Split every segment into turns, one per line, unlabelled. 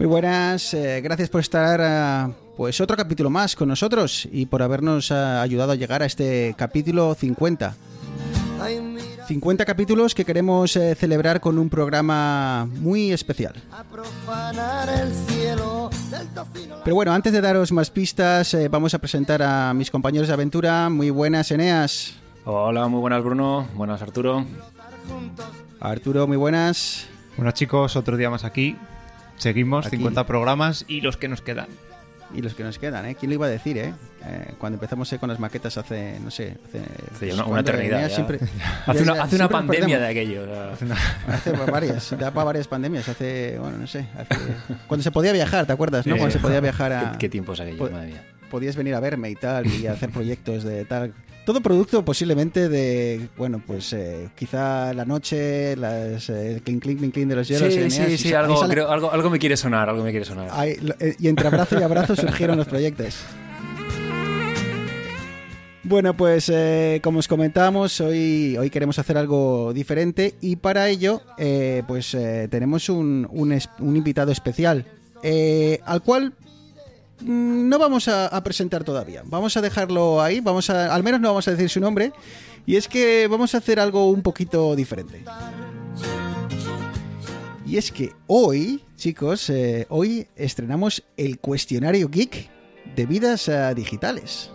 Muy buenas, eh, gracias por estar eh, pues otro capítulo más con nosotros y por habernos eh, ayudado a llegar a este capítulo 50.
Ay, mira
50 capítulos que queremos eh, celebrar con un programa muy especial. Pero bueno, antes de daros más pistas, eh, vamos a presentar a mis compañeros de aventura. Muy buenas, Eneas.
Hola, muy buenas Bruno, buenas Arturo.
Arturo, muy buenas.
Bueno chicos, otro día más aquí. Seguimos,
Aquí.
50 programas y los que nos quedan.
Y los que nos quedan, ¿eh? ¿Quién lo iba a decir, eh? Eh, cuando empezamos eh, con las maquetas hace, no sé, hace...
Una, eternidad.
Siempre-
hace una, hace pandemia de aquello.
Hace varias, da para varias pandemias. Hace, bueno, no sé. hace- Cuando se podía viajar, ¿te acuerdas? ¿no? Cuando se podía viajar a...
¿Qué, qué tiempos aquellos,
Pues-
madre mía.
podías venir a verme y tal, y hacer proyectos de tal. Todo producto posiblemente de, bueno, pues eh, quizá la noche, las, eh, el clink, clink, clink, clink de los hielos.
Sí,
Eneas,
sí, sí, algo,
sale-
creo- algo, algo me quiere sonar, algo me quiere sonar.
ahí, eh, y entre abrazo y abrazo surgieron los proyectos. Bueno, pues eh, como os comentábamos, hoy, hoy queremos hacer algo diferente y para ello eh, pues eh, tenemos un, un un invitado especial eh, al cual no vamos a, a presentar todavía. Vamos a dejarlo ahí, vamos a, al menos no vamos a decir su nombre y es que vamos a hacer algo un poquito diferente. Y es que hoy, chicos, eh, hoy estrenamos el cuestionario geek de vidas eh, digitales.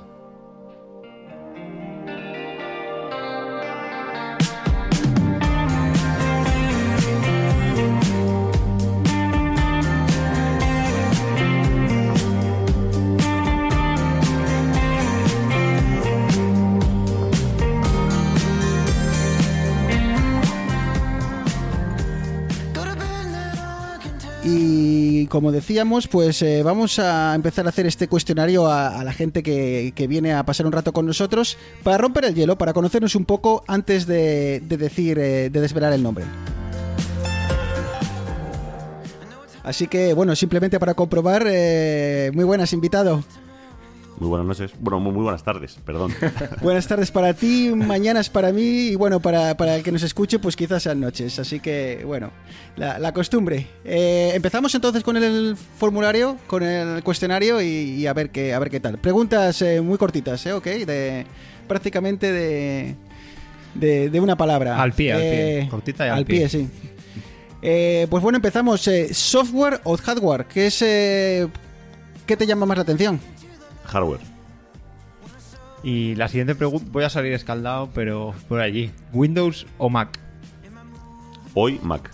Y como decíamos, pues eh, vamos a empezar a hacer este cuestionario a, la gente que, que viene a pasar un rato con nosotros para romper el hielo, para conocernos un poco antes de, de decir, eh, de desvelar el nombre. Así que, bueno, simplemente para comprobar, eh, muy buenas, invitado.
Muy buenas noches. Bueno, muy, muy buenas tardes, perdón.
Buenas tardes para ti, mañanas para mí y bueno, para, para el que nos escuche, pues quizás sean noches. Así que, bueno, la, la costumbre. Eh, empezamos entonces con el formulario, con el cuestionario y, y a, ver qué, a ver qué tal. Preguntas eh, muy cortitas, ¿eh? Ok, de prácticamente de, de, de una palabra.
Al pie, al
Eh,
pie. Cortita y al
al pie,
pie.
sí. Eh, pues bueno, empezamos. Eh, ¿Software o hardware? ¿Qué es... eh, ¿Qué te llama más la atención?
Hardware.
Y la siguiente pregunta, voy a salir escaldado, pero por allí. ¿Windows o Mac?
Hoy Mac.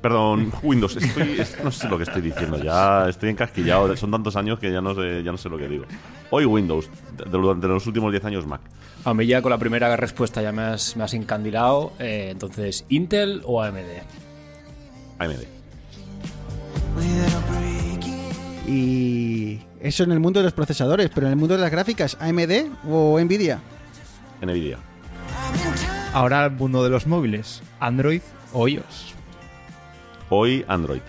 Perdón, Windows. Estoy, es- no sé lo que estoy diciendo. Ya estoy encasquillado. Son tantos años que ya no sé, ya no sé lo que digo. Hoy Windows. De- Durante los últimos 10 años Mac.
A mí ya con la primera respuesta ya me has, me has encandilado. eh, entonces, ¿Intel o AMD?
AMD.
Y eso en el mundo de los procesadores, pero en el mundo de las gráficas, AMD o Nvidia.
Nvidia.
Ahora el mundo de los móviles. ¿Android o iOS?
Hoy Android.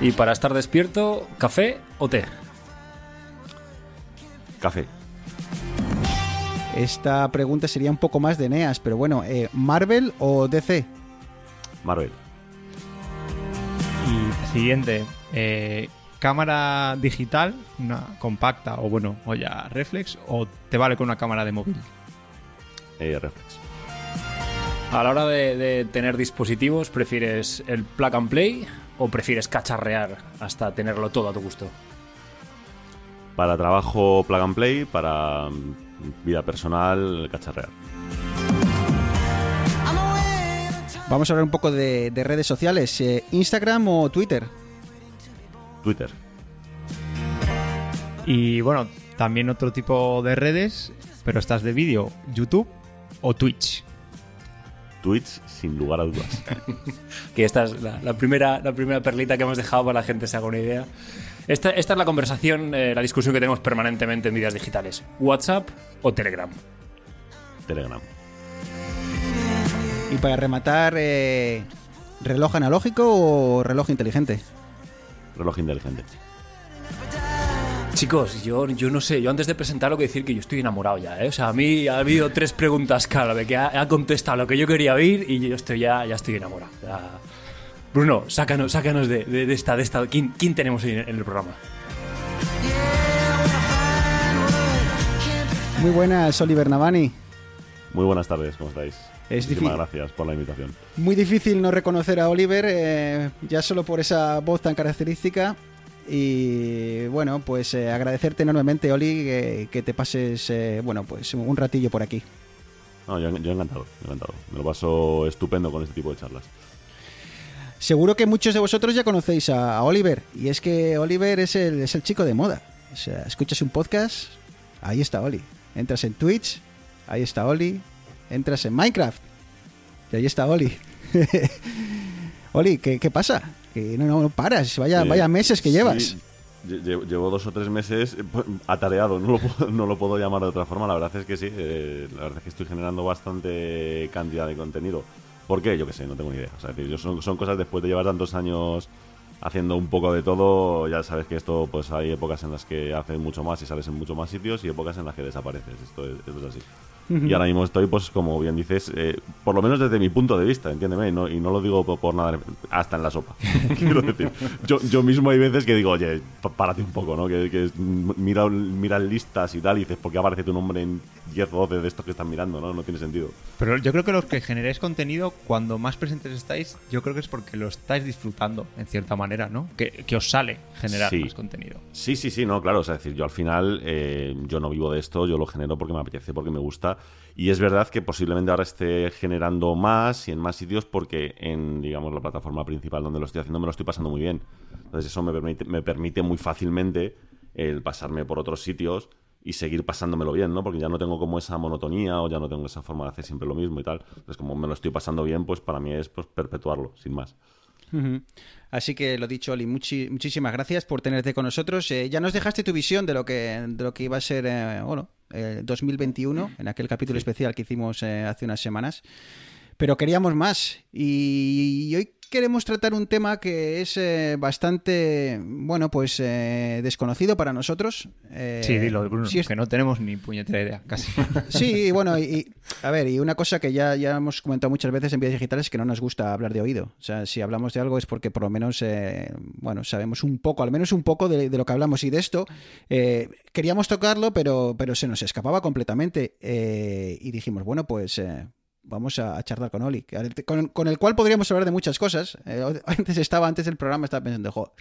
Y para estar despierto, ¿café o té?
Café.
Esta pregunta sería un poco más de Eneas, pero bueno, eh, ¿Marvel o DC?
Marvel.
Y siguiente. eh, ¿Cámara digital, una compacta o bueno, o ya reflex? ¿O te vale con una cámara de móvil?
Eh, reflex.
A la hora de, de tener dispositivos, ¿prefieres el plug and play o prefieres cacharrear hasta tenerlo todo a tu gusto?
Para trabajo plug and play, para mm, vida personal cacharrear.
Vamos a hablar un poco de, de redes sociales, eh, ¿Instagram o Twitter?
Twitter.
Y bueno, también otro tipo de redes, pero estas de vídeo, YouTube o Twitch.
Twitch, sin lugar a dudas.
Que esta es la, la primera, la primera perlita que hemos dejado para la gente se haga una idea. Esta, esta es la conversación, eh, la discusión que tenemos permanentemente en vidas digitales. ¿WhatsApp o Telegram?
Telegram.
Y para rematar, eh, ¿reloj analógico o reloj inteligente?
Reloj inteligente.
Chicos, yo, yo no sé, yo antes de presentarlo que decir que yo estoy enamorado ya, ¿eh? O sea, a mí ha habido tres preguntas clave que ha, ha contestado lo que yo quería oír y yo estoy ya, ya estoy enamorado. Ya. Bruno, sácanos, sácanos de, de- de esta, de esta. ¿Quién, quién tenemos hoy en el programa?
Muy buenas, Oliver Navani.
Muy buenas tardes, ¿cómo estáis?
Es
Muchísimas gracias por la invitación.
Muy difícil no reconocer a Oliver, eh, ya solo por esa voz tan característica. Y bueno, pues eh, agradecerte enormemente, Oli, que, que te pases, eh, bueno, pues un ratillo por aquí.
No, yo, yo encantado, encantado. Me lo paso estupendo con este tipo de charlas.
Seguro que muchos de vosotros ya conocéis a, a Oliver, y es que Oliver es el, es el chico de moda. O sea, escuchas un podcast, ahí está Oli. Entras en Twitch, ahí está Oli. Entras en Minecraft, y ahí está Oli. Oli, ¿qué, qué pasa? Que no, no, no paras, vaya,
Eh,
vaya meses que llevas.
lle- Llevo, dos o tres meses eh, pues, atareado, no lo, puedo, no lo puedo llamar de otra forma. La verdad es que sí, eh, la verdad es que estoy generando bastante cantidad de contenido. ¿Por qué? Yo qué sé, no tengo ni idea. O sea, es decir, yo son, son cosas después de llevar tantos años haciendo un poco de todo. Ya sabes que esto, pues hay épocas en las que haces mucho más y sales en mucho más sitios y épocas en las que desapareces. Esto es, esto es así. Y ahora mismo estoy, pues como bien dices, eh, por lo menos desde mi punto de vista, entiéndeme, y no, y no lo digo por, por nada, hasta en la sopa. Quiero decir, yo, yo mismo hay veces que digo, oye, párate un poco, ¿no? Que, que mira, mira listas y tal, y dices, ¿por qué aparece tu nombre en 10 o 12 de estos que están mirando, no? No tiene sentido.
Pero yo creo que los que generéis contenido, cuando más presentes estáis, yo creo que es porque lo estáis disfrutando, en cierta manera, ¿no? Que, que os sale generar
Sí.
más contenido.
Sí, sí, sí, no, claro. O sea, es decir, yo al final, eh, yo no vivo de esto, yo lo genero porque me apetece, porque me gusta. Y es verdad que posiblemente ahora esté generando más y en más sitios porque en, digamos, la plataforma principal donde lo estoy haciendo me lo estoy pasando muy bien. Entonces eso me permite, me permite muy fácilmente el pasarme por otros sitios y seguir pasándomelo bien, ¿no? Porque ya no tengo como esa monotonía o ya no tengo esa forma de hacer siempre lo mismo y tal. Entonces como me lo estoy pasando bien, pues para mí es pues, perpetuarlo, sin más.
Así que lo dicho, Oli, muchísimas gracias por tenerte con nosotros. Eh, ya nos dejaste tu visión de lo que, de lo que iba a ser, eh, bueno, eh, 2021, en aquel capítulo especial que hicimos eh, hace unas semanas. Pero queríamos más. Y hoy queremos tratar un tema que es eh, bastante, bueno, pues eh, desconocido para nosotros. Eh,
Sí, dilo, Bruno,
es-
que no tenemos ni puñetera idea, casi.
Sí, y bueno, y, y- a ver, y una cosa que ya, ya hemos comentado muchas veces en vídeos digitales es que no nos gusta hablar de oído. O sea, si hablamos de algo es porque por lo menos, bueno, sabemos un poco, al menos un poco de, de lo que hablamos. Y de esto queríamos tocarlo, pero, pero se nos escapaba completamente. Y dijimos, bueno, pues... Vamos a, charlar con Oli, con, el cual podríamos hablar de muchas cosas. Eh, antes estaba, antes del programa, estaba pensando, jo,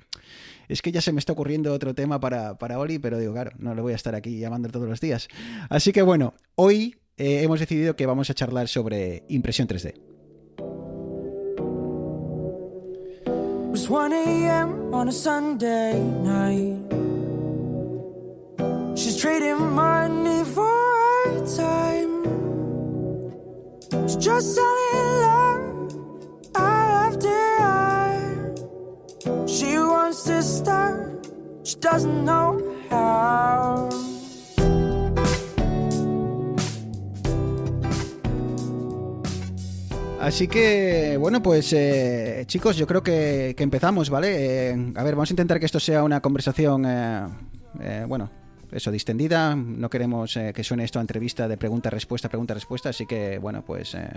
es que ya se me está ocurriendo otro tema para, para Oli, pero digo, claro, no le voy a estar aquí llamando todos los días. Así que bueno, hoy eh, hemos decidido que vamos a charlar sobre impresión 3D.
It was 1 a.m. on a Sunday night. She's trading money for her time.
Así que, bueno, pues eh, chicos, yo creo que, que empezamos, ¿vale? Eh, a ver, vamos a intentar que esto sea una conversación, eh, eh, bueno, eso, distendida. No queremos eh, que suene esto a entrevista de pregunta-respuesta, pregunta-respuesta. Así que, bueno, pues, eh,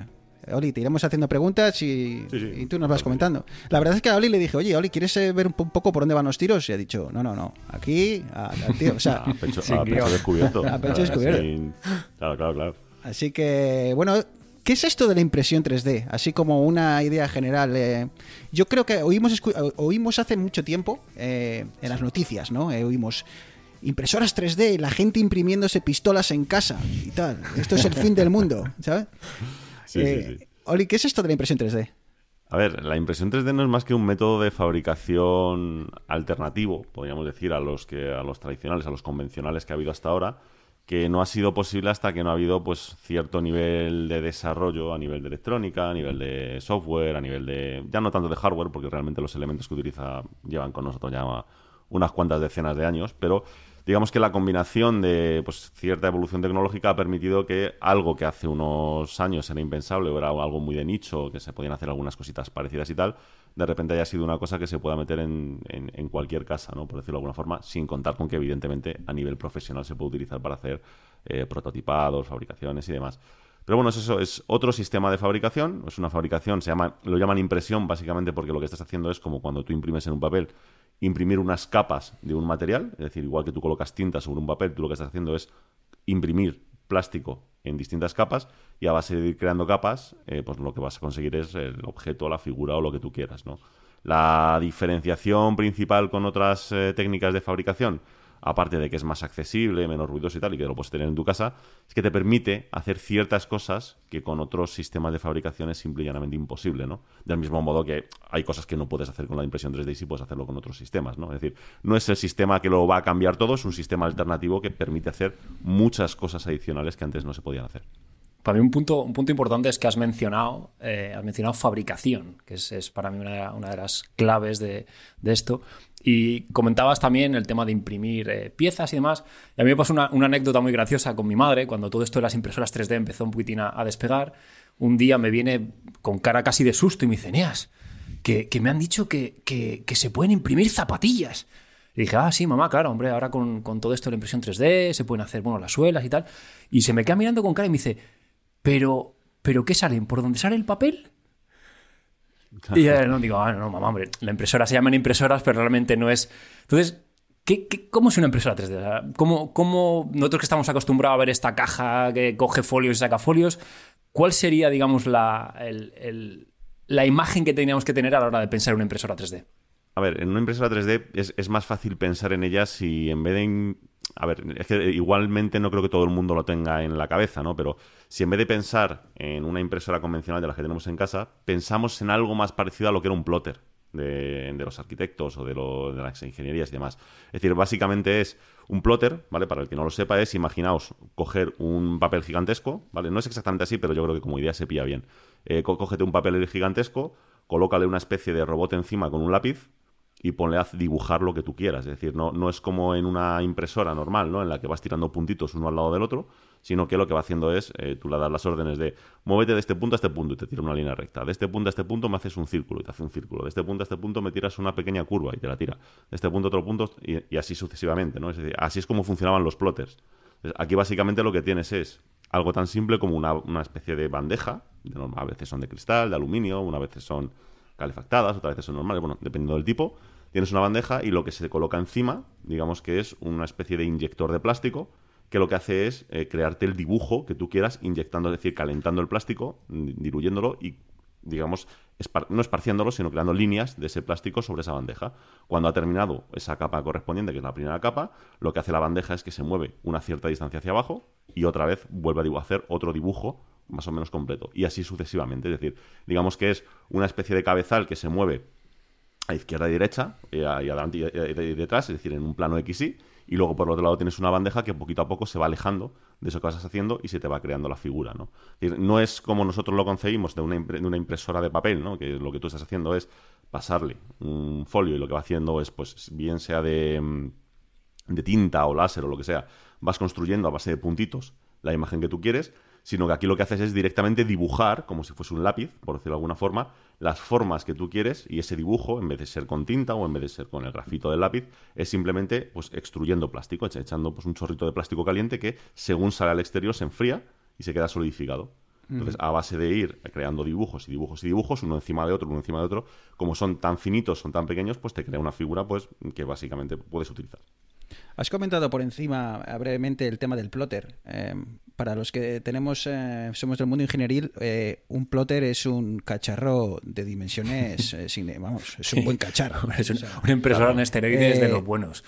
Oli, te iremos haciendo preguntas y,
Sí, sí.
y tú nos vas comentando. La verdad es que a Oli le dije, oye, Oli, ¿quieres eh, ver un, po- un poco por dónde van los tiros? Y ha dicho, no, no, no, aquí, a- al tío, o sea,
A pecho, a descubierto.
A pecho descubierto.
Claro, claro, claro.
Así que, bueno, ¿qué es esto de la impresión 3D? Así como una idea general. eh, yo creo que oímos, oímos hace mucho tiempo eh, en las noticias, ¿no? Eh, oímos impresoras 3D, la gente imprimiéndose pistolas en casa y tal. Esto es el fin del mundo, ¿sabes?
Sí,
Eh,
sí, sí.
Oli, ¿qué es esto de la impresión 3D?
A ver, la impresión 3D no es más que un método de fabricación alternativo, podríamos decir, a los que a los tradicionales, a los convencionales que ha habido hasta ahora, que no ha sido posible hasta que no ha habido pues cierto nivel de desarrollo a nivel de electrónica, a nivel de software, a nivel de ya no tanto de hardware, porque realmente los elementos que utiliza llevan con nosotros ya unas cuantas decenas de años, pero digamos que la combinación de pues, cierta evolución tecnológica ha permitido que algo que hace unos años era impensable o era algo muy de nicho, que se podían hacer algunas cositas parecidas y tal, de repente haya sido una cosa que se pueda meter en, en- cualquier casa, ¿no? por decirlo de alguna forma, sin contar con que evidentemente a nivel profesional se puede utilizar para hacer eh, prototipados, fabricaciones y demás. Pero bueno, es eso, es otro sistema de fabricación, es una fabricación, se llama, lo llaman impresión básicamente porque lo que estás haciendo es como cuando tú imprimes en un papel, imprimir unas capas de un material, es decir, igual que tú colocas tinta sobre un papel, tú lo que estás haciendo es imprimir plástico en distintas capas y a base de ir creando capas, eh, pues lo que vas a conseguir es el objeto, la figura o lo que tú quieras, ¿no? La diferenciación principal con otras eh, técnicas de fabricación, aparte de que es más accesible, menos ruidoso y tal, y que lo puedes tener en tu casa, es que te permite hacer ciertas cosas que con otros sistemas de fabricación es simple y llanamente imposible, ¿no? Del mismo modo que hay cosas que no puedes hacer con la impresión 3D y sí puedes hacerlo con otros sistemas, ¿no? Es decir, no es el sistema que lo va a cambiar todo, es un sistema alternativo que permite hacer muchas cosas adicionales que antes no se podían hacer.
Para mí un punto, un punto importante es que has mencionado, eh, has mencionado fabricación, que es, es para mí una, una de las claves de, de esto. Y comentabas también el tema de imprimir eh, piezas y demás. Y a mí me pasó una, una anécdota muy graciosa con mi madre, cuando todo esto de las impresoras 3D empezó un poquitín a, a despegar. Un día me viene con cara casi de susto y me dice, Neas, que, que me han dicho que, que- que se pueden imprimir zapatillas. Y dije, ah, sí, mamá, claro, hombre, ahora con, con todo esto de la impresión 3D se pueden hacer, bueno, las suelas y tal. Y se me queda mirando con cara y me dice, pero, pero ¿qué salen? ¿Por dónde sale el papel? Y ya no digo, ah, no, mamá, hombre, la impresora se llaman impresoras, pero realmente no es. Entonces, ¿qué, qué- cómo es una impresora 3D? O sea, ¿Cómo, cómo nosotros que estamos acostumbrados a ver esta caja que coge folios y saca folios, cuál sería, digamos, la, el- el- la imagen que teníamos que tener a la hora de pensar en una impresora 3D?
A ver, en una impresora 3D es, es más fácil pensar en ella si en vez de... in- A ver, es que igualmente no creo que todo el mundo lo tenga en la cabeza, ¿no? Pero si en vez de pensar en una impresora convencional de las que tenemos en casa, pensamos en algo más parecido a lo que era un plotter de, los arquitectos o de, las ingenierías y demás. Es decir, básicamente es un plotter, ¿vale? Para el que no lo sepa, es, imaginaos, coger un papel gigantesco, ¿vale? No es exactamente así, pero yo creo que como idea se pilla bien. Eh, cógete un papel gigantesco, colócale una especie de robot encima con un lápiz y ponle a dibujar lo que tú quieras. Es decir, no, no es como en una impresora normal, ¿no? En la que vas tirando puntitos uno al lado del otro, sino que lo que va haciendo es, eh, tú le das las órdenes de, muévete de este punto a este punto y te tira una línea recta. De este punto a este punto me haces un círculo y te hace un círculo. De este punto a este punto me tiras una pequeña curva y te la tira. De este punto a otro punto y, así sucesivamente, ¿no? Es decir, así es como funcionaban los plotters. Aquí básicamente lo que tienes es algo tan simple como una, una especie de bandeja, de norma- a veces son de cristal, de aluminio, una veces son calefactadas, otras veces son normales, bueno, dependiendo del tipo. Tienes una bandeja y lo que se coloca encima, digamos que es una especie de inyector de plástico, que lo que hace es eh, crearte el dibujo que tú quieras, inyectando, es decir, calentando el plástico, diluyéndolo y, digamos, no esparciéndolo, sino creando líneas de ese plástico sobre esa bandeja. Cuando ha terminado esa capa correspondiente, que es la primera capa, lo que hace la bandeja es que se mueve una cierta distancia hacia abajo y otra vez vuelve a hacer otro dibujo más o menos completo. Y así sucesivamente. Es decir, digamos que es una especie de cabezal que se mueve a izquierda y derecha, y, a- y adelante y, y- y detrás, es decir, en un plano XY, y luego por el otro lado tienes una bandeja que poquito a poco se va alejando de eso que vas haciendo y se te va creando la figura, ¿no? No es como nosotros lo concebimos de una, de una impresora de papel, ¿no? Que lo que tú estás haciendo es pasarle un folio y lo que va haciendo es, pues, bien sea de, mm, de tinta o láser o lo que sea, vas construyendo a base de puntitos la imagen que tú quieres, sino que aquí lo que haces es directamente dibujar, como si fuese un lápiz, por decirlo de alguna forma, las formas que tú quieres y ese dibujo, en vez de ser con tinta o en vez de ser con el grafito del lápiz, es simplemente pues extruyendo plástico, echa- echando pues un chorrito de plástico caliente que según sale al exterior se enfría y se queda solidificado. Entonces, a base de ir creando dibujos y dibujos y dibujos, uno encima de otro, uno encima de otro, como son tan finitos, son tan pequeños, pues te crea una figura pues que básicamente puedes utilizar.
Has comentado por encima eh, brevemente el tema del plotter. Eh, para los que tenemos, eh, somos del mundo ingenieril, eh, un plotter es un cacharro de dimensiones, eh, sin- vamos, es un buen cacharro.
Es un-
O sea,
una impresora en esteroides de los buenos.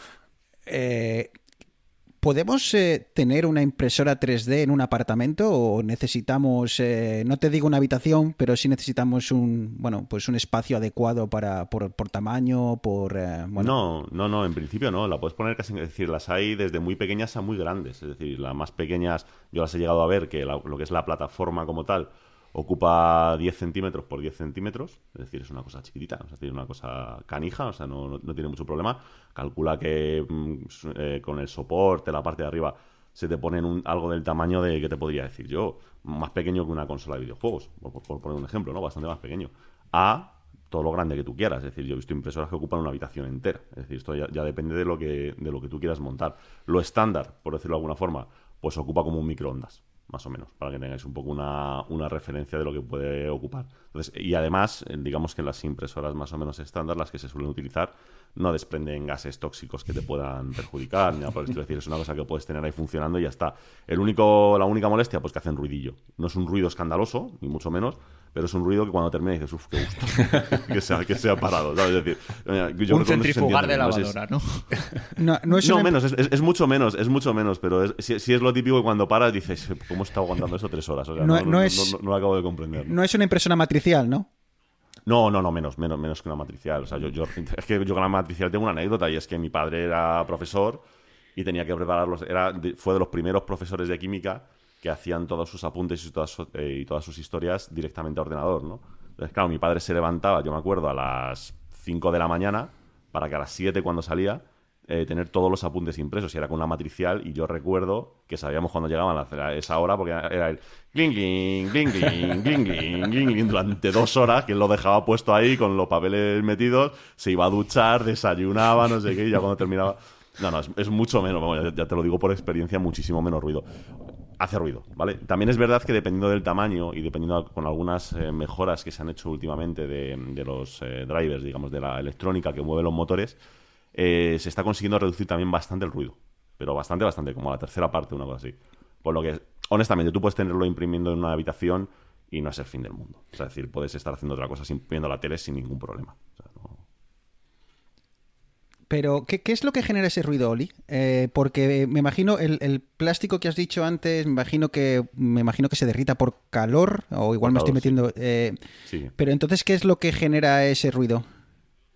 ¿Podemos eh, tener una impresora 3D en un apartamento o necesitamos, eh, no te digo una habitación, pero sí necesitamos un, bueno, pues un espacio adecuado para por, tamaño, por, eh, bueno,
No, no, no, en principio no. La puedes poner casi, es decir, las hay desde muy pequeñas a muy grandes. Es decir, las más pequeñas, yo las he llegado a ver, que lo que es la plataforma como tal, ocupa 10 centímetros por 10 centímetros, es decir, es una cosa chiquitita, o sea, tiene una cosa canija, o sea, no, no- tiene mucho problema. Calcula que mm, eh, con el soporte, la parte de arriba, se te pone en un- algo del tamaño de, que te podría decir yo? Más pequeño que una consola de videojuegos, por poner un ejemplo, ¿no? Bastante más pequeño. A todo lo grande que tú quieras. Es decir, yo he visto impresoras que ocupan una habitación entera. Es decir, esto ya, ya depende de lo, que, de lo que tú quieras montar. Lo estándar, por decirlo de alguna forma, pues ocupa como un microondas, más o menos, para que tengáis un poco una, una referencia de lo que puede ocupar. Entonces, y además, eh, digamos que las impresoras más o menos estándar, las que se suelen utilizar, no desprenden gases tóxicos que te puedan perjudicar, ni nada por el decir, es una cosa que puedes tener ahí funcionando y ya está. El único, la única molestia, pues que hacen ruidillo. No es un ruido escandaloso, ni mucho menos, pero es un ruido que cuando termina dices, uff, qué gusto que, sea, que sea parado. ¿sabes? Es decir, yo
un centrifugar de lavadora, ¿no?
No, no es
no,
una-
menos, es, es- es mucho menos, es mucho menos, pero es, si, si es lo típico que cuando paras dices, ¿cómo está aguantando eso tres horas? O sea,
No-
no,
es-
no- no lo acabo de comprender.
no es una impresora matricial, ¿no?
No, no, no, menos, menos, menos que una matricial. O sea, yo, yo- es que yo con la matricial tengo una anécdota y es que mi padre era profesor y tenía que prepararlos. Era fue de los primeros profesores de química que hacían todos sus apuntes y todas, eh, y todas sus historias directamente a ordenador, ¿no? Entonces, claro, mi padre se levantaba, yo me acuerdo, a las 5 de la mañana, para que a las 7 cuando salía, eh, tener todos los apuntes impresos. Y era con una matricial y yo recuerdo que sabíamos cuando llegaban a esa hora porque era el cling cling cling cling cling cling durante dos horas que él lo dejaba puesto ahí con los papeles metidos se iba a duchar desayunaba no sé qué y ya cuando terminaba. No no es, mucho menos ya, te lo digo por experiencia muchísimo menos ruido hace ruido, ¿vale? También es verdad que dependiendo del tamaño y dependiendo con algunas eh, mejoras que se han hecho últimamente de, de los eh, drivers, digamos, de la electrónica que mueve los motores, eh, se está consiguiendo reducir también bastante el ruido. Pero bastante, bastante, como la tercera parte, una cosa así. Por lo que, honestamente, tú puedes tenerlo imprimiendo en una habitación y no es el fin del mundo. Es decir, puedes estar haciendo otra cosa sin- la tele sin ningún problema. O sea,
Pero, ¿qué, qué es lo que genera ese ruido, Oli? Eh, porque me imagino el, el plástico que has dicho antes, me imagino que me imagino que se derrita por calor, o igual
Por
me estoy
sí.
metiendo. eh,
sí.
pero entonces, ¿qué es lo que genera ese ruido?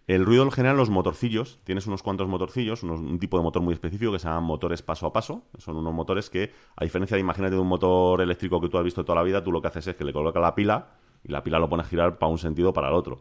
El ruido lo generan los motorcillos. Tienes unos cuantos motorcillos, unos- un tipo de motor muy específico que se llaman motores paso a paso. Son unos motores que, a diferencia de, imagínate, de un motor eléctrico que tú has visto toda la vida, tú lo que haces es que le colocas la pila y la pila lo pones a girar para un sentido o para el otro.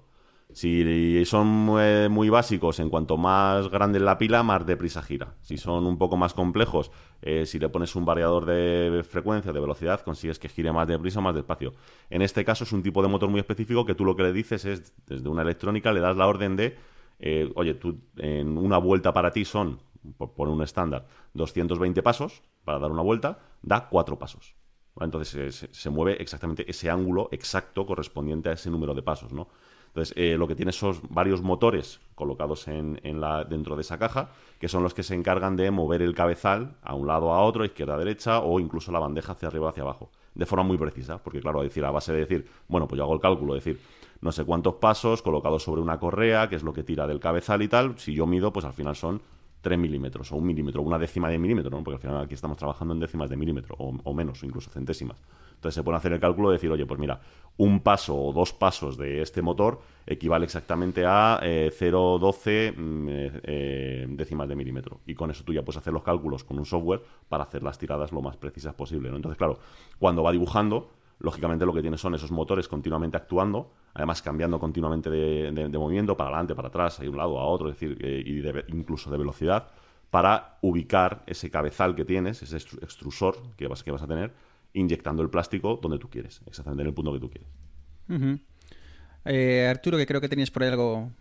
Si son eh, muy básicos, en cuanto más grande es la pila, más deprisa gira. Si son un poco más complejos, eh, si le pones un variador de frecuencia, de velocidad, consigues que gire más deprisa o más despacio. En este caso es un tipo de motor muy específico que tú lo que le dices es, desde una electrónica, le das la orden de, eh, oye, tú en una vuelta para ti son, por un estándar, 220 pasos para dar una vuelta, da cuatro pasos. ¿vale? Entonces eh, se, se mueve exactamente ese ángulo exacto correspondiente a ese número de pasos, ¿no? Entonces, eh, lo que tiene son varios motores colocados en, en la, dentro de esa caja, que son los que se encargan de mover el cabezal a un lado a otro, izquierda a derecha, o incluso la bandeja hacia arriba o hacia abajo, de forma muy precisa, porque claro, a decir, a base de decir, bueno, pues yo hago el cálculo, decir, no sé cuántos pasos colocados sobre una correa, que es lo que tira del cabezal y tal, si yo mido, pues al final son 3 milímetros o un milímetro, una décima de milímetro, ¿no? porque al final aquí estamos trabajando en décimas de milímetro o, menos, o incluso centésimas. Entonces se puede hacer el cálculo de decir, oye, pues mira, un paso o dos pasos de este motor equivale exactamente a eh, 0,12 mm, eh, eh, décimas de milímetro. Y con eso tú ya puedes hacer los cálculos con un software para hacer las tiradas lo más precisas posible. ¿no? Entonces, claro, cuando va dibujando, lógicamente lo que tiene son esos motores continuamente actuando, además cambiando continuamente de, de- de movimiento para adelante, para atrás, de un lado a otro, es decir, eh, y de incluso de velocidad, para ubicar ese cabezal que tienes, ese extru- extrusor que vas, que vas a tener, inyectando el plástico donde tú quieres, exactamente en el punto que tú quieres.
Eh, Arturo, que creo que tenías por ahí algo.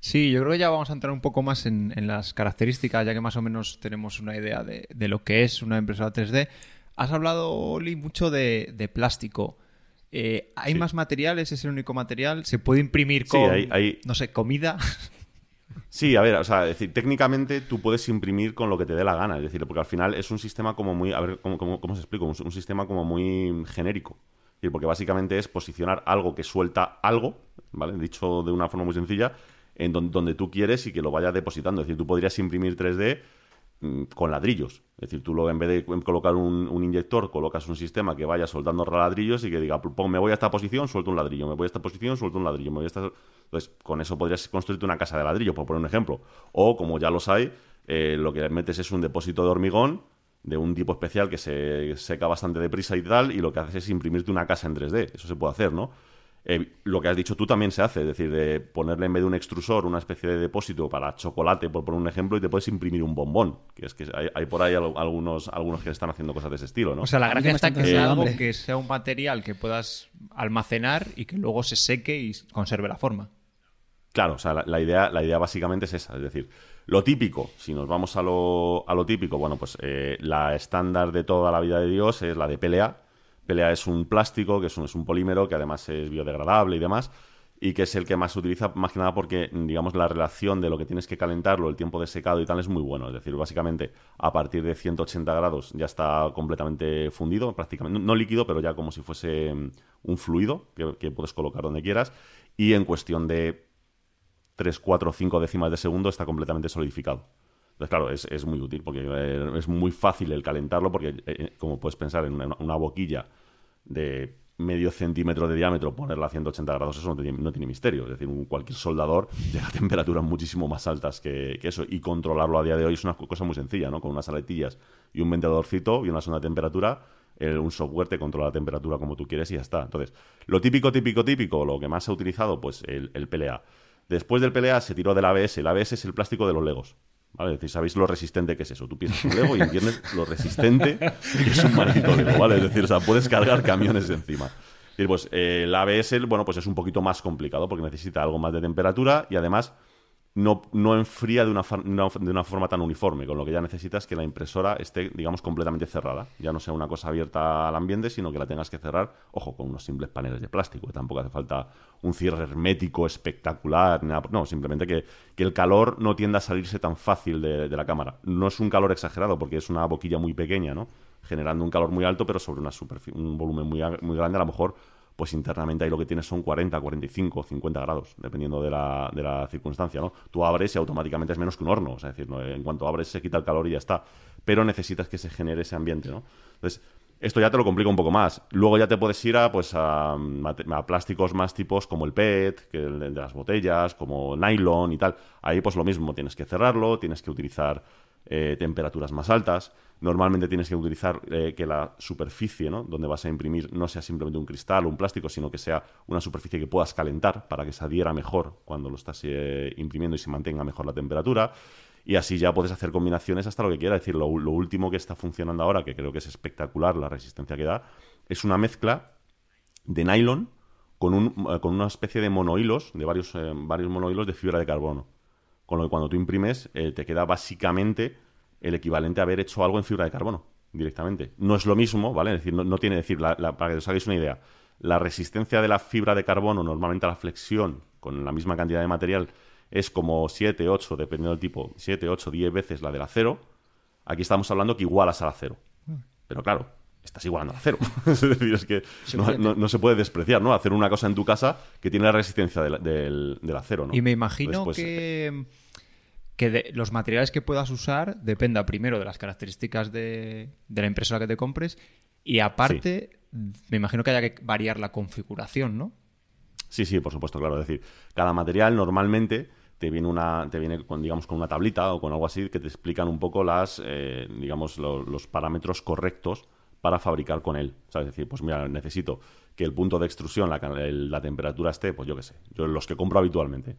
Sí, yo creo que ya vamos a entrar un poco más en, en las características, ya que más o menos tenemos una idea de, de lo que es una impresora 3D. Has hablado, Oli, mucho de, de plástico. Eh, ¿Hay
Sí.
más materiales? ¿Es el único material? ¿Se puede imprimir
Sí,
con,
hay- hay-
no sé, comida?
Sí, a ver, o sea, es decir, técnicamente tú puedes imprimir con lo que te dé la gana, es decir, porque al final es un sistema como muy, a ver, ¿cómo, cómo, cómo se explica? Un, un sistema como muy genérico. Decir, porque básicamente es posicionar algo que suelta algo, ¿vale? Dicho de una forma muy sencilla, en don- donde tú quieres y que lo vayas depositando. Es decir, tú podrías imprimir 3D mm, con ladrillos. Es decir, tú lo, en vez de colocar un, inyector, colocas un sistema que vaya soltando ladrillos y que diga, "Pum, me voy a esta posición, suelto un ladrillo, me voy a esta posición, suelto un ladrillo, me voy a esta... Entonces, con eso podrías construirte una casa de ladrillo, por poner un ejemplo. O, como ya los hay, eh, lo que metes es un depósito de hormigón de un tipo especial que se seca bastante deprisa y tal, y lo que haces es imprimirte una casa en 3D. Eso se puede hacer, ¿no? Eh, lo que has dicho tú también se hace, es decir, de ponerle en vez de un extrusor una especie de depósito para chocolate, por poner un ejemplo, y te puedes imprimir un bombón. Que es que hay, hay por ahí al- algunos, algunos que están haciendo cosas de ese estilo, ¿no?
O sea, la gracia está que sea algo
hambre.
que sea un material que puedas almacenar y que luego se seque y conserve la forma.
Claro, o sea, la, la idea, la idea básicamente es esa, es decir, lo típico, si nos vamos a lo, a lo típico, bueno, pues eh, la estándar de toda la vida de Dios es la de PLA. PLA es un plástico, que es un, polímero, que además es biodegradable y demás, y que es el que más se utiliza más que nada porque, digamos, la relación de lo que tienes que calentarlo, el tiempo de secado y tal es muy bueno. Es decir, básicamente a partir de 180 grados ya está completamente fundido, prácticamente, no, no líquido, pero ya como si fuese mm, un fluido que, que puedes colocar donde quieras, y en cuestión de 3, 4, 5 décimas de segundo está completamente solidificado. Entonces, claro, es, es muy útil porque eh, es muy fácil el calentarlo porque, eh, eh, como puedes pensar, en una, boquilla de medio centímetro de diámetro, ponerla a 180 grados, eso no tiene, no tiene misterio. Es decir, cualquier soldador llega a temperaturas muchísimo más altas que, eso. Y controlarlo a día de hoy es una cosa muy sencilla, ¿no? Con unas aletillas y un ventiladorcito y una sonda de temperatura, el- un software te controla la temperatura como tú quieres y ya está. Entonces, lo típico, típico, típico, lo que más se ha utilizado, pues el, el PLA. Después del PLA se tiró del ABS. El ABS es el plástico de los Legos. ¿Vale? Es decir, sabéis lo resistente que es eso. Tú piensas un Lego y entiendes lo resistente que es un maldito Lego, ¿vale? Es decir, o sea, puedes cargar camiones encima. Decir, pues eh, el ABS, bueno, pues es un poquito más complicado porque necesita algo más de temperatura y además no, no enfría de una, de una forma tan uniforme, con lo que ya necesitas que la impresora esté, digamos, completamente cerrada. Ya no sea una cosa abierta al ambiente, sino que la tengas que cerrar, ojo, con unos simples paneles de plástico. Tampoco hace falta un cierre hermético espectacular, nada no, simplemente que, que el calor no tienda a salirse tan fácil de, la cámara. No es un calor exagerado, porque es una boquilla muy pequeña, ¿no? Generando un calor muy alto, pero sobre una superfi- un volumen muy, muy grande, a lo mejor pues internamente ahí lo que tienes son 40, 45, 50 grados, dependiendo de la, de la circunstancia, ¿no? Tú abres y automáticamente es menos que un horno, o sea, es decir, en cuanto abres se quita el calor y ya está, pero necesitas que se genere ese ambiente, ¿no? Entonces, esto ya te lo complica un poco más. Luego ya te puedes ir a, pues, a, plásticos más tipos como el PET, que el de de las botellas, como nylon y tal. Ahí pues lo mismo, tienes que cerrarlo, tienes que utilizar eh, temperaturas más altas. Normalmente tienes que utilizar eh, que la superficie ¿no? donde vas a imprimir no sea simplemente un cristal o un plástico, sino que sea una superficie que puedas calentar para que se adhiera mejor cuando lo estás eh, imprimiendo y se mantenga mejor la temperatura. Y así ya puedes hacer combinaciones hasta lo que quieras. Es decir, lo, último que está funcionando ahora, que creo que es espectacular la resistencia que da, es una mezcla de nylon con, un, eh, con una especie de monohilos, de varios, varios monohilos de fibra de carbono. Con lo que cuando tú imprimes, te queda básicamente el equivalente a haber hecho algo en fibra de carbono directamente. No es lo mismo, ¿vale? Es decir, no, no tiene decir, la- la- para que os hagáis una idea, la resistencia de la fibra de carbono normalmente a la flexión con la misma cantidad de material es como 7, 8, dependiendo del tipo, 7, 8, 10 veces la del acero. Aquí estamos hablando que igualas al acero. Pero claro, estás igualando al acero. es decir, es que no, no- no se puede despreciar, ¿no? Hacer una cosa en tu casa que tiene la resistencia del, del- del acero, ¿no?
Y me imagino
Después,
que, que de los materiales que puedas usar dependa primero de las características de, de la impresora que te compres y aparte me imagino que haya que variar la configuración, ¿no?
Sí, sí, por supuesto, claro. Es decir, cada material normalmente te viene una, te viene con, digamos, con una tablita o con algo así que te explican un poco las, eh, digamos, lo- los parámetros correctos para fabricar con él. ¿Sabes? Es decir, pues mira, necesito que el punto de extrusión, la, la temperatura esté, pues yo qué sé, yo los que compro habitualmente,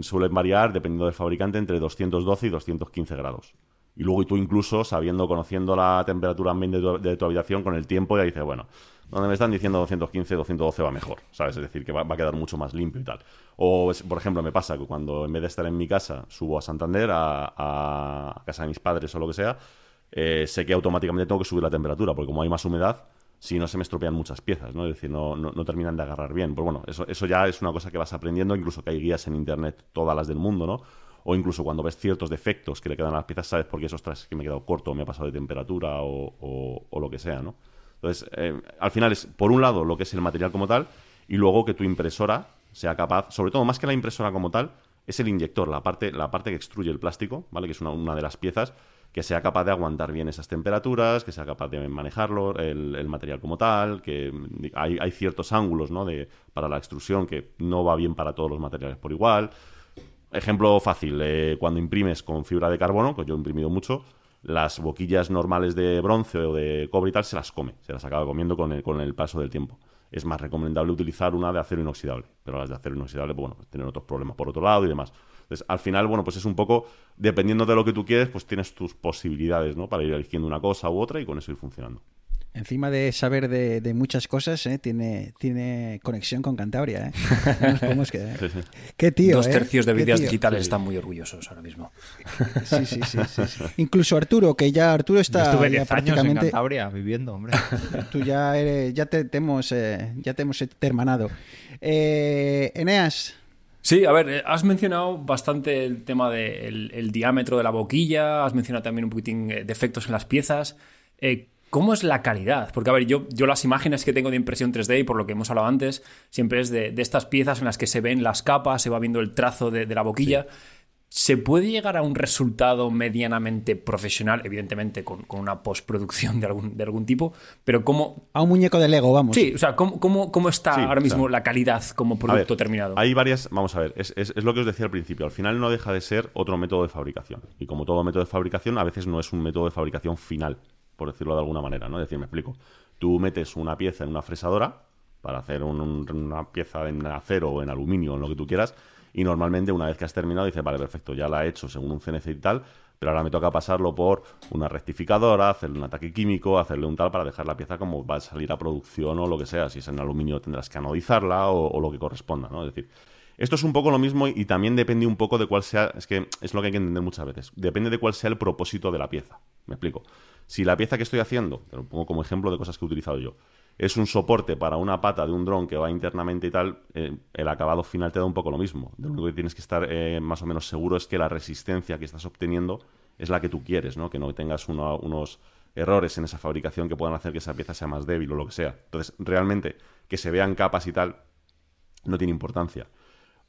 suelen variar, dependiendo del fabricante, entre 212 y 215 grados. Y luego tú incluso, sabiendo, conociendo la temperatura ambiente de tu, habitación, con el tiempo ya dices, bueno, donde me están diciendo 215, 212 va mejor, ¿sabes? Es decir, que va, va a quedar mucho más limpio y tal. O, por ejemplo, me pasa que cuando en vez de estar en mi casa, subo a Santander, a, a casa de mis padres o lo que sea, eh, sé que automáticamente tengo que subir la temperatura, porque como hay más humedad, si no se me estropean muchas piezas, ¿no? Es decir, no, no, terminan de agarrar bien. Pues bueno, eso, eso ya es una cosa que vas aprendiendo, incluso que hay guías en internet, todas las del mundo, ¿no? O incluso cuando ves ciertos defectos que le quedan a las piezas, sabes por qué esos ostras, que me he quedado corto, me he pasado de temperatura o, o- o lo que sea, ¿no? Entonces, eh, al final es, por un lado, lo que es el material como tal, y luego que tu impresora sea capaz, sobre todo más que la impresora como tal, es el inyector, la parte, la parte que extruye el plástico, ¿vale? Que es una, una de las piezas que sea capaz de aguantar bien esas temperaturas, que sea capaz de manejarlo, el, material como tal, que hay, ciertos ángulos, ¿no? De, para la extrusión que no va bien para todos los materiales por igual. Ejemplo fácil, eh, cuando imprimes con fibra de carbono, que yo he imprimido mucho, las boquillas normales de bronce o de cobre y tal se las come, se las acaba comiendo con el, con el paso del tiempo. Es más recomendable utilizar una de acero inoxidable, pero las de acero inoxidable, pues, bueno, tienen otros problemas por otro lado y demás. Entonces, al final, bueno, pues es un poco, dependiendo de lo que tú quieres, pues tienes tus posibilidades, ¿no? Para ir eligiendo una cosa u otra y con eso ir funcionando.
Encima de saber de, de muchas cosas, ¿eh? tiene, tiene conexión con Cantabria. ¿eh? No nos podemos quedar.
Sí, sí.
Qué tío.
Dos
¿eh?
tercios de
tío.
digitales están muy orgullosos ahora mismo.
Sí, sí, sí, sí, sí. Incluso Arturo, que ya Arturo
Yo
está
estuve
ya
10 años en
prácticamente.
Cantabria viviendo, hombre.
Tú ya, eres- ya te, te hemos, eh, ya te hemos hermanado. Eh, Eneas,
Sí, a ver, eh, has mencionado bastante el tema del el diámetro de la boquilla, has mencionado también un poquitín eh, defectos en las piezas. Eh, ¿Cómo es la calidad? Porque, a ver, yo, yo las imágenes que tengo de impresión 3D y por lo que hemos hablado antes, siempre es de, de estas piezas en las que se ven las capas, se va viendo el trazo de, de la boquilla. ¿Se puede llegar a un resultado medianamente profesional, evidentemente con, con una postproducción de algún, de algún tipo? Pero ¿cómo,
a un muñeco de Lego, vamos.
Sí, o sea, ¿cómo, cómo, cómo está
Sí,
ahora
o
mismo
sea,
la calidad como producto
ver,
terminado?
Hay varias, vamos a ver, es, es- es lo que os decía al principio. Al final no deja de ser otro método de fabricación. Y como todo método de fabricación, a veces no es un método de fabricación final, por decirlo de alguna manera, ¿no? Es decir, me explico. Tú metes una pieza en una fresadora para hacer un- un- una pieza en acero o en aluminio, en lo que tú quieras, y normalmente una vez que has terminado dices, vale, perfecto, ya la he hecho según un CNC y tal, pero ahora me toca pasarlo por una rectificadora, hacerle un ataque químico, hacerle un tal para dejar la pieza como va a salir a producción o lo que sea. Si es en aluminio tendrás que anodizarla o, o lo que corresponda, ¿no? Es decir, esto es un poco lo mismo y también depende un poco de cuál sea, es que es lo que hay que entender muchas veces, depende de cuál sea el propósito de la pieza. Me explico. Si la pieza que estoy haciendo, te lo pongo como ejemplo de cosas que he utilizado yo, es un soporte para una pata de un dron que va internamente y tal, eh, el acabado final te da un poco lo mismo. Lo único que tienes que estar eh, más o menos seguro es que la resistencia que estás obteniendo es la que tú quieres, ¿no? Que no tengas uno- unos errores en esa fabricación que puedan hacer que esa pieza sea más débil o lo que sea. Entonces, realmente, que se vean capas y tal, no tiene importancia.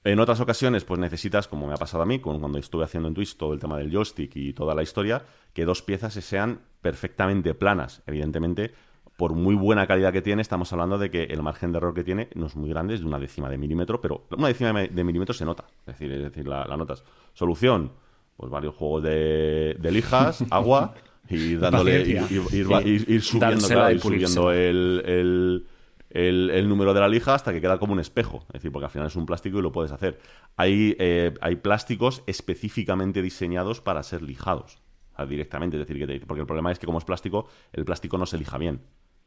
En otras ocasiones, pues necesitas, como me ha pasado a mí, cuando estuve haciendo en Twitch todo el tema del joystick y toda la historia, que dos piezas se sean perfectamente planas. Evidentemente, por muy buena calidad que tiene, estamos hablando de que el margen de error que tiene no es muy grande, es de una décima de milímetro, pero una décima de milímetro se nota. Es decir, es decir la, la notas. Solución, pues varios juegos de, de lijas, agua, y dándole, ir,
Paciencia.
ir- ir- ir- ir subiendo, claro, ir subiendo el, el- el- el número de la lija hasta que queda como un espejo. Es decir, porque al final es un plástico y lo puedes hacer. Hay, eh, hay plásticos específicamente diseñados para ser lijados. Directamente. Es decir, que te- porque el problema es que como es plástico, el plástico no se lija bien.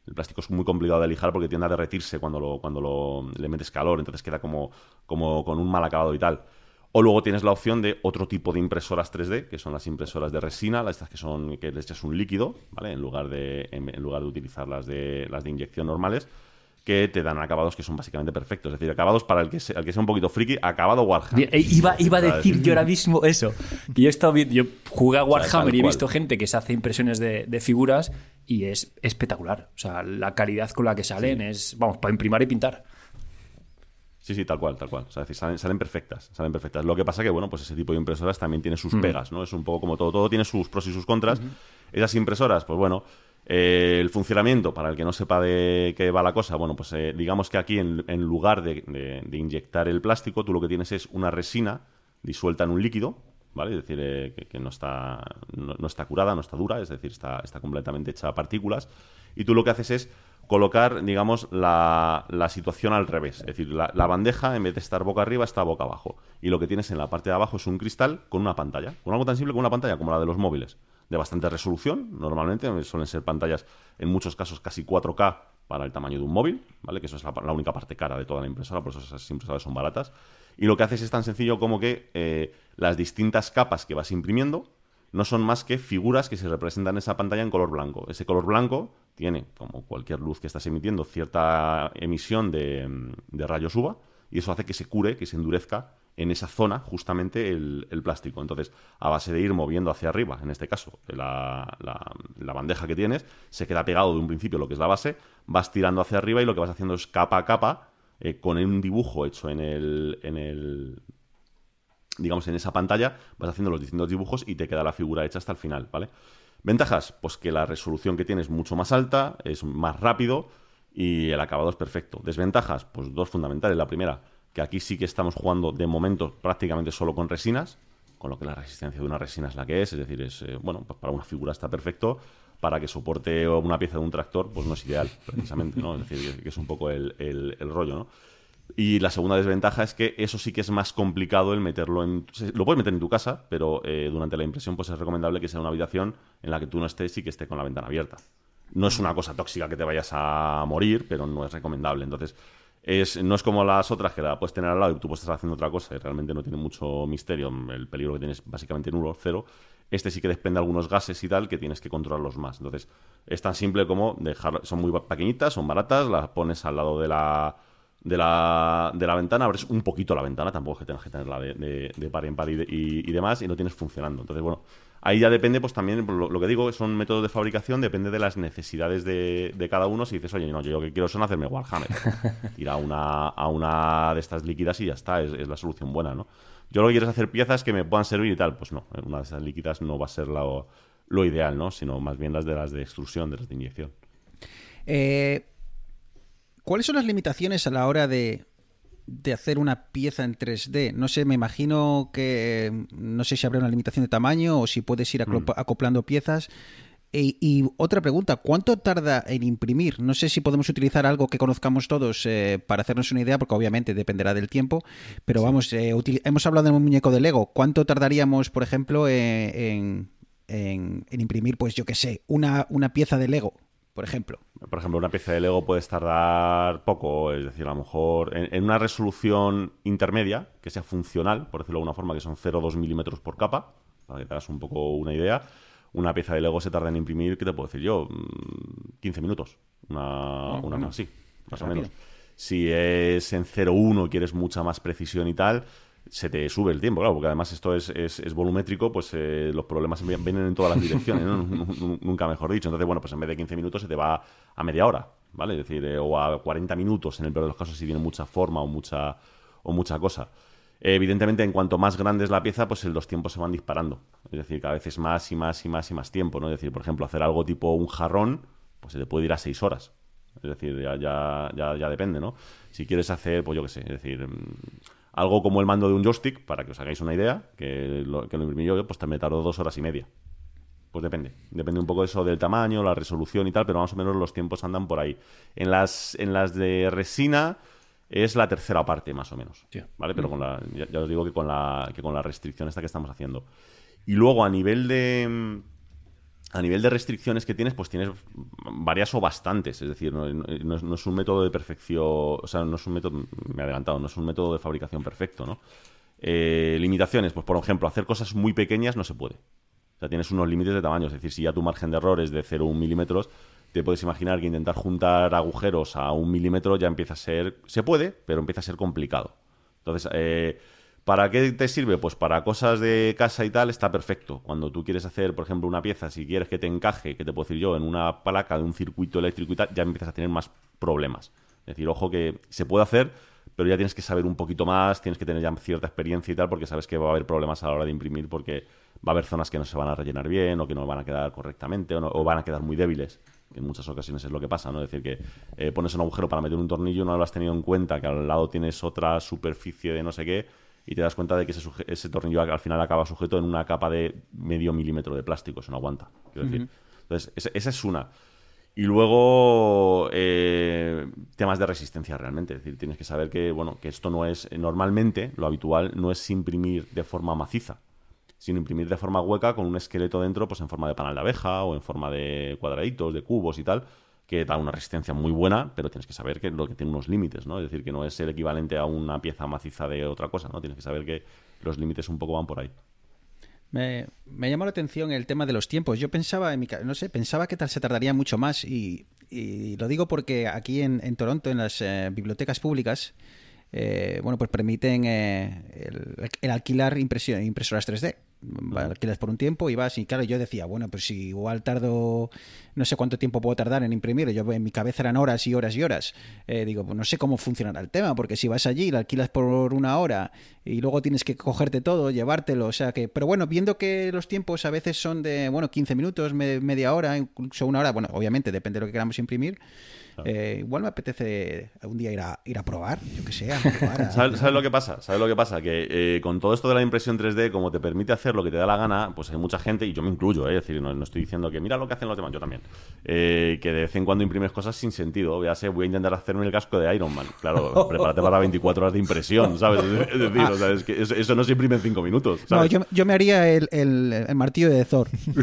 El plástico es muy complicado de lijar porque tiende a derretirse cuando, lo, cuando lo, le metes calor, entonces queda como, como con un mal acabado y tal. O luego tienes la opción de otro tipo de impresoras 3D, que son las impresoras de resina, estas que son que les echas un líquido, ¿vale? En lugar de, en lugar de utilizar las de, las de inyección normales, que te dan acabados que son básicamente perfectos. Es decir, acabados para el que sea, el que sea un poquito friki, acabado Warhammer.
Eh, Iba, iba a decir yo ahora mismo eso. Que yo he estado viendo, yo jugué a Warhammer y he visto gente que se hace impresiones de, de figuras y es espectacular. O sea, la calidad con la que salen es, vamos, para imprimar y pintar.
Sí, sí, tal cual, tal cual. O sea, es decir, salen, salen perfectas, salen perfectas. Lo que pasa que, bueno, pues ese tipo de impresoras también tiene sus pegas, ¿no? Es un poco como todo, todo tiene sus pros y sus contras. Esas impresoras, pues bueno, eh, el funcionamiento, para el que no sepa de qué va la cosa, bueno, pues eh, digamos que aquí en, lugar de, inyectar el plástico, tú lo que tienes es una resina disuelta en un líquido, ¿vale? Es decir, eh, que, no, está, no, no está curada, no está dura, es decir, está, está completamente hecha a partículas. Y tú lo que haces es colocar, digamos, la, la situación al revés. Es decir, la, la bandeja, en vez de estar boca arriba, está boca abajo. Y lo que tienes en la parte de abajo es un cristal con una pantalla. Con algo tan simple como una pantalla, como la de los móviles. De bastante resolución, normalmente. Suelen ser pantallas, en muchos casos, casi 4K para el tamaño de un móvil, ¿vale? Que eso es la, única parte cara de toda la impresora, por eso esas impresoras son baratas. Y lo que haces es tan sencillo como que eh, las distintas capas que vas imprimiendo no son más que figuras que se representan en esa pantalla en color blanco. Ese color blanco tiene, como cualquier luz que estás emitiendo, cierta emisión de, de rayos UVA y eso hace que se cure, que se endurezca en esa zona justamente el, plástico. Entonces, a base de ir moviendo hacia arriba, en este caso, la, la- la bandeja que tienes, se queda pegado de un principio lo que es la base, vas tirando hacia arriba y lo que vas haciendo es capa a capa, eh, con un dibujo hecho en el, en el, digamos, en esa pantalla, vas haciendo los distintos dibujos y te queda la figura hecha hasta el final, ¿vale? Ventajas, pues que la resolución que tienes es mucho más alta, es más rápido y el acabado es perfecto. Desventajas, pues dos fundamentales. La primera, que aquí sí que estamos jugando de momento prácticamente solo con resinas, con lo que la resistencia de una resina es la que es, es decir, es eh, bueno, pues para una figura está perfecto, para que soporte una pieza de un tractor, pues no es ideal, precisamente, ¿no? Es decir, que es un poco el, rollo, ¿no? Y la segunda desventaja es que eso sí que es más complicado el meterlo en... Lo puedes meter en tu casa, pero eh, durante la impresión pues es recomendable que sea una habitación en la que tú no estés y que esté con la ventana abierta. No es una cosa tóxica que te vayas a morir, pero no es recomendable. Entonces, es, no es como las otras que la puedes tener al lado y tú puedes estar haciendo otra cosa y realmente no tiene mucho misterio. El peligro que tienes básicamente nulo, cero. Este sí que desprende algunos gases y tal que tienes que controlarlos más. Entonces, es tan simple como dejar. Son muy pequeñitas, son baratas, las pones al lado de la, de la, de la ventana, abres un poquito la ventana, tampoco es que tengas que tenerla de, par en par y, y- y demás, y lo tienes funcionando. Entonces, bueno, ahí ya depende, pues también, lo, lo que digo, son métodos de fabricación, depende de las necesidades de, de cada uno. Si dices, oye, no, yo lo que quiero son hacerme Warhammer, tira a una, a una de estas líquidas y ya está, es, es la solución buena, ¿no? Yo lo que quiero es hacer piezas que me puedan servir y tal, pues no, una de esas líquidas no va a ser lo, lo ideal, ¿no? Sino más bien las de las de extrusión, de las de inyección.
Eh, ¿Cuáles son las limitaciones a la hora de, de hacer una pieza en 3D? No sé, me imagino que no sé si habrá una limitación de tamaño o si puedes ir aclo- acoplando piezas. E- y otra pregunta, ¿cuánto tarda en imprimir? No sé si podemos utilizar algo que conozcamos todos eh, para hacernos una idea, porque obviamente dependerá del tiempo, pero vamos, eh, hemos hablado de un muñeco de Lego. ¿Cuánto tardaríamos, por ejemplo, eh, en, en- en imprimir, pues yo qué sé, una, una pieza de Lego, por ejemplo?
Por ejemplo, una pieza de Lego puedes tardar poco, es decir, a lo mejor en, en una resolución intermedia, que sea funcional, por decirlo de alguna forma, que son 0,2 milímetros por capa, para que te hagas un poco una idea. Una pieza de Lego se tarda en imprimir, ¿qué te puedo decir yo? Mm, 15 minutos. Una, una cosa así, más o menos. Si es en 0,1 quieres mucha más precisión y tal, se te sube el tiempo, claro, porque además esto es, es- es volumétrico, pues eh, los problemas vi- vienen en todas las direcciones, ¿no? Nu- nu- nunca mejor dicho. Entonces, bueno, pues en vez de 15 minutos se te va a media hora, ¿vale? Es decir, eh, o a 40 minutos en el peor de los casos si tiene mucha forma o mucha, o mucha cosa. Evidentemente, en cuanto más grande es la pieza, pues los tiempos se van disparando. Es decir, cada vez es más y más y más y más tiempo, ¿no? Es decir, por ejemplo, hacer algo tipo un jarrón, pues se te puede ir a 6 horas. Es decir, ya, ya, ya, ya depende, ¿no? Si quieres hacer, pues yo qué sé, es decir, algo como el mando de un joystick, para que os hagáis una idea, que lo, que lo imprimí yo, pues me tardó dos horas y media. Pues depende. Depende un poco eso del tamaño, la resolución y tal, pero más o menos los tiempos andan por ahí. En las, en las de resina es la tercera parte, más o menos.
Sí.
¿Vale? Pero con la, ya, ya os digo que con la, que con la restricción esta que estamos haciendo. Y luego a nivel de. A nivel de restricciones que tienes, pues tienes varias o bastantes. Es decir, no es un método de perfección. O sea, no es un método. Me he adelantado, no es un método de fabricación perfecto, ¿no? Eh, limitaciones, pues por ejemplo, hacer cosas muy pequeñas no se puede. O sea, tienes unos límites de tamaño. Es decir, si ya tu margen de error es de 0,1 milímetros, te puedes imaginar que intentar juntar agujeros a un milímetro ya empieza a ser. Se puede, pero empieza a ser complicado. Entonces, eh, ¿para qué te sirve? Pues para cosas de casa y tal está perfecto. Cuando tú quieres hacer, por ejemplo, una pieza, si quieres que te encaje, que te puedo decir yo, en una placa de un circuito eléctrico y tal, ya empiezas a tener más problemas. Es decir, ojo que se puede hacer, pero ya tienes que saber un poquito más, tienes que tener ya cierta experiencia y tal, porque sabes que va a haber problemas a la hora de imprimir, porque va a haber zonas que no se van a rellenar bien, o que no van a quedar correctamente, o, van a quedar muy débiles, en muchas ocasiones es lo que pasa, ¿no? Es decir, que eh, pones un agujero para meter un tornillo, no lo has tenido en cuenta, que al lado tienes otra superficie de no sé qué, y te das cuenta de que ese, ese tornillo al final acaba sujeto en una capa de medio milímetro de plástico, eso no aguanta, quiero decir. Entonces, esa- esa es una. Y luego eh, temas de resistencia realmente. Es decir, tienes que saber que, bueno, que esto no es. Normalmente, lo habitual no es imprimir de forma maciza, sino imprimir de forma hueca con un esqueleto dentro, pues en forma de panal de abeja o en forma de cuadraditos, de cubos y tal, que da una resistencia muy buena, pero tienes que saber que lo que tiene unos límites, ¿no? Es decir, que no es el equivalente a una pieza maciza de otra cosa, ¿no? Tienes que saber que los límites un poco van por ahí.
Me, llamó la atención el tema de los tiempos. Yo pensaba, en mi, no sé, pensaba que tal se tardaría mucho más y, lo digo porque aquí en, Toronto, en las eh, bibliotecas públicas, eh, bueno, pues permiten eh, el, alquilar impresoras 3D. Alquilas por un tiempo y vas y claro, yo decía, bueno, pues si igual tardo, no sé cuánto tiempo puedo tardar en imprimir, yo en mi cabeza eran horas y horas y horas. Eh, digo, pues no sé cómo funcionará el tema, porque si vas allí, la alquilas por una hora y luego tienes que cogerte todo, llevártelo, o sea que, pero bueno, viendo que los tiempos a veces son de, bueno, 15 minutos, me- media hora, incluso una hora, bueno, obviamente depende de lo que queramos imprimir, Eh, igual me apetece un día ir a, ir a probar, yo que sé, a probar, a-
¿Sabes, sabes lo que pasa? ¿Sabes lo que pasa? Que eh, con todo esto de la impresión 3D, como te permite hacer lo que te da la gana, pues hay mucha gente, y yo me incluyo, ¿eh? es decir, no, no estoy diciendo que mira lo que hacen los demás, yo también, eh, que de vez en cuando imprimes cosas sin sentido. Ya sé, voy a intentar hacerme el casco de Iron Man. Claro, prepárate para 24 horas de impresión, ¿sabes? Es decir, o sea, es que eso, eso no se imprime en 5 minutos.
No, yo, yo me haría el, el- el martillo de Thor.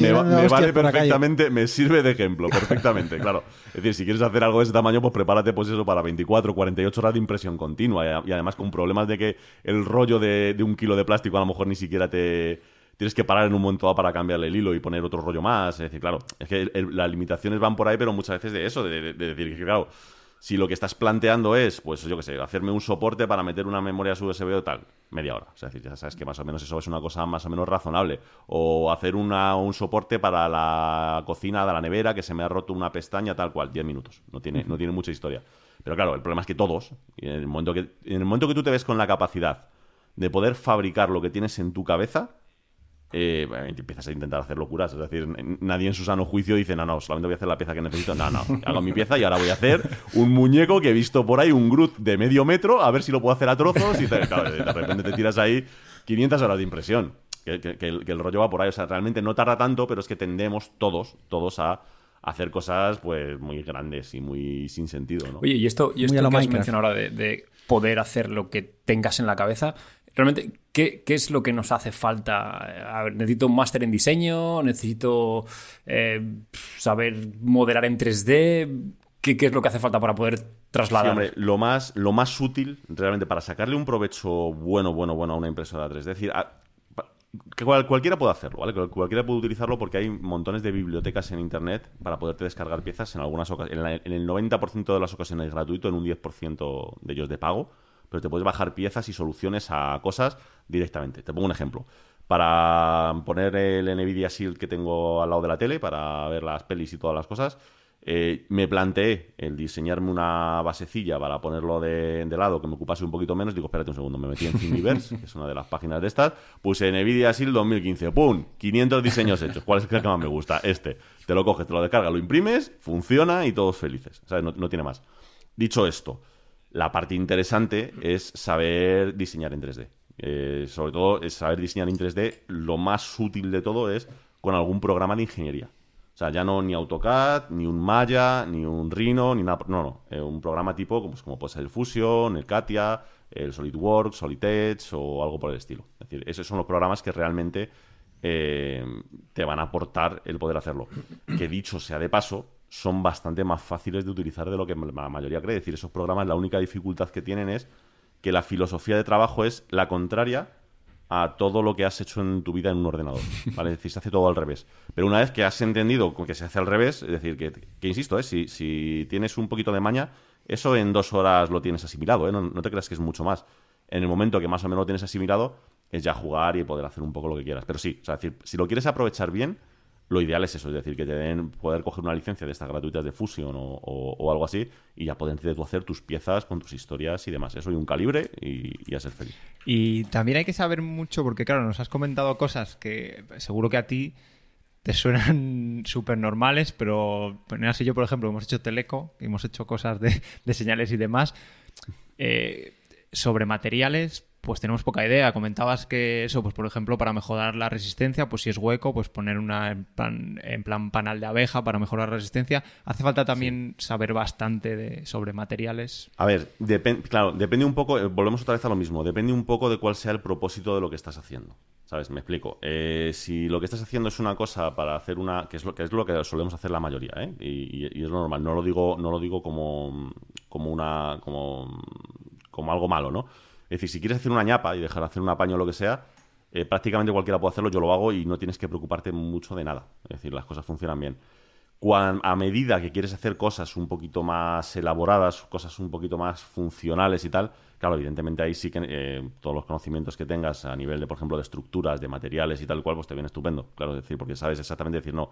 Me, vale perfectamente, me sirve de ejemplo, perfectamente, claro. Es decir, si quieres hacer algo de ese tamaño, pues prepárate pues eso para 24, 48 horas de impresión continua y, además con problemas de que el rollo de, un kilo de plástico a lo mejor ni siquiera te tienes que parar en un momento para cambiarle el hilo y poner otro rollo más. Es decir, claro, es que las limitaciones van por ahí, pero muchas veces de eso, de- de decir que claro, si lo que estás planteando es, pues yo qué sé, hacerme un soporte para meter una memoria USB o tal, media hora. O sea, es decir, ya sabes que más o menos eso es una cosa más o menos razonable. O hacer una, un soporte para la cocina de la nevera que se me ha roto una pestaña tal cual, 10 minutos. No tiene, no tiene mucha historia. Pero claro, el problema es que todos, en el momento que, en el momento que tú te ves con la capacidad de poder fabricar lo que tienes en tu cabeza, eh, y empiezas a intentar hacer locuras. Es decir, nadie en su sano juicio dice, no, no, solamente voy a hacer la pieza que necesito. No, no, hago mi pieza y ahora voy a hacer un muñeco que he visto por ahí, un Groot de medio metro, a ver si lo puedo hacer a trozos. Y te- claro, de repente te tiras ahí 500 horas de impresión. Que, que- que el, que el rollo va por ahí. O sea, realmente no tarda tanto, pero es que tendemos todos, todos a hacer cosas pues muy grandes y muy sin sentido, ¿no?
Oye, y esto, y esto que has mencionado ahora de, de poder hacer lo que tengas en la cabeza, realmente, ¿qué, es lo que nos hace falta? A ver, ¿necesito un máster en diseño? ¿Necesito eh, saber modelar en 3D? ¿Qué, es lo que hace falta para poder trasladar?
hombre, lo más, lo más útil realmente para sacarle un provecho bueno, bueno, bueno a una impresora 3D. Es decir, a- que cual- cualquiera puede hacerlo, ¿vale? Cual- Cualquiera puede utilizarlo porque hay montones de bibliotecas en internet para poderte descargar piezas en algunas ocasiones. En, en el 90% de las ocasiones gratuito, en un 10% de ellos de pago, pero te puedes bajar piezas y soluciones a cosas directamente. Te pongo un ejemplo. Para poner el NVIDIA Shield que tengo al lado de la tele, para ver las pelis y todas las cosas, eh, me planteé el diseñarme una basecilla para ponerlo de, de lado, que me ocupase un poquito menos. Digo, espérate un segundo, me metí en Thingiverse, que es una de las páginas de estas. Puse NVIDIA Shield 2015, ¡pum! 500 diseños hechos. ¿Cuál es el que más me gusta? Este. Te lo coges, te lo descargas, lo imprimes, funciona y todos felices. ¿Sabes? No, no tiene más. Dicho esto, la parte interesante es saber diseñar en 3D. Eh, sobre todo, es saber diseñar en 3D. Lo más útil de todo es con algún programa de ingeniería. O sea, ya no ni AutoCAD, ni un Maya, ni un Rhino, ni nada. No, no. eh, un programa tipo como, como puede ser el Fusion, el Katia, el SolidWorks, Solid Edge o algo por el estilo. Es decir, esos son los programas que realmente eh, te van a aportar el poder hacerlo. Que dicho sea de paso, son bastante más fáciles de utilizar de lo que la mayoría cree. Es decir, esos programas la única dificultad que tienen es que la filosofía de trabajo es la contraria a todo lo que has hecho en tu vida en un ordenador. ¿vale? Es decir, se hace todo al revés. Pero una vez que has entendido que se hace al revés, es decir, que, que insisto, ¿eh? si, si tienes un poquito de maña, eso en dos horas lo tienes asimilado, ¿eh? no, no te creas que es mucho más. En el momento que más o menos lo tienes asimilado, es ya jugar y poder hacer un poco lo que quieras. Pero sí, o sea, es decir, si lo quieres aprovechar bien, lo ideal es eso, es decir, que te den poder coger una licencia de estas gratuitas de Fusion o, o- algo así y ya poder hacer tus piezas con tus historias y demás. Eso y un calibre y, y a ser feliz.
Y también hay que saber mucho, porque claro, nos has comentado cosas que seguro que a ti te suenan súper normales, pero y yo, por ejemplo, hemos hecho teleco, hemos hecho cosas de, de señales y demás. eh, sobre materiales, pues tenemos poca idea. Comentabas que eso, pues por ejemplo, para mejorar la resistencia, pues si es hueco, pues poner una en plan, en plan panal de abeja para mejorar la resistencia. Hace falta también saber bastante de, sobre materiales.
A ver, claro, depende un poco, eh, volvemos otra vez a lo mismo, depende un poco de cuál sea el propósito de lo que estás haciendo. ¿Sabes? Me explico. Eh, si lo que estás haciendo es una cosa para hacer una. que es lo que es lo que solemos hacer la mayoría, ¿eh? Y, y- y es lo normal. No lo digo, no lo digo como, como una. como, como algo malo, ¿no? Es decir, si quieres hacer una ñapa y dejar de hacer un apaño o lo que sea, eh, prácticamente cualquiera puede hacerlo, yo lo hago y no tienes que preocuparte mucho de nada. Es decir, las cosas funcionan bien. A medida que quieres hacer cosas un poquito más elaboradas, cosas un poquito más funcionales y tal, claro, evidentemente ahí sí que eh, todos los conocimientos que tengas a nivel de, por ejemplo, de estructuras, de materiales y tal cual, pues te viene estupendo. Claro, es decir, porque sabes exactamente decir, no,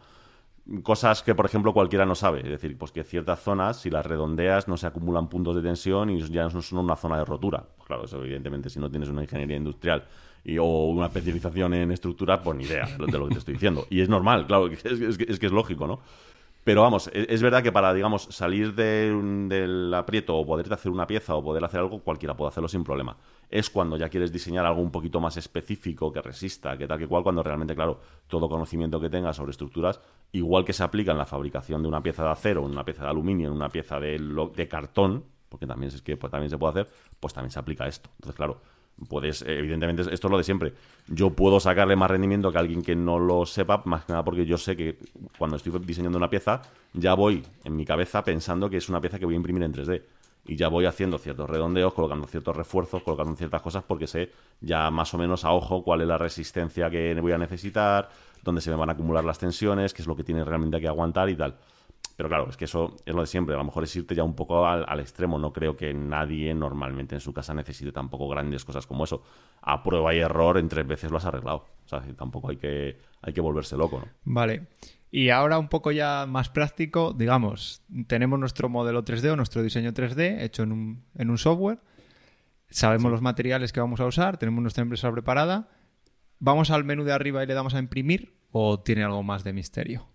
cosas que, por ejemplo, cualquiera no sabe. Es decir, pues que ciertas zonas, si las redondeas, no se acumulan puntos de tensión y ya no son una zona de rotura. Pues claro, eso evidentemente si no tienes una ingeniería industrial y, o una especialización en estructura, pues ni idea de lo que te estoy diciendo. Y es normal, claro, es, es que- es es lógico, ¿no? Pero vamos, e- es verdad que para, digamos, salir de del aprieto o poderte hacer una pieza o poder hacer algo, cualquiera puede hacerlo sin problema. Es cuando ya quieres diseñar algo un poquito más específico, que resista, que tal que cual, cuando realmente, claro, todo conocimiento que tengas sobre estructuras, igual que se aplica en la fabricación de una pieza de acero, una pieza de aluminio, en una pieza de cartón, porque también es que pues, también se puede hacer, pues también se aplica esto. Entonces, claro, puedes, eh, evidentemente, esto es lo de siempre. Yo puedo sacarle más rendimiento que alguien que no lo sepa, más que nada porque yo sé que cuando estoy diseñando una pieza, ya voy en mi cabeza pensando que es una pieza que voy a imprimir en 3D. Y ya voy haciendo ciertos redondeos, colocando ciertos refuerzos, colocando ciertas cosas, porque sé ya más o menos a ojo cuál es la resistencia que voy a necesitar, dónde se me van a acumular las tensiones, qué es lo que tiene realmente que aguantar y tal. Pero claro, es que eso es lo de siempre. A lo mejor es irte ya un poco al, al extremo. No creo que nadie normalmente en su casa necesite tampoco grandes cosas como eso. A prueba y error, en tres veces lo has arreglado. O sea, tampoco hay que, hay que volverse loco, ¿no?
Vale. Y ahora un poco ya más práctico, digamos, tenemos nuestro modelo 3D o nuestro diseño 3D hecho en un, en un software, sabemos los materiales que vamos a usar, tenemos nuestra impresora preparada, vamos al menú de arriba y le damos a imprimir o tiene algo más de misterio.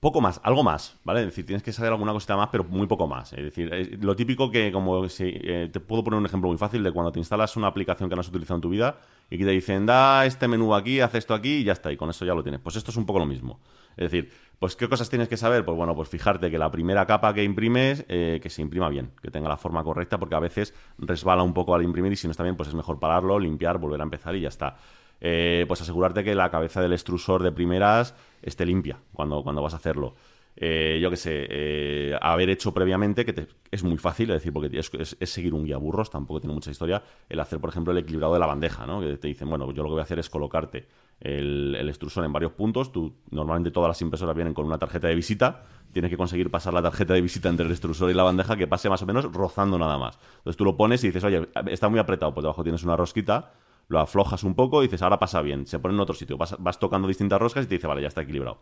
Poco más, algo más, ¿vale? Es decir, tienes que saber alguna cosita más, pero muy poco más. Es decir, lo típico que, como si, eh, te puedo poner un ejemplo muy fácil de cuando te instalas una aplicación que no has utilizado en tu vida y que te dicen, da este menú aquí, haz esto aquí y ya está, y con eso ya lo tienes. Pues esto es un poco lo mismo. Es decir, pues ¿qué cosas tienes que saber? Pues bueno, pues fijarte que la primera capa que imprimes, eh, que se imprima bien, que tenga la forma correcta, porque a veces resbala un poco al imprimir y si no está bien, pues es mejor pararlo, limpiar, volver a empezar y ya está. Eh, pues asegurarte que la cabeza del extrusor de primeras esté limpia cuando, cuando vas a hacerlo. Eh, yo qué sé, eh, haber hecho previamente, que es muy fácil, es decir, porque es seguir un guía burros, tampoco tiene mucha historia, el hacer, por ejemplo, el equilibrado de la bandeja, ¿no? Que te dicen, bueno, yo lo que voy a hacer es colocarte el, el extrusor en varios puntos, tú, normalmente todas las impresoras vienen con una tarjeta de visita, tienes que conseguir pasar la tarjeta de visita entre el extrusor y la bandeja que pase más o menos rozando nada más. Entonces tú lo pones y dices, oye, está muy apretado, pues debajo tienes una rosquita, lo aflojas un poco y dices, ahora pasa bien, se pone en otro sitio, vas, vas tocando distintas roscas y te dice, vale, ya está equilibrado.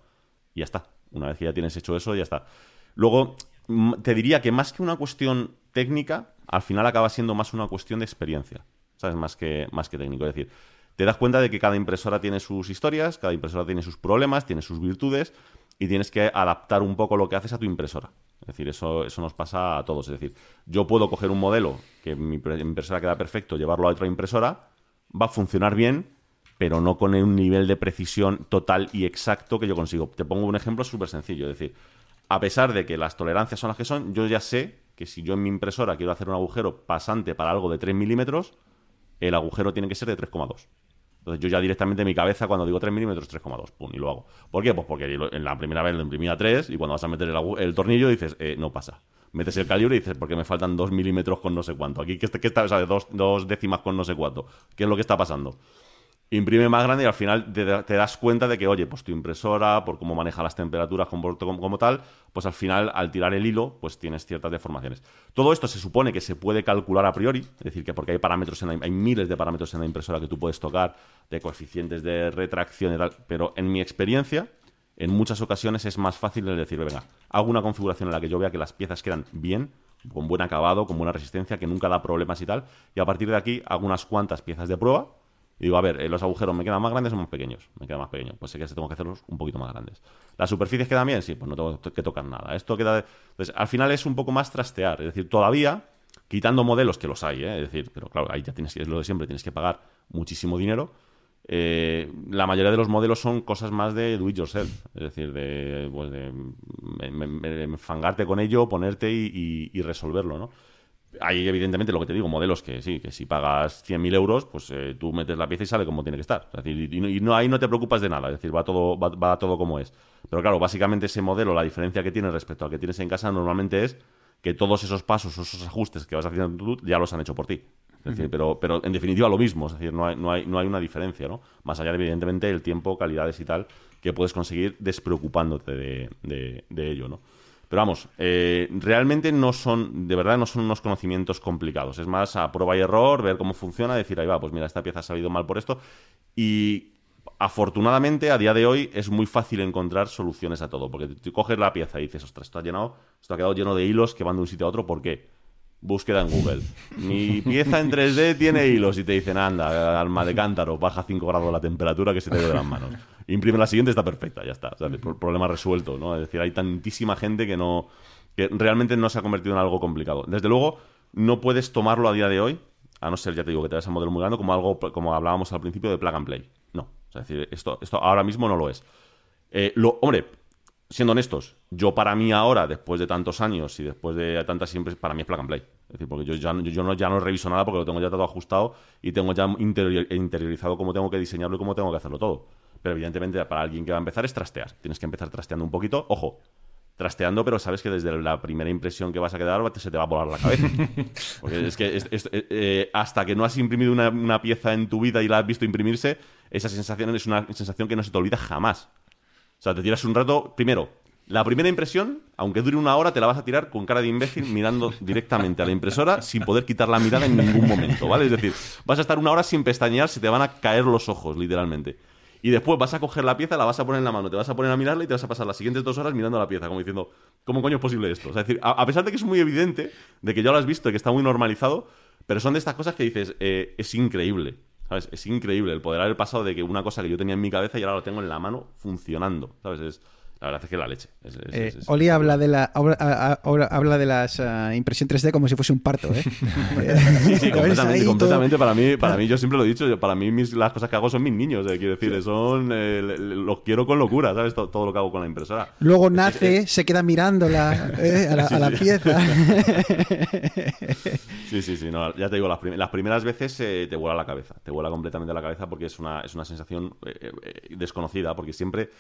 Y ya está. Una vez que ya tienes hecho eso, ya está. Luego, mm, te diría que más que una cuestión técnica, al final acaba siendo más una cuestión de experiencia. ¿Sabes? Más que, más que técnico. Es decir, te das cuenta de que cada impresora tiene sus historias, cada impresora tiene sus problemas, tiene sus virtudes, y tienes que adaptar un poco lo que haces a tu impresora. Es decir, eso, eso nos pasa a todos. Es decir, yo puedo coger un modelo que mi pre- impresora queda perfecto, llevarlo a otra impresora, va a funcionar bien, pero no con un nivel de precisión total y exacto que yo consigo. Te pongo un ejemplo súper sencillo. Es decir, a pesar de que las tolerancias son las que son, yo ya sé que si yo en mi impresora quiero hacer un agujero pasante para algo de 3 milímetros, el agujero tiene que ser de 3,2. Entonces yo ya directamente en mi cabeza cuando digo 3 milímetros, 3,2, pum, y lo hago. ¿Por qué? Pues porque en la primera vez lo imprimí a 3 y cuando vas a meter el, el tornillo dices, eh, no pasa. Metes el calibre y dices, porque me faltan 2 milímetros con no sé cuánto. Aquí, ¿qué, está- sea, dos, dos décimas con no sé cuánto. ¿Qué es lo que está pasando? imprime más grande y al final te, das cuenta de que, oye, pues tu impresora, por cómo maneja las temperaturas como, como, como tal, pues al final, al tirar el hilo, pues tienes ciertas deformaciones. Todo esto se supone que se puede calcular a priori, es decir, que porque hay parámetros, en la- hay miles de parámetros en la impresora que tú puedes tocar, de coeficientes de retracción y tal, pero en mi experiencia, en muchas ocasiones es más fácil el decir, venga, hago una configuración en la que yo vea que las piezas quedan bien, con buen acabado, con buena resistencia, que nunca da problemas y tal, y a partir de aquí hago unas cuantas piezas de prueba, y digo, a ver, eh, los agujeros me quedan más grandes o más pequeños. Me quedan más pequeños. Pues sé que tengo que hacerlos un poquito más grandes. ¿Las superficies quedan bien? Sí, pues no tengo que tocar nada. Esto queda. Entonces, al final es un poco más trastear. Es decir, todavía, quitando modelos que los hay, ¿eh? es decir, pero claro, ahí ya tienes que, es lo de siempre, tienes que pagar muchísimo dinero. Eh, la mayoría de los modelos son cosas más de do it yourself, es decir, de, pues de enfangarte con ello, ponerte y resolverlo, ¿no? Hay, evidentemente, lo que te digo, modelos que sí, que si pagas 100.000 euros, pues eh, tú metes la pieza y sale como tiene que estar. Es decir, y, no- y no, ahí no te preocupas de nada, es decir, va todo, va, va todo como es. Pero claro, básicamente ese modelo, la diferencia que tiene respecto al que tienes en casa, normalmente es que todos esos pasos, esos ajustes que vas haciendo tú, ya los han hecho por ti. Es decir, pero, pero en definitiva lo mismo, es decir, no hay, no hay, no hay una diferencia, ¿no? Más allá de, evidentemente, el tiempo, calidades y tal, que puedes conseguir despreocupándote de, de- de ello, ¿no? Pero vamos, eh, realmente no son, de verdad, no son unos conocimientos complicados. Es más a prueba y error, ver cómo funciona, decir, ahí va, pues mira, esta pieza ha salido mal por esto. Y afortunadamente, a día de hoy, es muy fácil encontrar soluciones a todo. Porque tú coges la pieza y dices, ostras, esto ha llenado, esto ha quedado lleno de hilos que van de un sitio a otro, ¿por qué? Búsqueda en Google. Mi pieza en 3D tiene hilos y te dicen, anda, alma de cántaro, baja 5 grados la temperatura que se te ve de las manos. Imprime la siguiente, está perfecta, ya está. O sea, el pro- problema resuelto, ¿no? Es decir, hay tantísima gente que no que realmente no se ha convertido en algo complicado. Desde luego, no puedes tomarlo a día de hoy, a no ser, ya te digo, que te das a modelo muy grande, como algo, como hablábamos al principio, de plug and play. No. O sea, es decir, esto, esto ahora mismo no lo es. Eh, lo, hombre, siendo honestos, yo para mí ahora, después de tantos años y después de tantas siempre, para mí es plug and play. Es decir, porque yo ya, no- yo no, ya no reviso nada porque lo tengo ya todo ajustado y tengo ya interior- interiorizado cómo tengo que diseñarlo y cómo tengo que hacerlo todo. Pero evidentemente para alguien que va a empezar es trastear. Tienes que empezar trasteando un poquito. Ojo, trasteando, pero sabes que desde la primera impresión que vas a quedar se te va a volar la cabeza. Porque es que es- es- eh, eh, hasta que no has imprimido una, una pieza en tu vida y la has visto imprimirse, esa sensación es una sensación que no se te olvida jamás. O sea, te tiras un rato. Primero, la primera impresión, aunque dure una hora, te la vas a tirar con cara de imbécil mirando directamente a la impresora sin poder quitar la mirada en ningún momento, ¿vale? Es decir, vas a estar una hora sin pestañear, se te van a caer los ojos, literalmente. Y después vas a coger la pieza, la vas a poner en la mano, te vas a poner a mirarla y te vas a pasar las siguientes dos horas mirando la pieza, como diciendo, ¿cómo coño es posible esto? O sea, es decir, a, a pesar de que es muy evidente, de que ya lo has visto y que está muy normalizado, pero son de estas cosas que dices, eh, es increíble. ¿Sabes? Es increíble el poder haber pasado de que una cosa que yo tenía en mi cabeza y ahora lo tengo en la mano funcionando. ¿Sabes? Es, la verdad es que la leche. Es- es-
Eh, Oli habla de la habla, habla de las ah, impresión 3D como si fuese un parto, ¿eh?
Sí, sí,
ves
completamente,
todo-
completamente. Para mí, para mí, yo siempre lo he dicho, para mí mis, las cosas que hago son mis niños, eh, quiero decir, son, eh, los quiero con locura, ¿sabes? Todo, todo lo que hago con la impresora.
Luego nace, se queda mirándola eh, a la, a la pieza.
Sí, sí, sí. No, ya te digo, las, prim- las primeras veces eh, te vuela la cabeza. Te vuela completamente la cabeza porque es una, es una sensación eh, eh, desconocida. Porque siempre,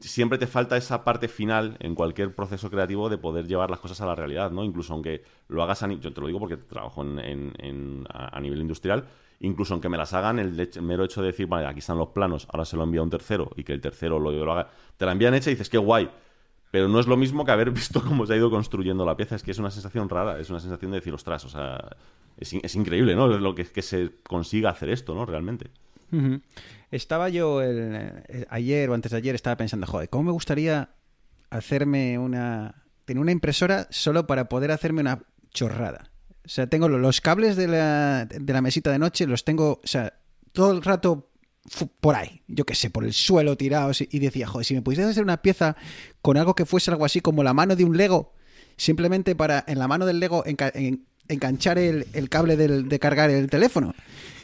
siempre te falta esa parte final en cualquier proceso creativo de poder llevar las cosas a la realidad, ¿no? Incluso aunque lo hagas a Yo te lo digo porque trabajo en, en- en- a, nivel industrial. Incluso aunque me las hagan, el, mero hecho de decir, vale, aquí están los planos, ahora se lo envía a un tercero y que el tercero lo, haga. Te la envían hecha y dices, qué guay. Pero no es lo mismo que haber visto cómo se ha ido construyendo la pieza. Es que es una sensación rara. Es una sensación de decir, ostras, o sea, es, es increíble, ¿no? Lo que, que se consiga hacer esto, ¿no? Realmente.
Estaba yo el, eh, ayer o antes de ayer, estaba pensando, joder, ¿cómo me gustaría hacerme una. tener una impresora solo para poder hacerme una chorrada? O sea, tengo lo- los cables de la, de la mesita de noche, los tengo, o sea, todo el rato por ahí, yo qué sé, por el suelo tirados y, decía, joder, si me pudiese hacer una pieza con algo que fuese algo así como la mano de un Lego, simplemente para en la mano del Lego enganchar el, el cable del- de cargar el teléfono.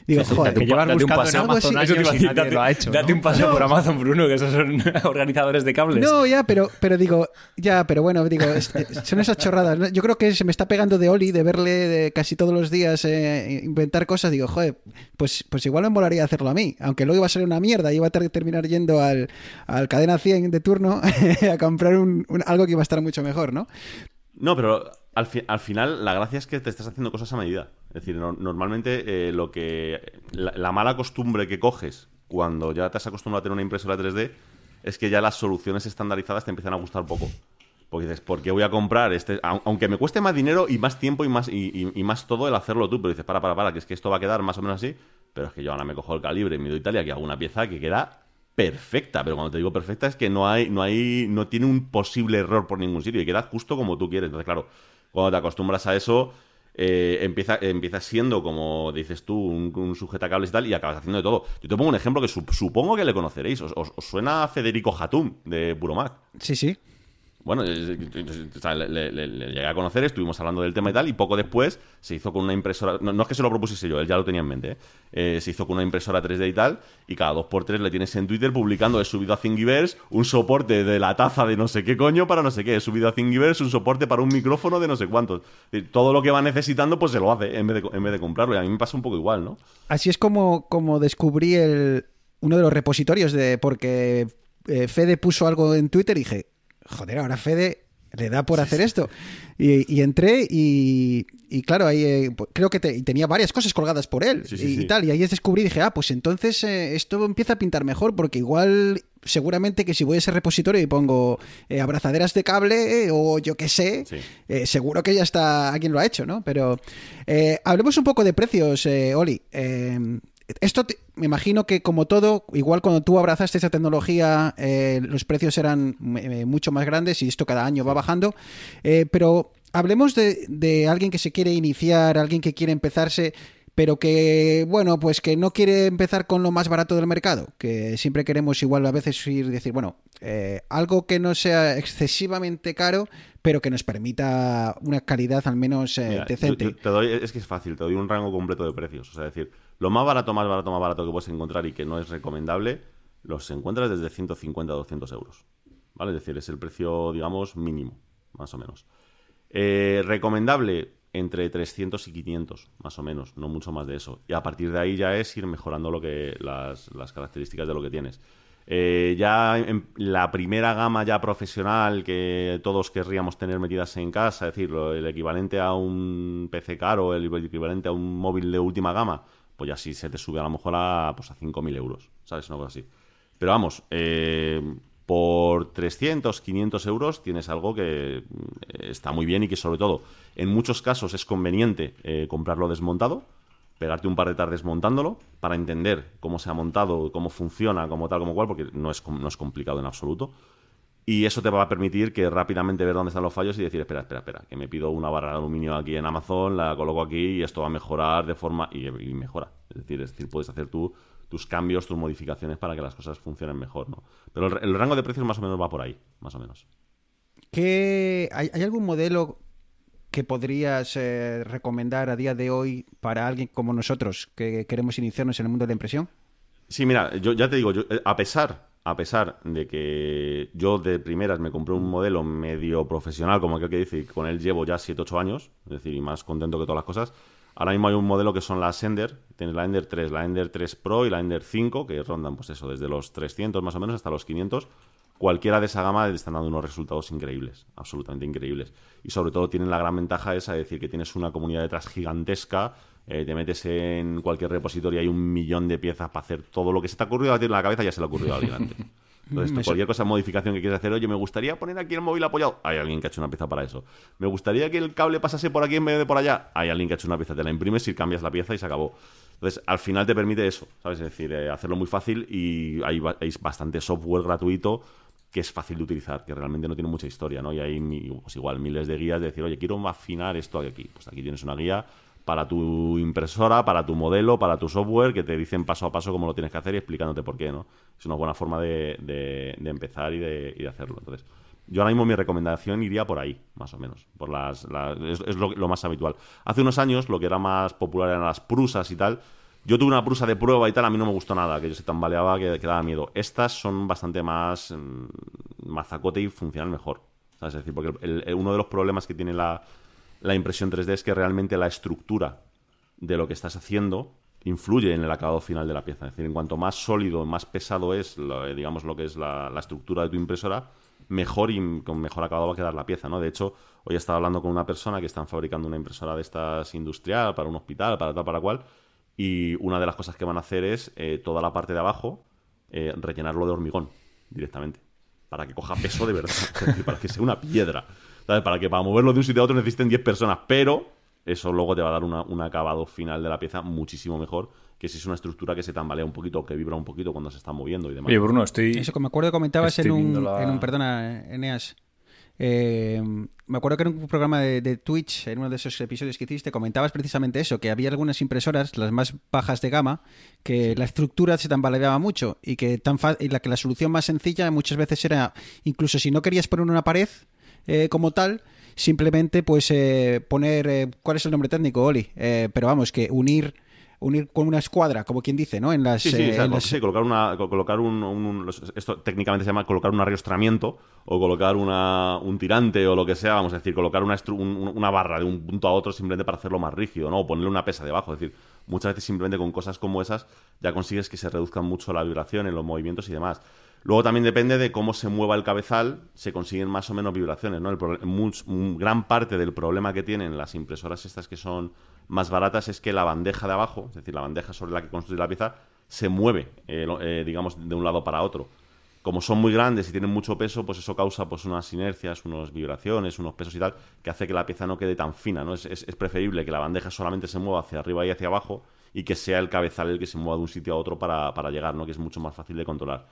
Digo,
Sí,
joder,
Que
un
llevas en Amazon años y nadie
date,
lo ha hecho.
date
¿no?
un paseo por Amazon, Bruno, que esos son organizadores de cables.
No, ya, pero, pero digo, ya, pero bueno, digo, es- es- son esas chorradas. ¿no? Yo creo que se me está pegando de Oli de verle de casi todos los días eh, inventar cosas. Digo, joder, pues, pues igual me molaría hacerlo a mí. Aunque luego iba a ser una mierda, iba a ter- terminar yendo al, al cadena 100 de turno a comprar un, un- algo que iba a estar mucho mejor, ¿no?
No, pero al, fi- al final la gracia es que te estás haciendo cosas a medida. Es decir, no- normalmente eh, lo que la, la mala costumbre que coges cuando ya te has acostumbrado a tener una impresora 3D es que ya las soluciones estandarizadas te empiezan a gustar poco. Porque dices, ¿por qué voy a comprar este? Au- Aunque me cueste más dinero y más tiempo y más, y más todo el hacerlo tú, pero dices, para, para, para, que es que esto va a quedar más o menos así. Pero es que yo ahora me cojo el calibre y me doy Italia que hago una pieza que queda perfecta. Pero cuando te digo perfecta es que no hay, no hay, no tiene un posible error por ningún sitio y queda justo como tú quieres. Entonces, claro, cuando te acostumbras a eso, eh, empieza, siendo, como dices tú, un, un sujetacables y tal, y acabas haciendo de todo. Yo te pongo un ejemplo que sup- supongo que le conoceréis. ¿Os, os- os suena a Federico Hatum de Buromac?
Sí, sí.
Bueno, eh, eh, sea, le, le- le- le llegué a conocer, estuvimos hablando del tema y tal, y poco después se hizo con una impresora. No, es que se lo propusiese yo, él ya lo tenía en mente. ¿eh? Eh, se hizo con una impresora 3D y tal, y cada dos por tres le tienes en Twitter publicando: he subido a Thingiverse un soporte de la taza de no sé qué coño para no sé qué, he subido a Thingiverse un soporte para un micrófono de no sé cuántos. Todo lo que va necesitando, pues se lo hace en vez de, en vez de comprarlo, y a mí me pasa un poco igual, ¿no?
Así es como, como descubrí el, uno de los repositorios de. Porque eh, Fede puso algo en Twitter y dije, joder, ahora Fede le da por hacer esto. Y, y entré y, y claro, ahí eh, pues, creo que te- y tenía varias cosas colgadas por él
Sí, sí,
y, tal. Y ahí descubrí y dije, ah, pues entonces eh, esto empieza a pintar mejor porque igual. Seguramente que si voy a ese repositorio y pongo eh, abrazaderas de cable o yo qué sé, seguro que ya está alguien lo ha hecho, ¿no? Pero hablemos un poco de precios, eh, Oli. Esto te- me imagino que como todo, igual cuando tú abrazaste esa tecnología, eh, los precios eran eh, mucho más grandes y esto cada año va bajando. Eh, pero hablemos de, de alguien que se quiere iniciar, alguien que quiere empezarse, pero que, bueno, pues que no quiere empezar con lo más barato del mercado, que siempre queremos igual a veces ir decir, bueno, algo que no sea excesivamente caro, pero que nos permita una calidad al menos
Mira,
decente.
yo- yo te doy, es que es fácil, te doy un rango completo de precios. O sea, decir, lo más barato, más barato, más barato que puedes encontrar y que no es recomendable, los encuentras desde 150 a 200 euros. ¿Vale? Es decir, es el precio, digamos, mínimo, más o menos. Eh, recomendable entre 300 y 500, más o menos, no mucho más de eso. Y a partir de ahí ya es ir mejorando lo que las, las características de lo que tienes. Eh, ya en la primera gama ya profesional que todos querríamos tener metidas en casa, es decir, el equivalente a un PC caro, el equivalente a un móvil de última gama, pues ya sí se te sube a lo mejor a, pues a 5.000 euros, ¿sabes? Una cosa así. Pero vamos, eh, por 300, 500 euros tienes algo que mm, está muy bien y que sobre todo en muchos casos es conveniente eh, comprarlo desmontado, pegarte un par de tardes montándolo para entender cómo se ha montado, cómo funciona, como tal, como cual, porque no es, no es complicado en absoluto. Y eso te va a permitir que rápidamente ver dónde están los fallos y decir, espera, espera, espera, que me pido una barra de aluminio aquí en Amazon, la coloco aquí y esto va a mejorar de forma... Y, y mejora. Es decir, es decir, puedes hacer tú tus cambios, tus modificaciones para que las cosas funcionen mejor, ¿no? Pero el, el rango de precios más o menos va por ahí, más o menos.
¿Qué- hay, hay algún modelo que podrías eh, recomendar a día de hoy para alguien como nosotros que queremos iniciarnos en el mundo de la impresión?
Sí, mira, yo ya te digo, yo, eh, a pesar, a pesar de que yo de primeras me compré un modelo medio profesional, como aquel que dice, y con él llevo ya 7-8 años, es decir, y más contento que todas las cosas. Ahora mismo hay un modelo que son las Ender, tienes la Ender 3, la Ender 3 Pro y la Ender 5, que rondan, pues eso, desde los 300 más o menos hasta los 500. Cualquiera de esa gama están dando unos resultados increíbles, absolutamente increíbles. Y sobre todo tienen la gran ventaja esa de decir que tienes una comunidad detrás gigantesca, eh, te metes en cualquier repositorio y hay un millón de piezas para hacer todo lo que se te ha ocurrido a ti en la cabeza, ya se le ha ocurrido a alguien antes. Entonces, tú, cualquier cosa, modificación que quieras hacer, oye, me gustaría poner aquí el móvil apoyado, hay alguien que ha hecho una pieza para eso. Me gustaría que el cable pasase por aquí en vez de por allá, hay alguien que ha hecho una pieza, te la imprimes y cambias la pieza y se acabó. Entonces, al final te permite eso, ¿sabes? Es decir, eh, hacerlo muy fácil y hay, ba- hay bastante software gratuito que es fácil de utilizar, que realmente no tiene mucha historia, ¿no? Y hay pues igual miles de guías de decir, oye, quiero afinar esto aquí. Pues aquí tienes una guía para tu impresora, para tu modelo, para tu software, que te dicen paso a paso cómo lo tienes que hacer y explicándote por qué, ¿no? Es una buena forma de, de- empezar y de, y de hacerlo. Entonces, yo ahora mismo mi recomendación iría por ahí, más o menos. Por las, es lo, más habitual. Hace unos años lo que era más popular eran las prusas y tal. Yo tuve una prusa de prueba y tal, a mí no me gustó nada, que yo se tambaleaba, que, daba miedo. Estas son bastante más mm, mazacote y funcionan mejor. ¿sabes? Es decir, porque uno de los problemas que tiene la, la impresión 3D es que realmente la estructura de lo que estás haciendo influye en el acabado final de la pieza. Es decir, en cuanto más sólido, más pesado es, eh, digamos, lo que es la, estructura de tu impresora, mejor y con mejor acabado va a quedar la pieza, ¿no? De hecho, hoy estaba hablando con una persona que están fabricando una impresora de estas industrial para un hospital, para tal, para cual, y una de las cosas que van a hacer es eh, toda la parte de abajo eh, rellenarlo de hormigón directamente, para que coja peso de verdad, decir, para que sea una piedra, ¿sabes? Para que para moverlo de un sitio a otro necesiten 10 personas, pero eso luego te va a dar una- un acabado final de la pieza muchísimo mejor que si es una estructura que se tambalea un poquito, que vibra un poquito cuando se está moviendo y demás.
Oye, Bruno, estoy.
Eso que me acuerdo que comentabas en un,
viendo la-
en un- perdona, Eneas. Eh, me acuerdo que en un programa de, de Twitch, en uno de esos episodios que hiciste, comentabas precisamente eso, que había algunas impresoras, las más bajas de gama, que la estructura se tambaleaba mucho y que, tan fa- y la, que la solución más sencilla muchas veces era, incluso si no querías poner una pared eh, como tal, simplemente pues eh, poner, eh, ¿cuál es el nombre técnico, Oli? Eh, pero vamos, que unir unir con una escuadra, como quien dice, ¿no? En las,
Sí, sí,
eh,
o sea,
en las-
sí, colocar, una, co- colocar un, un- Esto técnicamente se llama colocar un arriostramiento o colocar una, un tirante o lo que sea, vamos a decir, colocar una, estru- un- un- una barra de un punto a otro simplemente para hacerlo más rígido, ¿no? O ponerle una pesa debajo. Es decir, muchas veces simplemente con cosas como esas ya consigues que se reduzcan mucho la vibración en los movimientos y demás. Luego también depende de cómo se mueva el cabezal, se consiguen más o menos vibraciones, ¿no? El gran parte del problema que tienen las impresoras estas que son más baratas es que la bandeja de abajo, es decir, la bandeja sobre la que construye la pieza, se mueve, eh, eh, digamos, de un lado para otro. Como son muy grandes y tienen mucho peso, pues eso causa pues unas inercias, unas vibraciones, unos pesos y tal, que hace que la pieza no quede tan fina, ¿no? Es, es- es preferible que la bandeja solamente se mueva hacia arriba y hacia abajo y que sea el cabezal el que se mueva de un sitio a otro para, para llegar, ¿no? Que es mucho más fácil de controlar.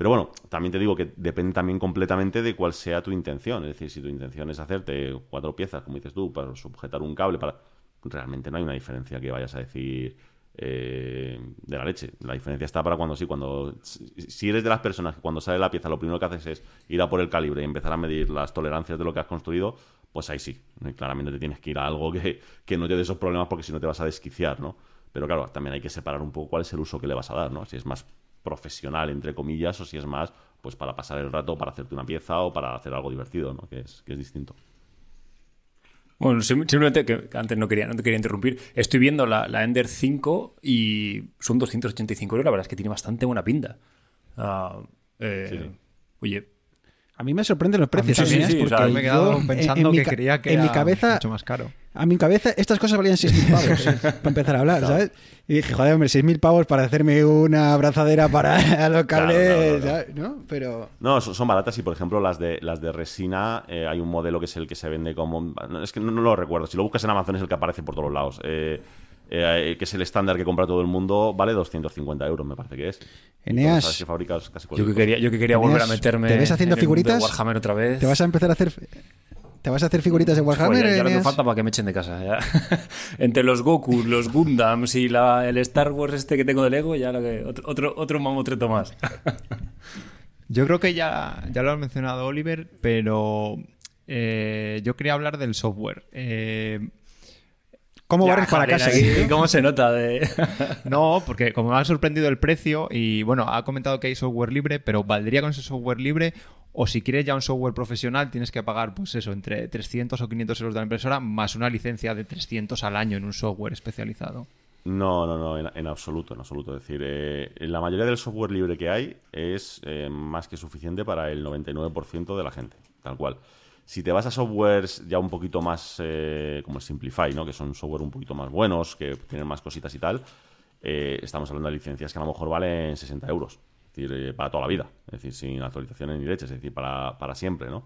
Pero bueno, también te digo que depende también completamente de cuál sea tu intención. Es decir, si tu intención es hacerte cuatro piezas, como dices tú, para sujetar un cable, para realmente no hay una diferencia que vayas a decir eh, de la leche. La diferencia está para cuando sí, cuando si eres de las personas que cuando sale la pieza lo primero que haces es ir a por el calibre y empezar a medir las tolerancias de lo que has construido, pues ahí sí. Claramente te tienes que ir a algo que, que no te dé esos problemas porque si no te vas a desquiciar, ¿no? Pero claro, también hay que separar un poco cuál es el uso que le vas a dar, ¿no? Si es más profesional, entre comillas, o si es más pues para pasar el rato, para hacerte una pieza o para hacer algo divertido, ¿no? Que es, que es distinto.
Bueno, sim- simplemente que antes no quería, no te quería interrumpir. Estoy viendo la, la Ender 5 y son 285 euros. La verdad es que tiene bastante buena pinta. Ah, eh, Oye,
A mí me sorprenden los precios.
sí, sí,
también,
sí,
¿eh?
o sea,
porque
me he quedado
en-
pensando
en mi
que
ca-
creía que
en mi
era
cabeza,
mucho más caro.
A mi cabeza estas cosas valían 6.000 pavos para empezar a hablar, ¿sabes? Y dije, joder, hombre, 6.000 pavos para hacerme una abrazadera para los cables,
claro, claro.
¿sabes? ¿no? Pero...
No, son son baratas y por ejemplo las de las de resina eh, hay un modelo que es el que se vende como no, es que no, no lo recuerdo. Si lo buscas en Amazon es el que aparece por todos lados. Eh, eh, que es el estándar que compra todo el mundo, vale 250 euros, me parece que es.
Eneas,
Entonces, que fabricas casi
yo que quería, yo que quería volver a meterme.
¿te ves haciendo
en el
figuritas?
Warhammer otra vez.
¿Te vas a empezar a hacer... ¿Te vas a hacer figuritas de Warhammer,
ya, ya lo que falta para que me echen de casa. ya. Entre los Goku, los Gundams y la- el Star Wars este que tengo de Lego, ya lo que, otro, otro, otro mamotreto más.
Yo creo que ya, ya lo has mencionado, Oliver, pero eh, yo quería hablar del software. Eh,
¿Cómo barres para casa?
aquí,
eh?
¿Cómo se nota? De...
no, porque como me ha sorprendido el precio y bueno, ha comentado que hay software libre, pero ¿valdría con ese software libre? O si quieres ya un software profesional, tienes que pagar, pues eso, entre 300 o 500 euros de la impresora, más una licencia de 300 al año en un software especializado.
No, no, no, en, en absoluto, en absoluto. Es decir, eh, la mayoría del software libre que hay es eh, más que suficiente para el 99% de la gente, tal cual. Si te vas a softwares ya un poquito más eh, como Simplify, ¿no? que son software un poquito más buenos, que tienen más cositas y tal, estamos hablando de licencias que a lo mejor valen 60 euros. Es decir, eh, para toda la vida. Es decir, sin actualizaciones ni leches, es decir, para, para siempre, ¿no?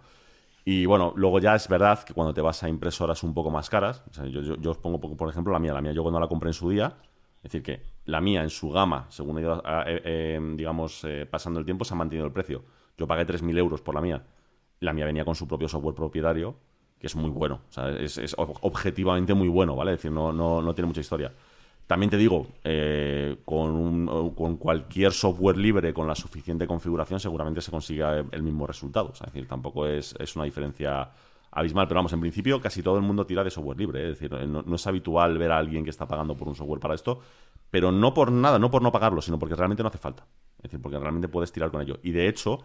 Y bueno, luego ya es verdad que cuando te vas a impresoras un poco más caras, o sea, yo, yo- os pongo por ejemplo la mía, la mía yo cuando la compré en su día, es decir, que la mía en su gama, según ha ido, eh, eh, digamos, eh, pasando el tiempo, se ha mantenido el precio. Yo pagué 3.000 euros por la mía. La mía venía con su propio software propietario, que es muy bueno, o sea, es, es ob- objetivamente muy bueno, ¿vale? Es decir, no, no, no tiene mucha historia. También te digo, eh, con, un- con cualquier software libre con la suficiente configuración seguramente se consiga el mismo resultado. Es decir, tampoco es, una diferencia abismal, pero vamos, en principio casi todo el mundo tira de software libre. ¿eh? Es decir, no, no es habitual ver a alguien que está pagando por un software para esto, pero no por nada, no por no pagarlo, sino porque realmente no hace falta. Es decir, porque realmente puedes tirar con ello. Y de hecho,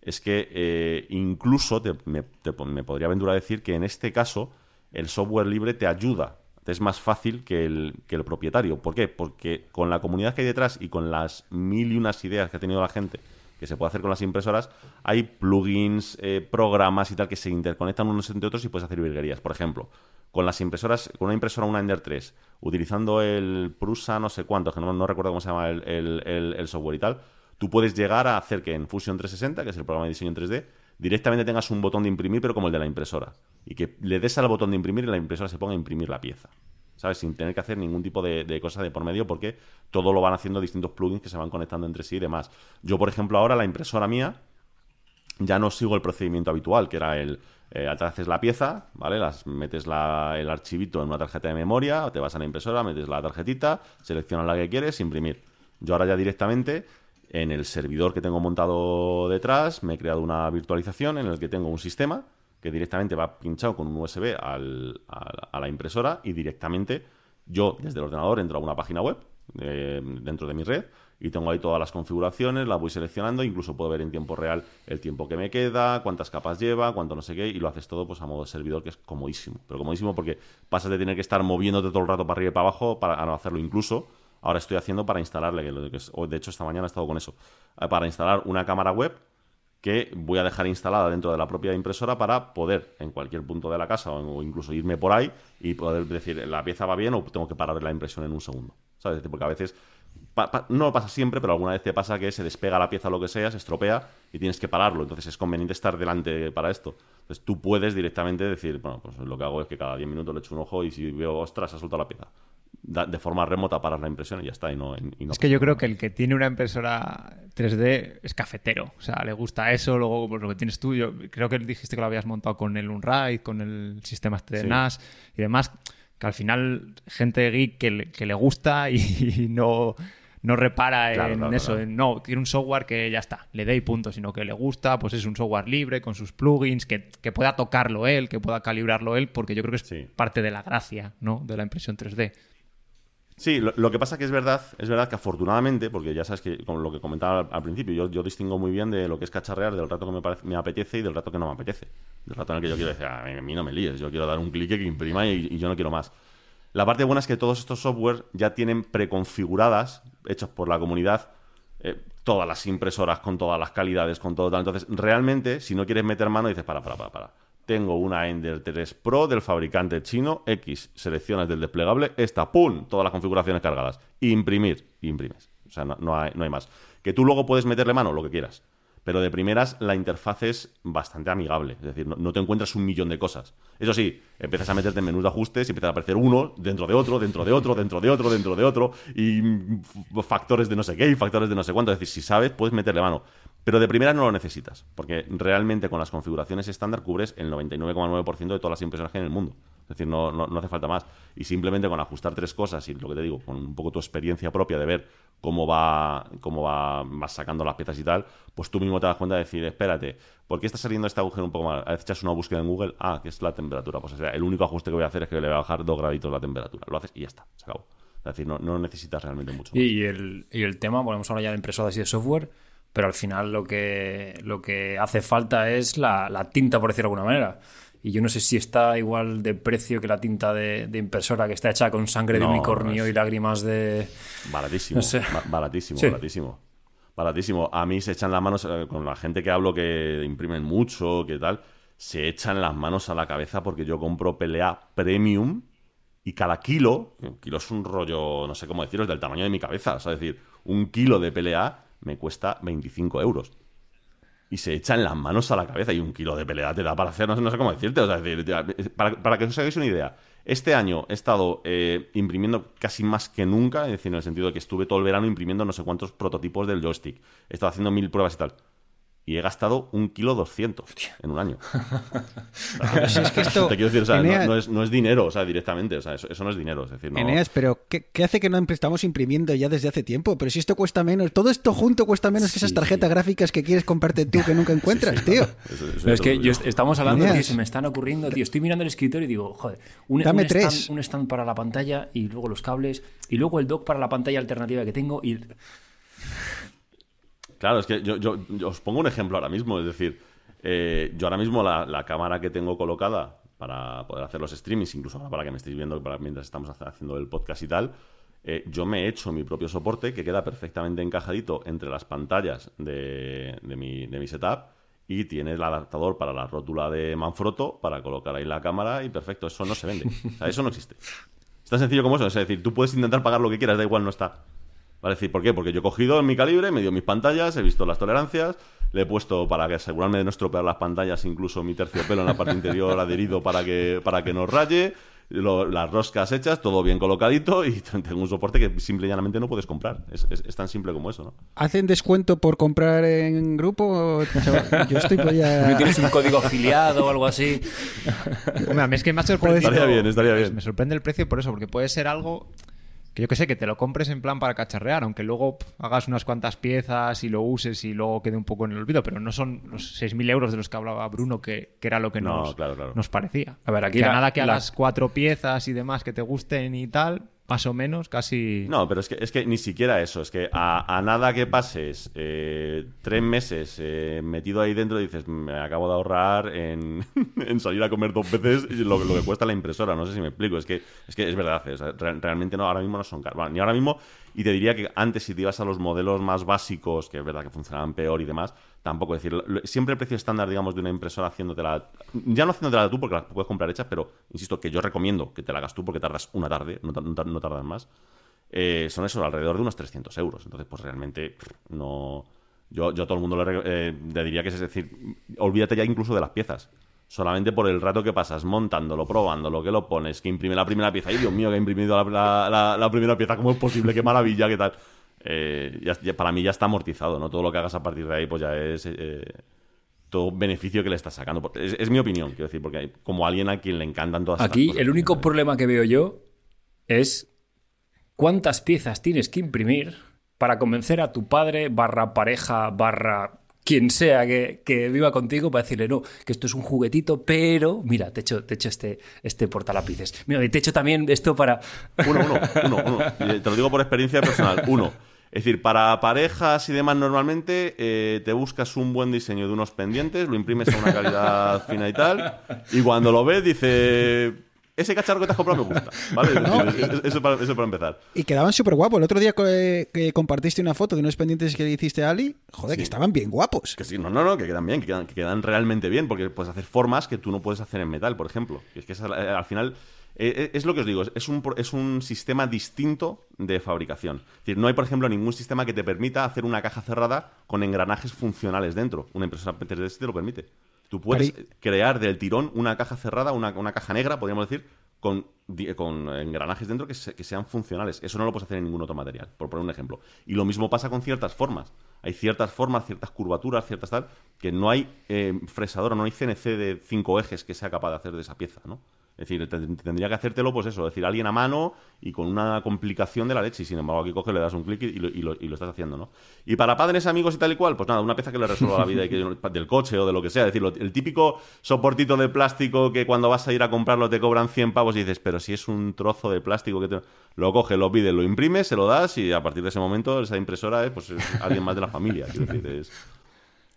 es que eh, incluso te- me, me podría aventurar a decir que en este caso el software libre te ayuda. Es más fácil que el, que el propietario. ¿Por qué? Porque con la comunidad que hay detrás y con las mil y unas ideas que ha tenido la gente que se puede hacer con las impresoras, hay plugins, eh, programas y tal que se interconectan unos entre otros y puedes hacer virguerías. Por ejemplo, con las impresoras, con una impresora, una Ender 3, utilizando el Prusa no sé cuánto, que no, no recuerdo cómo se llama el, el- software y tal, tú puedes llegar a hacer que en Fusion 360, que es el programa de diseño en 3D, directamente tengas un botón de imprimir, pero como el de la impresora. Y que le des al botón de imprimir y la impresora se ponga a imprimir la pieza. ¿Sabes? Sin tener que hacer ningún tipo de, de cosa de por medio, porque todo lo van haciendo distintos plugins que se van conectando entre sí y demás. Yo, por ejemplo, ahora la impresora mía, ya no sigo el procedimiento habitual, que era el eh, haces la pieza, ¿vale? Las metes la- el archivito en una tarjeta de memoria, te vas a la impresora, metes la tarjetita, seleccionas la que quieres, imprimir. Yo ahora ya directamente en el servidor que tengo montado detrás me he creado una virtualización en el que tengo un sistema que directamente va pinchado con un USB al- a, la- impresora y directamente yo desde el ordenador entro a una página web eh, dentro de mi red y tengo ahí todas las configuraciones, las voy seleccionando, incluso puedo ver en tiempo real el tiempo que me queda, cuántas capas lleva, cuánto no sé qué, y lo haces todo pues a modo de servidor, que es comodísimo. Pero comodísimo porque pasas de tener que estar moviéndote todo el rato para arriba y para abajo para no hacerlo incluso. Ahora estoy haciendo para instalarle, que de hecho esta mañana he estado con eso, eh, para instalar una cámara web que voy a dejar instalada dentro de la propia impresora para poder en cualquier punto de la casa o incluso irme por ahí y poder decir la pieza va bien o tengo que parar la impresión en un segundo. ¿Sabes? Porque a veces, no pasa siempre, pero alguna vez te pasa que se despega la pieza o lo que sea, se estropea y tienes que pararlo. Entonces es conveniente estar delante para esto. Entonces tú puedes directamente decir, bueno, pues lo que hago es que cada 10 minutos le echo un ojo y si veo, ostras, ha soltado la pieza. Da- de forma remota paras la impresión y ya está. Y no, y no
Es que yo creo que el que tiene una impresora 3D es cafetero. O sea, le gusta eso, luego pues, lo que tienes tú. Yo creo que dijiste que lo habías montado con el Unraid, con el sistema este de
Sí.
NAS y demás. Que al final, gente geek que le, que le gusta y, y no, no repara
Claro,
en
claro,
eso.
claro.
en, no, tiene un software que ya está, le dé y punto, sino que le gusta, pues es un software libre con sus plugins, que, que pueda tocarlo él, que pueda calibrarlo él, porque yo creo que es
Sí.
parte de la gracia, ¿no? De la impresión 3D.
Sí, lo, que pasa que es verdad, es verdad que afortunadamente, porque ya sabes que con lo que comentaba al, principio, yo, yo distingo muy bien de lo que es cacharrear del rato que me, parece- me apetece y del rato que no me apetece. Del rato en el que yo quiero decir, "Ah, a mí, a mí no me líes, yo quiero dar un clic que imprima y, y yo no quiero más. La parte buena es que todos estos software ya tienen preconfiguradas, hechos por la comunidad, eh, todas las impresoras con todas las calidades, con todo tal. Entonces, realmente, si no quieres meter mano, dices, para, para, para, para. Tengo una Ender 3 Pro del fabricante chino, X, seleccionas del desplegable, esta, ¡pum! Todas las configuraciones cargadas. Imprimir, imprimes. O sea, no, no hay, más. Que tú luego puedes meterle mano, lo que quieras. Pero de primeras la interfaz es bastante amigable. Es decir, no, no te encuentras un millón de cosas. Eso sí, empiezas a meterte en menús de ajustes y empieza a aparecer uno dentro de otro, dentro de otro, dentro de otro, dentro de otro, y factores de no sé qué y factores de no sé cuánto. Es decir, si sabes, puedes meterle mano. Pero de primeras no lo necesitas, porque realmente con las configuraciones estándar cubres el 99,9% de todas las impresoras que hay en el mundo. Es decir, no, no, no hace falta más. Y simplemente con ajustar tres cosas y lo que te digo, con un poco tu experiencia propia de ver cómo va, cómo va, vas sacando las piezas y tal, pues tú mismo te das cuenta de decir, espérate, ¿por qué está saliendo este agujero un poco mal? A veces echas una búsqueda en Google, ah, que es la temperatura. Pues o sea, el único ajuste que voy a hacer es que le voy a bajar dos graditos la temperatura. Lo haces y ya está, se acabó. Es decir, no, no necesitas realmente mucho. más.
Y, el, y el tema, volvemos a hablar ya de impresoras y de software, pero al final lo que, lo que hace falta es la, la tinta, por decirlo de alguna manera. Y yo no sé si está igual de precio que la tinta de, de impresora que está hecha con sangre de
No,
unicornio
es-
y lágrimas de...
Baratísimo,
No sé.
ba- baratísimo,
Sí.
baratísimo. Baratísimo. A mí se echan las manos, eh, con la gente que hablo que imprimen mucho, que tal, se echan las manos a la cabeza porque yo compro PLA Premium y cada kilo, un kilo es un rollo, no sé cómo deciros, del tamaño de mi cabeza. O sea, es decir, un kilo de PLA me cuesta 25 euros. Y se echan las manos a la cabeza y un kilo de PLA te da para hacer, no sé, no sé cómo decirte. O sea, para, para que os hagáis una idea, este año he estado eh, imprimiendo casi más que nunca, es decir, en el sentido de que estuve todo el verano imprimiendo no sé cuántos prototipos del joystick. He estado haciendo mil pruebas y tal. Y he gastado un kilo doscientos en un año.
Pero si es que esto,
Te quiero decir, o sea, no,
Eneas-
no es, no es dinero, o sea, directamente. O sea, eso, eso no es dinero. Es decir, no.
Eneas, pero ¿qué, qué hace que no estamos imprimiendo ya desde hace tiempo? Pero si esto cuesta menos, todo esto junto cuesta menos que esas tarjetas
sí.
gráficas que quieres comprarte tú que nunca encuentras,
Sí, sí,
tío.
claro. Eso- eso
Pero es que yo est- estamos hablando,
Eneas.
tío, se me están ocurriendo, tío. Estoy mirando el escritorio y digo, joder, un,
Dame
un
tres.
stand, un stand para la pantalla y luego los cables y luego el dock para la pantalla alternativa que tengo y...
Claro, es que yo, yo- yo os pongo un ejemplo ahora mismo. Es decir, eh, yo ahora mismo la, cámara que tengo colocada para poder hacer los streamings, incluso para que me estéis viendo para- mientras estamos haciendo el podcast y tal, eh, yo me he hecho mi propio soporte que queda perfectamente encajadito entre las pantallas de, de mi, de mi setup y tiene el adaptador para la rótula de Manfrotto para colocar ahí la cámara y perfecto, eso no se vende. O sea, eso no existe. Es tan sencillo como eso. Es decir, tú puedes intentar pagar lo que quieras, da igual, no está. Vale, es decir, ¿por qué? Porque yo he cogido en mi calibre, me dio mis pantallas, he visto las tolerancias, le he puesto para que asegurarme de no estropear las pantallas, incluso mi terciopelo en la parte interior adherido para que, para que no raye, lo- las roscas hechas, todo bien colocadito y tengo un soporte que simple y llanamente no puedes comprar. Es, es- es tan simple como eso, ¿no?
¿Hacen descuento por comprar en grupo? Yo estoy por
¿No
ya...
tienes un código afiliado o algo así?
Hombre, a mí es que me ha sorprendido.
Estaría bien, estaría bien.
Me sorprende el precio por eso, porque puede ser algo que yo que sé, que te lo compres en plan para cacharrear, aunque luego hagas unas cuantas piezas y lo uses y luego quede un poco en el olvido, pero no son los 6.000 euros de los que hablaba Bruno, que, que era lo que
No,
nos,
claro, claro.
nos parecía.
A ver, aquí
que a
la-
nada que
la-
hagas cuatro piezas y demás que te gusten y tal, más o menos, casi...
No, pero es que, es que ni siquiera eso. Es que a, a nada que pases eh, tres meses eh, metido ahí dentro, dices, me acabo de ahorrar en, en salir a comer dos veces lo, lo que cuesta la impresora. No sé si me explico. Es que es, que es verdad. re- realmente no, ahora mismo no son caros. Bueno, ni ahora mismo, y te diría que antes, si te ibas a los modelos más básicos, que es verdad que funcionaban peor y demás, tampoco. Es decir, siempre el precio estándar, digamos, de una impresora haciéndotela. Ya no haciéndotela tú porque la puedes comprar hecha, pero insisto que yo recomiendo que te la hagas tú porque tardas una tarde, no, no tar- no tardas más eh, son eso, alrededor de unos 300 euros. Entonces, pues realmente no... Yo, yo a todo el mundo eh, le diría que es, decir, olvídate ya incluso de las piezas. Solamente por el rato que pasas montándolo, probándolo, que lo pones, que imprime la primera pieza. ¡Ay, Dios mío, que ha imprimido la- la primera pieza! ¿Cómo es posible? ¡Qué maravilla! ¿Qué tal? Eh, ya- ya- para mí ya está amortizado, ¿no? Todo lo que hagas a partir de ahí, pues ya es eh, todo beneficio que le estás sacando. Es, es mi opinión, quiero decir, porque hay como alguien a quien le encantan todas estas
Aquí
cosas.
el único problema que veo yo es cuántas piezas tienes que imprimir para convencer a tu padre barra pareja barra quien sea que, que viva contigo para decirle no, que esto es un juguetito, pero mira, te echo, te echo este, este portalápices. Mira, y te echo también esto para...
Uno, uno, uno, uno. Te lo digo por experiencia personal. Uno. Es decir, para parejas y demás normalmente eh, te buscas un buen diseño de unos pendientes, lo imprimes a una calidad fina y tal, y cuando lo ves dice, ese cacharro que te has comprado me gusta, ¿vale?
No,
eso, para, eso para empezar.
Y quedaban súper guapos. El otro día que, que compartiste una foto de unos pendientes que le hiciste a Ali, joder, que estaban bien guapos.
Que sí, no, no, no, que quedan bien, que quedan, que quedan realmente bien, porque puedes hacer formas que tú no puedes hacer en metal, por ejemplo. Y es que esa- eh, al final, eh, eh, es lo que os digo, es un, es un sistema distinto de fabricación. Es decir, no hay, por ejemplo, ningún sistema que te permita hacer una caja cerrada con engranajes funcionales dentro. Una impresora 3D sí te lo permite. Tú puedes
Pero
crear del tirón una caja cerrada, una, una caja negra, podríamos decir, con, con engranajes dentro que, se- que sean funcionales. Eso no lo puedes hacer en ningún otro material, por poner un ejemplo. Y lo mismo pasa con ciertas formas. Hay ciertas formas, ciertas curvaturas, ciertas tal, que no hay eh, fresadora, no hay CNC de cinco ejes que sea capaz de hacer de esa pieza, ¿no? Es decir, te- tendría que hacértelo, pues eso, es decir, alguien a mano y con una complicación de la leche. Y sin embargo, aquí coges, le das un clic y lo, y y lo estás haciendo, ¿no? Y para padres, amigos y tal y cual, pues nada, una pieza que le resuelva la vida del coche o de lo que sea. Es decir, el típico soportito de plástico que cuando vas a ir a comprarlo te cobran 100 pavos y dices, pero si es un trozo de plástico que te... Lo coges, lo pides, lo imprimes, se lo das y a partir de ese momento esa impresora es, pues, es alguien más de la familia. Decir, es,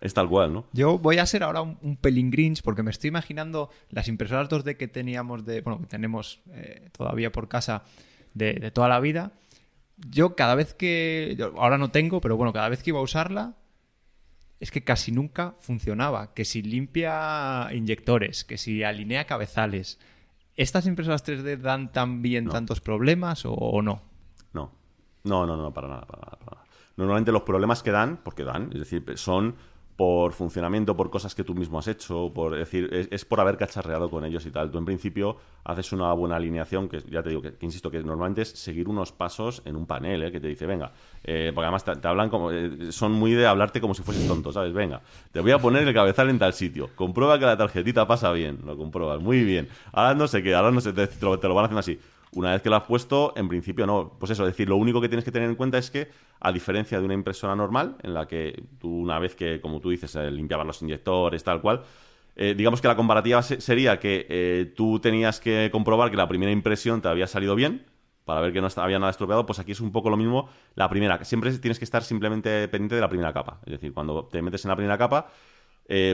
es tal cual, ¿no?
Yo voy a ser ahora un, un pelín grinch porque me estoy imaginando las impresoras 2D que teníamos de, bueno, que tenemos eh, todavía por casa de, de toda la vida. Yo cada vez que, yo ahora no tengo, pero bueno, cada vez que iba a usarla, es que casi nunca funcionaba. Que si limpia inyectores, que si alinea cabezales. ¿Estas impresoras 3D dan también
No.
tantos problemas o, o no?
No. No, no, no, para nada, para nada, para nada. Normalmente los problemas que dan, porque dan, es decir, son por funcionamiento, por cosas que tú mismo has hecho, por es decir, es, por haber cacharreado con ellos y tal. Tú en principio haces una buena alineación, que ya te digo, que, insisto, que normalmente es seguir unos pasos en un panel, ¿eh? que te dice, venga, eh, porque además te, hablan como, eh, son muy de hablarte como si fueses tonto, ¿sabes? Venga, te voy a poner el cabezal en tal sitio, comprueba que la tarjetita pasa bien, lo compruebas, muy bien, ahora no sé qué, ahora no sé, te, te lo, te lo van haciendo así. Una vez que lo has puesto, en principio no. Pues eso, es decir, lo único que tienes que tener en cuenta es que, a diferencia de una impresora normal, en la que tú una vez que, como tú dices, eh, limpiabas los inyectores, tal cual, eh, digamos que la comparativa se- sería que eh, tú tenías que comprobar que la primera impresión te había salido bien, para ver que no había nada estropeado, pues aquí es un poco lo mismo. La primera, siempre tienes que estar simplemente pendiente de la primera capa. Es decir, cuando te metes en la primera capa,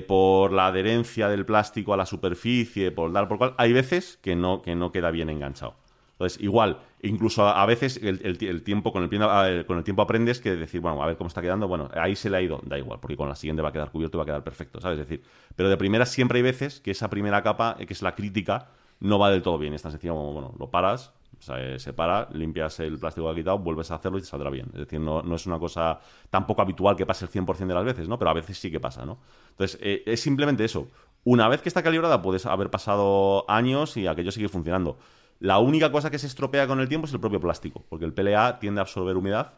por la adherencia del plástico a la superficie, por dar por cual, hay veces que no, que no queda bien enganchado. Entonces, igual, incluso a, veces el, el ti- el tiempo, con el, pien- a- con el tiempo aprendes que decir, bueno, a ver cómo está quedando, bueno, ahí se le ha ido, da igual, porque con la siguiente va a quedar cubierto va a quedar perfecto, ¿sabes? Es decir, pero de primera siempre hay veces que esa primera capa, eh, que es la crítica, no va del todo bien. Es tan sencillo como, bueno, lo paras, o sea, eh, se para, limpias el plástico que ha quitado, vuelves a hacerlo y te saldrá bien. Es decir, no, no es una cosa tampoco habitual que pase el 100% de las veces, ¿no? Pero a veces sí que pasa, ¿no? Entonces, eh, es simplemente eso. Una vez que está calibrada, puedes haber pasado años y aquello sigue funcionando. La única cosa que se estropea con el tiempo es el propio plástico, porque el PLA tiende a absorber humedad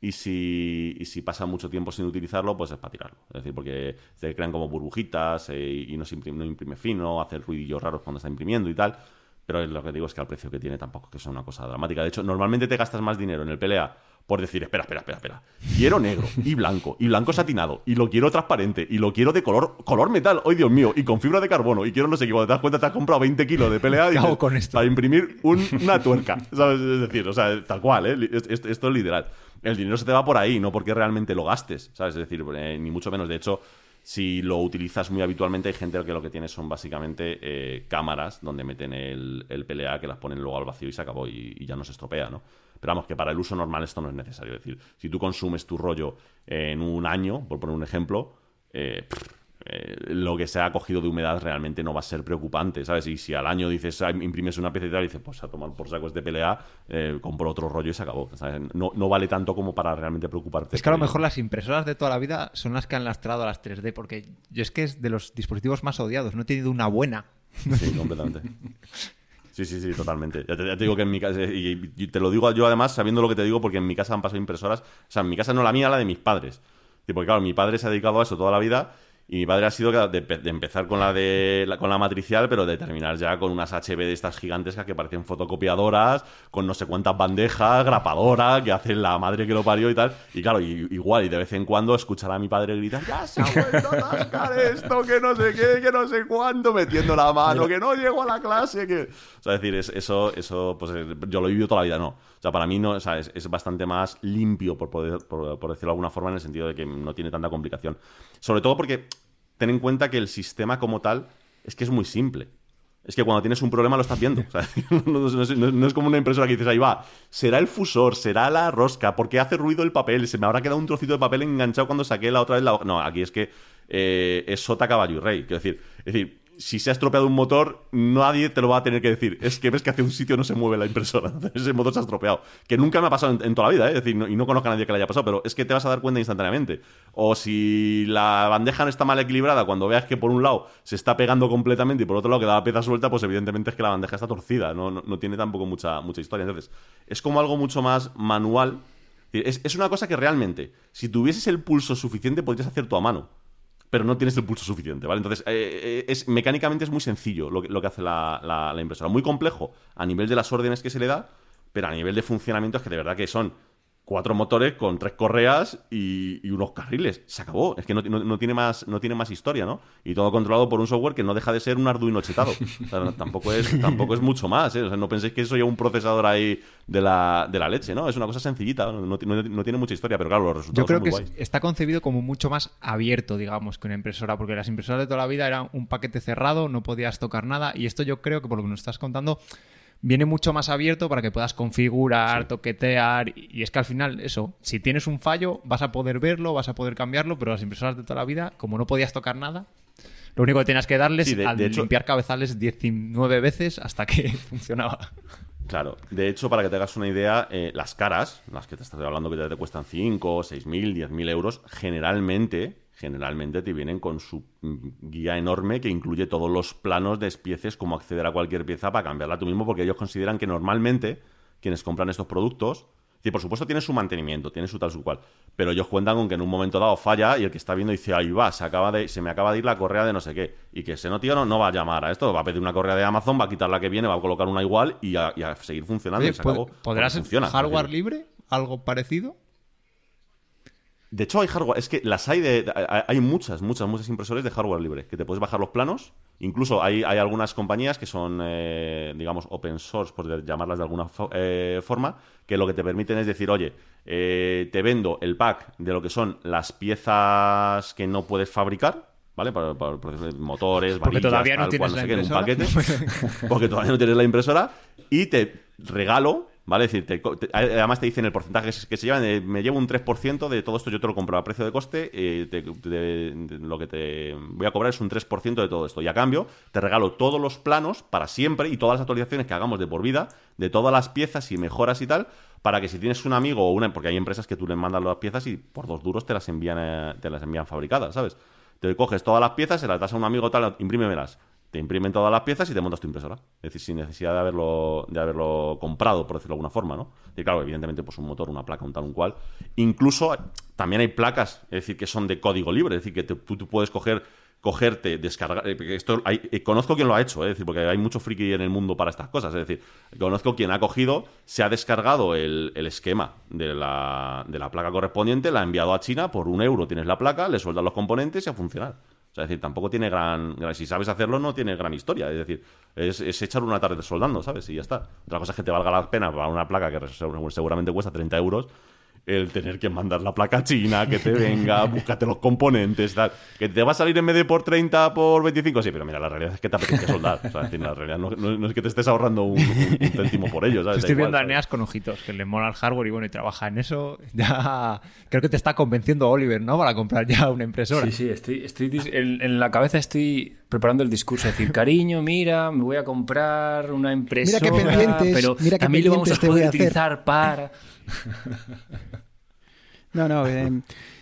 y si, y si pasa mucho tiempo sin utilizarlo, pues es para tirarlo. Es decir, porque se crean como burbujitas eh, y no, se imprime, no imprime fino, hace ruidillos raros cuando está imprimiendo y tal. Pero lo que digo es que al precio que tiene tampoco es que sea una cosa dramática. De hecho, normalmente te gastas más dinero en el PLA por decir, espera, espera, espera, espera. Quiero negro y blanco, y blanco satinado, y lo quiero transparente, y lo quiero de color, color metal, ¡ay Dios mío! Y con fibra de carbono, y quiero no sé qué, cuando te das cuenta te has comprado 20 kilos de PLA y
¿Qué hago
dices,
con esto?
para imprimir un- una tuerca, ¿sabes? Es decir, o sea, tal cual, ¿eh? Esto es literal. El dinero se te va por ahí, no porque realmente lo gastes, ¿sabes? Es decir, eh, ni mucho menos. De hecho, si lo utilizas muy habitualmente, hay gente que lo que tiene son básicamente eh, cámaras donde meten el, el PLA que las ponen luego al vacío y se acabó y, y ya no se estropea, ¿no? Pero vamos, que para el uso normal esto no es necesario. Es decir, si tú consumes tu rollo en un año, por poner un ejemplo, eh, eh, lo que se ha cogido de humedad realmente no va a ser preocupante, ¿sabes? Y si al año dices, ah, imprimes una pieza y tal, y dices, pues a tomar por saco este PLA, eh, compro otro rollo y se acabó. ¿sabes? No, no vale tanto como para realmente preocuparte.
Es que a lo mejor las impresoras de toda la vida son las que han lastrado a las 3D, porque yo es que es de los dispositivos más odiados, no he tenido una buena.
Sí, completamente. Sí, sí, sí, totalmente. Ya te, digo que en mi casa, y, y te lo digo yo además sabiendo lo que te digo, porque en mi casa han pasado impresoras, o sea, en mi casa no la mía, la de mis padres. Porque claro, mi padre se ha dedicado a eso toda la vida y mi padre ha sido de, empezar con la de con la matricial, pero de terminar ya con unas HB de estas gigantescas que parecen fotocopiadoras, con no sé cuántas bandejas, grapadora, que hacen la madre que lo parió y tal. Y claro, y- igual, y de vez en cuando escuchar a mi padre gritar, ya se ha vuelto a atascar esto, que no sé qué, que no sé cuánto, metiendo la mano, que no llego a la clase, que... O sea, es decir, es- eso, eso pues eh, yo lo he vivido toda la vida, no. O sea, para mí no, o sea, es, es bastante más limpio, por, poder, por, por decirlo de alguna forma, en el sentido de que no tiene tanta complicación. Sobre todo porque ten en cuenta que el sistema como tal es que es muy simple. Es que cuando tienes un problema lo estás viendo. No es como una impresora que dices, ahí va, será el fusor, será la rosca, porque hace ruido el papel, se me habrá quedado un trocito de papel enganchado cuando saqué la otra vez la hoja. No, aquí es que eh, es sota, caballo y rey. Quiero decir, es decir, si se ha estropeado un motor, nadie te lo va a tener que decir. Es que ves que hace un sitio no se mueve la impresora. Ese motor se ha estropeado. Que nunca me ha pasado en, toda la vida, ¿eh? es decir, no- y no conozco a nadie que le haya pasado, pero es que te vas a dar cuenta instantáneamente. O si la bandeja no está mal equilibrada, cuando veas que por un lado se está pegando completamente y por otro lado queda la pieza suelta, pues evidentemente es que la bandeja está torcida. No, tiene tampoco mucha, mucha historia. Entonces, es como algo mucho más manual. Es, una cosa que realmente, si tuvieses el pulso suficiente, podrías hacer tú a mano pero no tienes el pulso suficiente, ¿vale? Entonces, eh, eh, es, mecánicamente es muy sencillo lo que, hace la, la- la impresora. Muy complejo a nivel de las órdenes que se le da, pero a nivel de funcionamiento es que de verdad que son cuatro motores con tres correas y, y unos carriles. Se acabó. Es que no, no- no tiene más, no tiene más historia, ¿no? Y todo controlado por un software que no deja de ser un Arduino chetado. O sea, no- tampoco, es, tampoco es mucho más, ¿eh? O sea, no penséis que eso ya un procesador ahí de la, de la leche, ¿no? Es una cosa sencillita, no, no- tiene mucha historia, pero claro, los resultados
Yo creo
son
que
muy
es-
guays.
está concebido como mucho más abierto, digamos, que una impresora, porque las impresoras de toda la vida eran un paquete cerrado, no podías tocar nada, y esto yo creo que por lo que nos estás contando viene mucho más abierto para que puedas configurar, toquetear, y es que al final eso, si tienes un fallo vas a poder verlo, vas a poder cambiarlo, pero las impresoras de toda la vida, como no podías tocar nada, lo único que tenías que darles
Sí, de-
al
de hecho-
limpiar cabezales 19 veces hasta que funcionaba.
Claro, de hecho, para que te hagas una idea, eh, las caras, las que te estoy hablando que te, te cuestan 5, 6 mil, 10 mil euros, generalmente, generalmente te vienen con su mm, guía enorme que incluye todos los planos de espieces, cómo acceder a cualquier pieza para cambiarla tú mismo, porque ellos consideran que normalmente quienes compran estos productos, y por supuesto tiene su mantenimiento, tiene su tal su cual, pero ellos cuentan con que en un momento dado falla y el que está viendo dice, ahí va, se, acaba de, se me acaba de ir la correa de no sé qué, y que ese no tío no, no va a llamar a esto, va a pedir una correa de Amazon, va a quitar la que viene, va a colocar una igual y a, y a seguir funcionando.
Oye,
y se acabó,
¿pod- ¿Podrá
porque
ser
funciona,
hardware libre? ¿Algo parecido?
De hecho, hay hardware. Es que las hay de. hay- muchas, muchas, muchas impresores de hardware libre. Que te puedes bajar los planos. Incluso hay, hay algunas compañías que son, eh, digamos, open source, por llamarlas de alguna fo- eh, forma. Que lo que te permiten es decir, oye, eh, te vendo el pack de lo que son las piezas que no puedes fabricar. ¿Vale? Para, para- para motores,
Porque
varillas,
todavía no
tal
tienes
cual,
la
sé qué, en un paquete. porque todavía no tienes la impresora. Y te regalo, ¿vale? Es decir, te te- además te dicen el porcentaje que se- llevan. eh, me llevo un 3% de todo esto, yo te lo compro a precio de coste. eh, lo que te voy a cobrar es un 3% de todo esto. Y a cambio, te regalo todos los planos para siempre y todas las actualizaciones que hagamos de por vida, de todas las piezas y mejoras y tal. Para que si tienes un amigo o una. Porque hay empresas que tú les mandas las piezas y por dos duros te las envían, eh, te las envían fabricadas, ¿sabes? Te coges todas las piezas, se las das a un amigo tal, imprímemelas. Te imprimen todas las piezas y te montas tu impresora. Es decir, sin necesidad de haberlo, de haberlo comprado, por decirlo de alguna forma, ¿no? Y claro, evidentemente, pues un motor, una placa, un tal, un cual. Incluso también hay placas, es decir, que son de código libre, es decir, que tú, puedes coger, cogerte, descargar. eh, Esto hay- eh, conozco quien lo ha hecho, eh, es decir, porque hay mucho friki en el mundo para estas cosas. Es decir, conozco quien ha cogido, se ha descargado el, el esquema de la, de la placa correspondiente, la ha enviado a China por un euro. Tienes la placa, le sueldas los componentes y a funcionar. O sea, es decir, tampoco tiene gran, gran- Si sabes hacerlo, no tiene gran historia. Es decir, es, es echar una tarde soldando, ¿sabes? Y ya está. Otra cosa es que te valga la pena para una placa que seguramente cuesta 30 euros. El tener que mandar la placa china, que te venga, búscate los componentes, tal. Que te va a salir en de por 30 por 25, sí, pero mira, la realidad es que te apetece soldar. O sea, la realidad no, no- no es que te estés ahorrando un, un- un céntimo por ello, ¿sabes?
Estoy
igual,
viendo a
¿sabes?
Eneas con ojitos, que le mola el hardware y bueno, y trabaja en eso. Ya creo que te está convenciendo Oliver, ¿no? Para comprar ya una impresora.
Sí, sí, estoy, estoy en, en la cabeza estoy preparando el discurso, es decir, cariño, mira, me voy a comprar una impresora,
qué pendientes,
pero
mira qué
también lo vamos a poder
a
utilizar para...
No, no. eh,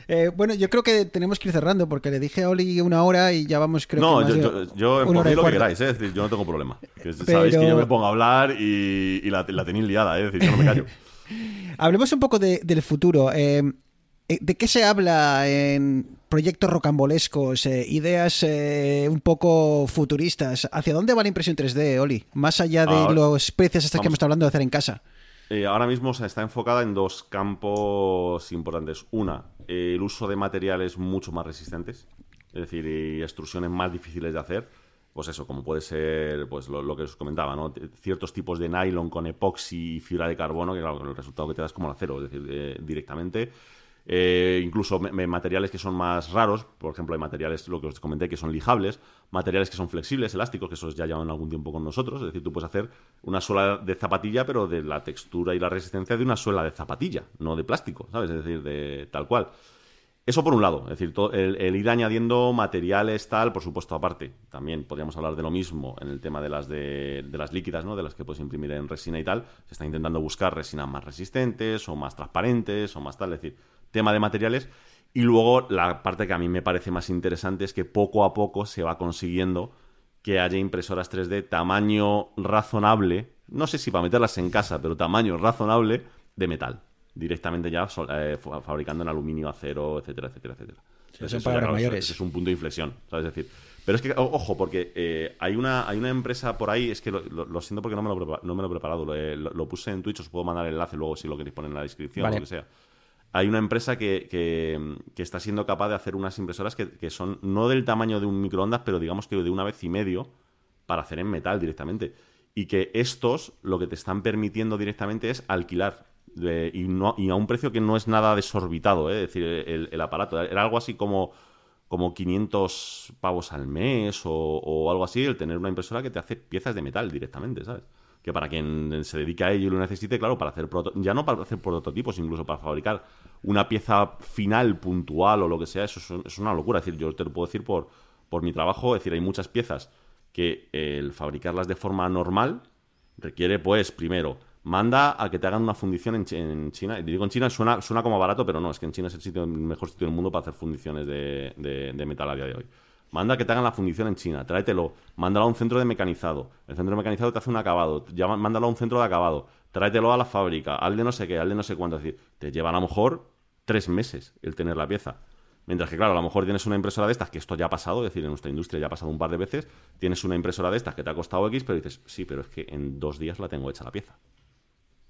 eh, bueno, yo creo que tenemos que ir cerrando porque le dije a Oli una hora y ya vamos, creo
No,
que. más
yo, yo, yo
una
por mí lo que queráis, ¿eh? es decir, yo no tengo problema. Que
Pero-
Sabéis que yo me pongo a hablar y, y la, la tenéis liada, ¿eh? es decir, yo no me callo.
Hablemos un poco de- del futuro. ¿De qué se habla en proyectos rocambolescos, eh, ideas eh, un poco futuristas? ¿Hacia dónde va la impresión 3D, Oli? Más allá de
Ahora-
los precios estos que hemos estado hablando de hacer en casa.
Eh, ahora mismo se está enfocada en dos campos importantes. Una, el uso de materiales mucho más resistentes, es decir, y extrusiones más difíciles de hacer. Pues eso, como puede ser pues lo, que os comentaba, ¿no? Ciertos tipos de nylon con epoxi y fibra de carbono, que claro, el resultado que te da es como el acero, es decir, eh, directamente. Eh, incluso materiales que son más raros, por ejemplo, hay materiales, lo que os comenté, que son lijables, materiales que son flexibles, elásticos, que esos ya llevan algún tiempo con nosotros, es decir, tú puedes hacer una suela de zapatilla, pero de la textura y la resistencia de una suela de zapatilla, no de plástico, ¿sabes? Es decir, de tal cual. Eso por un lado, es decir, el ir añadiendo materiales tal, por supuesto, aparte. También podríamos hablar de lo mismo en el tema de las de, de las líquidas, ¿no? De las que puedes imprimir en resina y tal. Se está intentando buscar resinas más resistentes o más transparentes o más tal, es decir, tema de materiales. Y luego la parte que a mí me parece más interesante es que poco a poco se va consiguiendo que haya impresoras 3D tamaño razonable, no sé si para meterlas en casa, pero tamaño razonable de metal. Directamente ya eh, fa- fabricando en aluminio, acero, etcétera, etcétera, etcétera. Entonces, eso claro,
mayores.
eso es un punto de inflexión, ¿sabes? Es decir, pero es que, ojo, porque eh, hay, una, hay una empresa por ahí, es que lo, lo- lo siento porque no me lo, no me lo he preparado, lo, he- lo- lo puse en Twitch, os puedo mandar el enlace luego si lo queréis poner en la descripción
Vale.
o lo que sea. Hay una empresa que, que- está siendo capaz de hacer unas impresoras que, que son no del tamaño de un microondas, pero digamos que de una vez y medio para hacer en metal directamente. Y que estos lo que te están permitiendo directamente es alquilar. eh, y, no, y a un precio que no es nada desorbitado, ¿eh? es decir, el, el aparato. Era algo así como, como 500 pavos al mes o, o algo así, el tener una impresora que te hace piezas de metal directamente, ¿sabes? Que para quien se dedica a ello y lo necesite, claro, para hacer ya no para hacer prototipos, incluso para fabricar una pieza final, puntual o lo que sea, eso es, una locura. Es decir, yo te lo puedo decir por, por mi trabajo, es decir, hay muchas piezas que el fabricarlas de forma normal requiere, pues, primero, manda a que te hagan una fundición en, en China. Digo en China, suena, suena como barato, pero no, es que en China es el, sitio, el mejor sitio del mundo para hacer fundiciones de, de- de metal a día de hoy. Manda que te hagan la fundición en China, tráetelo, mándalo a un centro de mecanizado. El centro de mecanizado te hace un acabado, llama- mándalo a un centro de acabado, tráetelo a la fábrica, al de no sé qué, al de no sé cuánto. Es decir, te lleva a lo mejor tres meses el tener la pieza. Mientras que, claro, a lo mejor tienes una impresora de estas, que esto ya ha pasado, es decir, en nuestra industria ya ha pasado un par de veces, tienes una impresora de estas que te ha costado X, pero dices, sí, pero es que en dos días la tengo hecha la pieza.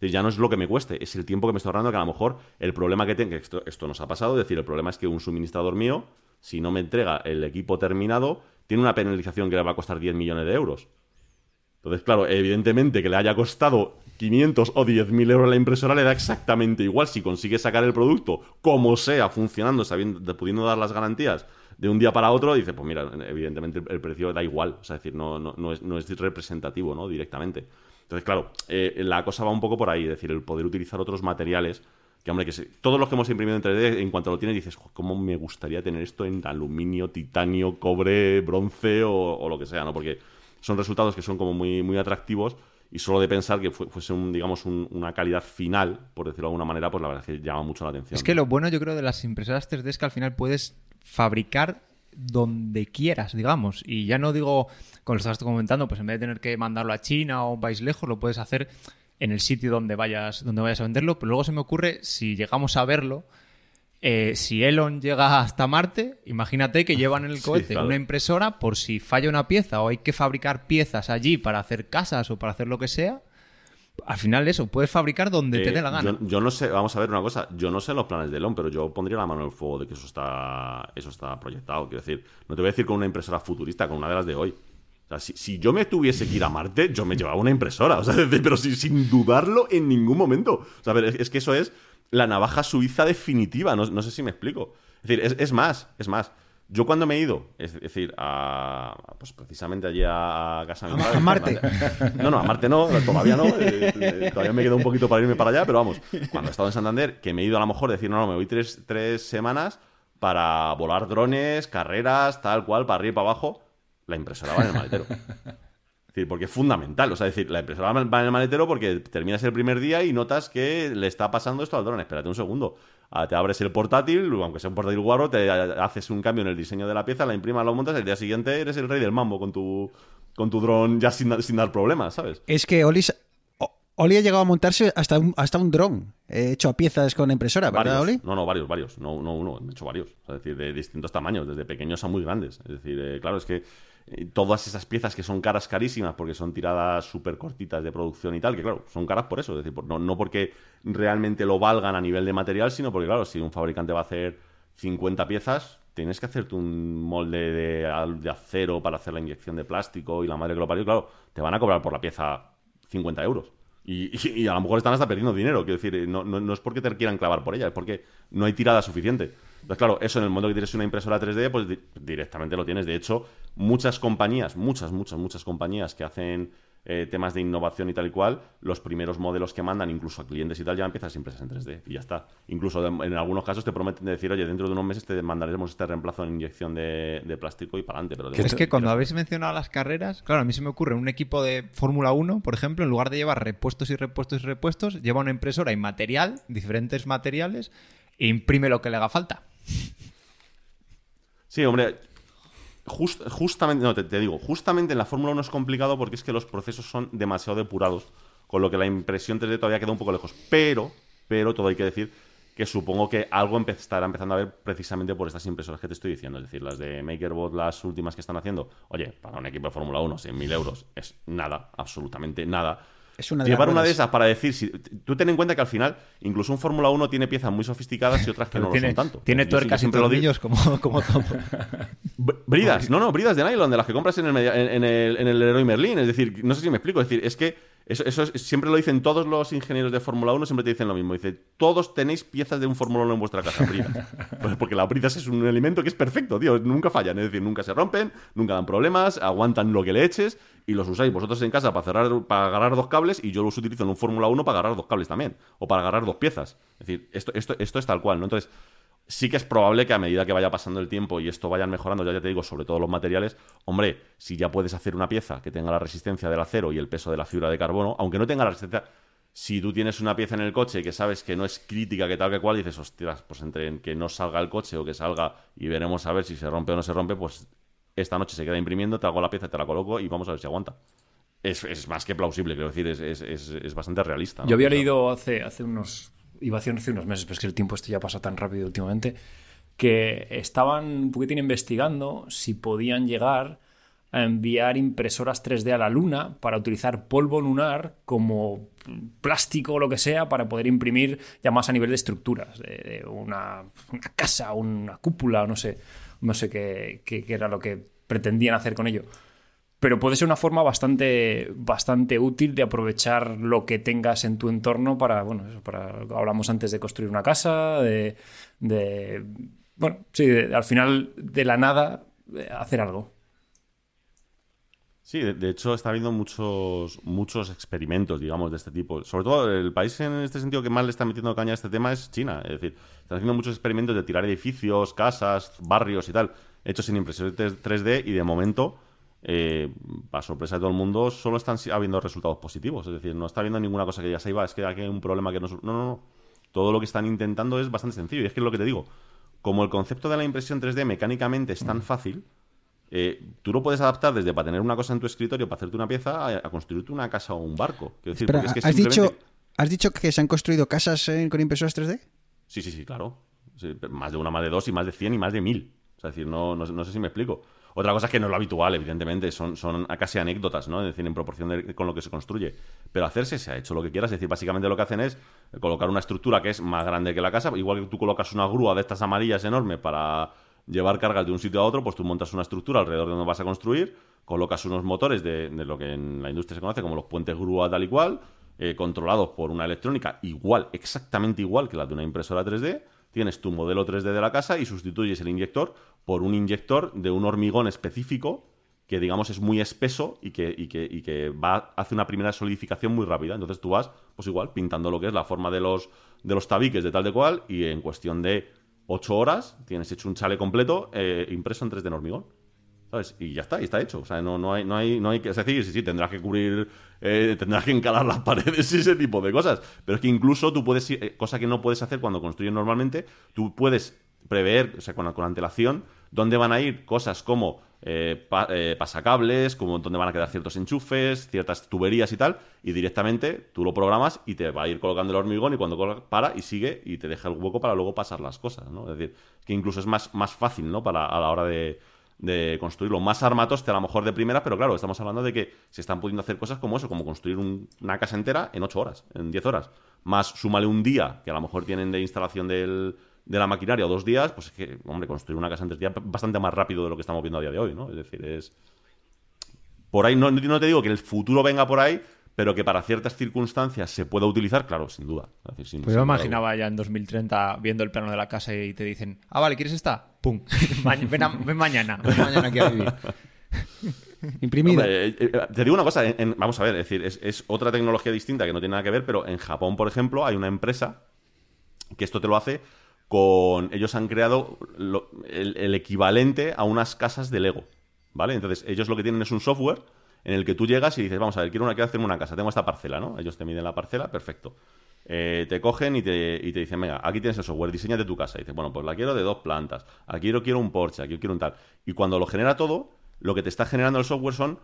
Ya no es lo que me cueste, es el tiempo que me estoy ahorrando, que a lo mejor el problema que tengo, que esto, esto nos ha pasado, es decir, el problema es que un suministrador mío, si no me entrega el equipo terminado, tiene una penalización que le va a costar 10 millones de euros. Entonces, claro, evidentemente que le haya costado 500 o 10.000 euros la impresora le da exactamente igual si consigue sacar el producto como sea, funcionando, sabiendo, pudiendo dar las garantías de un día para otro, dice, pues mira, evidentemente el, precio da igual, o sea, es decir, no, no, no es, no es representativo, ¿no? Directamente. Entonces, claro, eh, la cosa va un poco por ahí, es decir, el poder utilizar otros materiales que, hombre, que se- todos los que hemos imprimido en 3D, en cuanto lo tienes, dices, "Jo, ¿cómo me gustaría tener esto en aluminio, titanio, cobre, bronce o, o lo que sea, ¿no? Porque son resultados que son como muy, muy atractivos y solo de pensar que fue- fuese, un, digamos, un- una calidad final, por decirlo de alguna manera, pues la verdad es que llama mucho la atención.
Es que lo bueno yo creo de las impresoras 3D es que al final puedes fabricar donde quieras, digamos. Y ya no digo, como lo estabas comentando, pues en vez de tener que mandarlo a China o a un país lejos, lo puedes hacer en el sitio donde vayas, donde vayas a venderlo. Pero luego se me ocurre, si llegamos a verlo, eh, si Elon llega hasta Marte, imagínate que llevan en el
Sí,
cohete
claro.
una impresora por si falla una pieza o hay que fabricar piezas allí para hacer casas o para hacer lo que sea. Al final eso, puedes fabricar donde te
Eh,
dé la gana.
Yo, yo no sé, vamos a ver una cosa, yo no sé los planes de Elon, pero yo pondría la mano en el fuego de que eso está, eso está proyectado. Quiero decir, no te voy a decir con una impresora futurista, con una de las de hoy. O sea, si, si yo me tuviese que ir a Marte, yo me llevaba una impresora. O sea, pero sin, sin dudarlo en ningún momento. O sea, es, es que eso es la navaja suiza definitiva. No, no sé si me explico. Es decir, es, es más, es más. Yo cuando me he ido, es decir, a, pues precisamente allí a, casa de mi padre,
a Marte.
No, no, a Marte no, todavía no. eh, eh, todavía me queda un poquito para irme para allá, pero vamos, cuando he estado en Santander, que me he ido a lo mejor decir, no, no, me voy tres, tres semanas para volar drones, carreras, tal cual, para arriba y para abajo, la impresora va en el maletero. Es decir, porque es fundamental. O sea, es decir, la impresora va en el maletero porque terminas el primer día y notas que le está pasando esto al dron. Espérate un segundo. Ah, te abres el portátil, aunque sea un portátil guarro, te haces un cambio en el diseño de la pieza, la imprimas, lo montas, el día siguiente eres el rey del mambo con tu, con tu dron ya sin, sin dar problemas, ¿sabes?
Es que Oli, ha llegado a montarse hasta un, hasta un dron eh, hecho a piezas con impresora, ¿verdad,
Varios.
Oli?
No, no, varios, varios. No, no uno, he hecho varios. Es decir, de distintos tamaños, desde pequeños a muy grandes. Es decir, eh, claro, es que todas esas piezas que son caras carísimas porque son tiradas súper cortitas de producción y tal, que claro, son caras por eso. Es decir, por- no, no porque realmente lo valgan a nivel de material, sino porque, claro, si un fabricante va a hacer 50 piezas, tienes que hacerte un molde de, acero para hacer la inyección de plástico y la madre que lo parió, claro, te van a cobrar por la pieza 50 euros. Y, a lo mejor están hasta perdiendo dinero. Quiero decir, no, no- no es porque te quieran clavar por ella, es porque no hay tirada suficiente. Entonces, claro, eso en el momento que tienes una impresora 3D, pues di- directamente lo tienes. De hecho, muchas compañías, muchas, muchas, muchas compañías que hacen eh, temas de innovación y tal y cual, los primeros modelos que mandan, incluso a clientes y tal, ya empiezas impresas en 3D y ya está. Incluso de- en algunos casos te prometen decir, oye, dentro de unos meses te mandaremos este reemplazo en inyección de, de plástico y para adelante. Pero de
Es que
momento-
cuando habéis mencionado las carreras, claro, a mí se me ocurre un equipo de Fórmula 1, por ejemplo, en lugar de llevar repuestos y repuestos y repuestos, lleva una impresora y material, diferentes materiales, e imprime lo que le haga falta.
Sí, hombre. just- justamente, no, te, digo, justamente en la Fórmula 1 es complicado porque es que los procesos son demasiado depurados, con lo que la impresión 3D todavía queda un poco lejos. Pero, pero todo hay que decir que supongo que algo estará empezando a ver precisamente por estas impresoras que te estoy diciendo. Es decir, las de MakerBot, las últimas que están haciendo. Oye, para un equipo de Fórmula 1, 100.000 euros es nada, absolutamente nada.
Es una de
Llevar
las
una de esas para decir, si, tú ten en cuenta que al final, incluso un Fórmula 1 tiene piezas muy sofisticadas y otras que no
tiene
lo son tanto.
tiene
Yo
tuercas y
siempre lo digo.
tornillos como, como todo.
Bridas, no, no, bridas de nylon, de las que compras en el, en, en el, en el Leroy Merlin. Es decir, no sé si me explico. Es decir, es que eso, eso es- siempre lo dicen todos los ingenieros de Fórmula 1, siempre te dicen lo mismo. Dice, todos tenéis piezas de un Fórmula 1 en vuestra casa, bridas. Pues porque las bridas es un elemento que es perfecto, tío. Nunca fallan, es decir, nunca se rompen, nunca dan problemas, aguantan lo que le eches y los usáis vosotros en casa para cerrar, para agarrar dos cables y yo los utilizo en un Fórmula 1 para agarrar dos cables también. O para agarrar dos piezas. Es decir, esto, esto, esto es tal cual, ¿no? Entonces, sí que es probable que a medida que vaya pasando el tiempo y esto vayan mejorando, ya, ya te digo, sobre todo los materiales, hombre, si ya puedes hacer una pieza que tenga la resistencia del acero y el peso de la fibra de carbono, aunque no tenga la resistencia, si tú tienes una pieza en el coche que sabes que no es crítica, que tal que cual, dices, ostras, pues entre que no salga el coche o que salga y veremos a ver si se rompe o no se rompe, pues esta noche se queda imprimiendo, te hago la pieza, te la coloco y vamos a ver si aguanta. Es, es más que plausible, quiero decir, es, es, es- es bastante realista. ¿no?
Yo había leído hace, hace unos. Iba a decir hace unos meses, pero es que el tiempo este ya pasa tan rápido últimamente. Que estaban un poquitín investigando si podían llegar a enviar impresoras 3D a la Luna para utilizar polvo lunar como plástico o lo que sea para poder imprimir ya más a nivel de estructuras, de, de una, una casa, una cúpula, no sé, no sé qué, qué- qué era lo que pretendían hacer con ello pero puede ser una forma bastante, bastante útil de aprovechar lo que tengas en tu entorno para, bueno, eso, para, hablamos antes de construir una casa, de, de bueno, sí, de- al final de la nada eh, hacer algo.
Sí, de, hecho está habiendo muchos, muchos experimentos, digamos, de este tipo. Sobre todo el país en este sentido que más le está metiendo caña a este tema es China. Es decir, están haciendo muchos experimentos de tirar edificios, casas, barrios y tal, hechos en impresión 3D y de momento, eh, para sorpresa de todo el mundo, solo están habiendo resultados positivos. Es decir, no está habiendo ninguna cosa que ya se iba, es que aquí hay un problema que no... No, no, no. Todo lo que están intentando es bastante sencillo. Y es que es lo que te digo. Como el concepto de la impresión 3D mecánicamente es tan fácil, eh, tú lo puedes adaptar desde para tener una cosa en tu escritorio, para hacerte una pieza, a, a construirte una casa o un barco. Quiero decir,
Espera,
es que
¿has, dicho,
simplemente-
¿has dicho que se han construido casas eh, con impresoras 3D?
Sí, sí, sí, claro. Sí, más de una, más de dos, y más de cien, y más de mil. O sea, es decir, no, no, no sé si me explico. Otra cosa es que no es lo habitual, evidentemente, son, son casi anécdotas, ¿no? Es decir, en proporción con lo que se construye. Pero hacerse se ha hecho lo que quieras. Es decir, básicamente lo que hacen es colocar una estructura que es más grande que la casa. Igual que tú colocas una grúa de estas amarillas enorme para llevar cargas de un sitio a otro, pues tú montas una estructura alrededor de donde vas a construir, colocas unos motores de, de lo que en la industria se conoce como los puentes grúa tal y cual, eh, controlados por una electrónica igual, exactamente igual que la de una impresora 3D, tienes tu modelo 3D de la casa y sustituyes el inyector por un inyector de un hormigón específico que digamos es muy espeso y que, y que, y que va, hace una primera solidificación muy rápida. Entonces tú vas, pues igual, pintando lo que es la forma de los, de los tabiques de tal de cual y en cuestión de 8 horas tienes hecho un chale completo eh, impreso en 3D en hormigón. ¿Sabes? Y ya está, y está hecho. O sea, no, no, hay, no, hay, no hay que. Es decir, sí, sí, tendrás que cubrir, eh, tendrás que encalar las paredes y ese tipo de cosas. Pero es que incluso tú puedes, ir- eh, cosa que no puedes hacer cuando construyes normalmente, tú puedes prever, o sea, con, con antelación, dónde van a ir cosas como eh, eh, pasacables, como dónde van a quedar ciertos enchufes, ciertas tuberías y tal, y directamente tú lo programas y te va a ir colocando el hormigón y cuando para y sigue y te deja el hueco para luego pasar las cosas, ¿no? Es decir, que incluso es más, más fácil, ¿no? Para, a la hora de, de construirlo. Más armatoste a lo mejor de primera, pero claro, estamos hablando de que se están pudiendo hacer cosas como eso, como construir un- una casa entera en 8 horas, en 10 horas. Más súmale un día que a lo mejor tienen de instalación del, de la maquinaria o dos días, pues es que, hombre, construir una casa en tres días bastante más rápido de lo que estamos viendo a día de hoy, ¿no? Es decir, es... Por ahí, no, no te digo que el futuro venga por ahí, pero que para ciertas circunstancias se pueda utilizar, claro, sin duda. Es decir, sin-
Pues yo
sin
me imaginaba ya en 2030 viendo el plano de la casa y te dicen, ah, vale, ¿quieres esta? ¡Pum! Ven, a- ven mañana, ven mañana aquí a vivir.
Imprimida.
Hombre, eh, eh, te digo una cosa, en- en- vamos a ver, es decir, es, es otra tecnología distinta que no tiene nada que ver, pero en Japón, por ejemplo, hay una empresa que esto te lo hace con... Ellos han creado lo- el, el equivalente a unas casas de Lego, ¿vale? Entonces, ellos lo que tienen es un software en el que tú llegas y dices, vamos a ver, quiero, una, quiero hacerme una casa, tengo esta parcela, ¿no? Ellos te miden la parcela, perfecto. Eh, te cogen y te, y te dicen, venga, aquí tienes el software, diseñate tu casa. Y dices, bueno, pues la quiero de dos plantas, aquí quiero, un porche, aquí quiero un tal. Y cuando lo genera todo, lo que te está generando el software son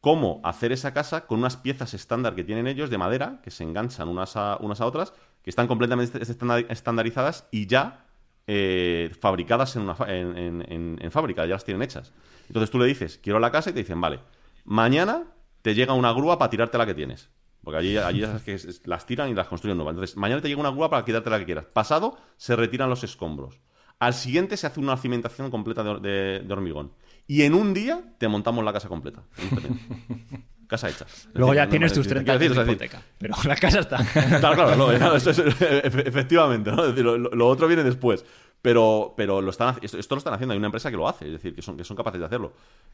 cómo hacer esa casa con unas piezas estándar que tienen ellos de madera, que se enganchan unas a, unas a otras, que están completamente estandar- estandarizadas y ya eh, fabricadas en, una en- en fábrica, ya las tienen hechas. Entonces tú le dices, quiero la casa y te dicen, vale, mañana te llega una grúa para tirarte la que tienes. Porque allí, allí ya sabes que es- es- las tiran y las construyen nuevas. Entonces, mañana te llega una grúa para quitarte la que quieras. Pasado, se retiran los escombros. Al siguiente se hace una cimentación completa de, de- de hormigón. Y en un día te montamos la casa completa. casa hecha.
Luego
decir,
ya tienes
no-
tus
quiero
30 años de
decir,
hipoteca. Pero la casa está.
Claro, claro, no, claro, eso es- efe- efectivamente, ¿no? Es decir, lo, lo otro viene después. Pero, pero lo están, esto, lo están haciendo, hay una empresa que lo hace, es decir, que son, que son capaces de hacerlo.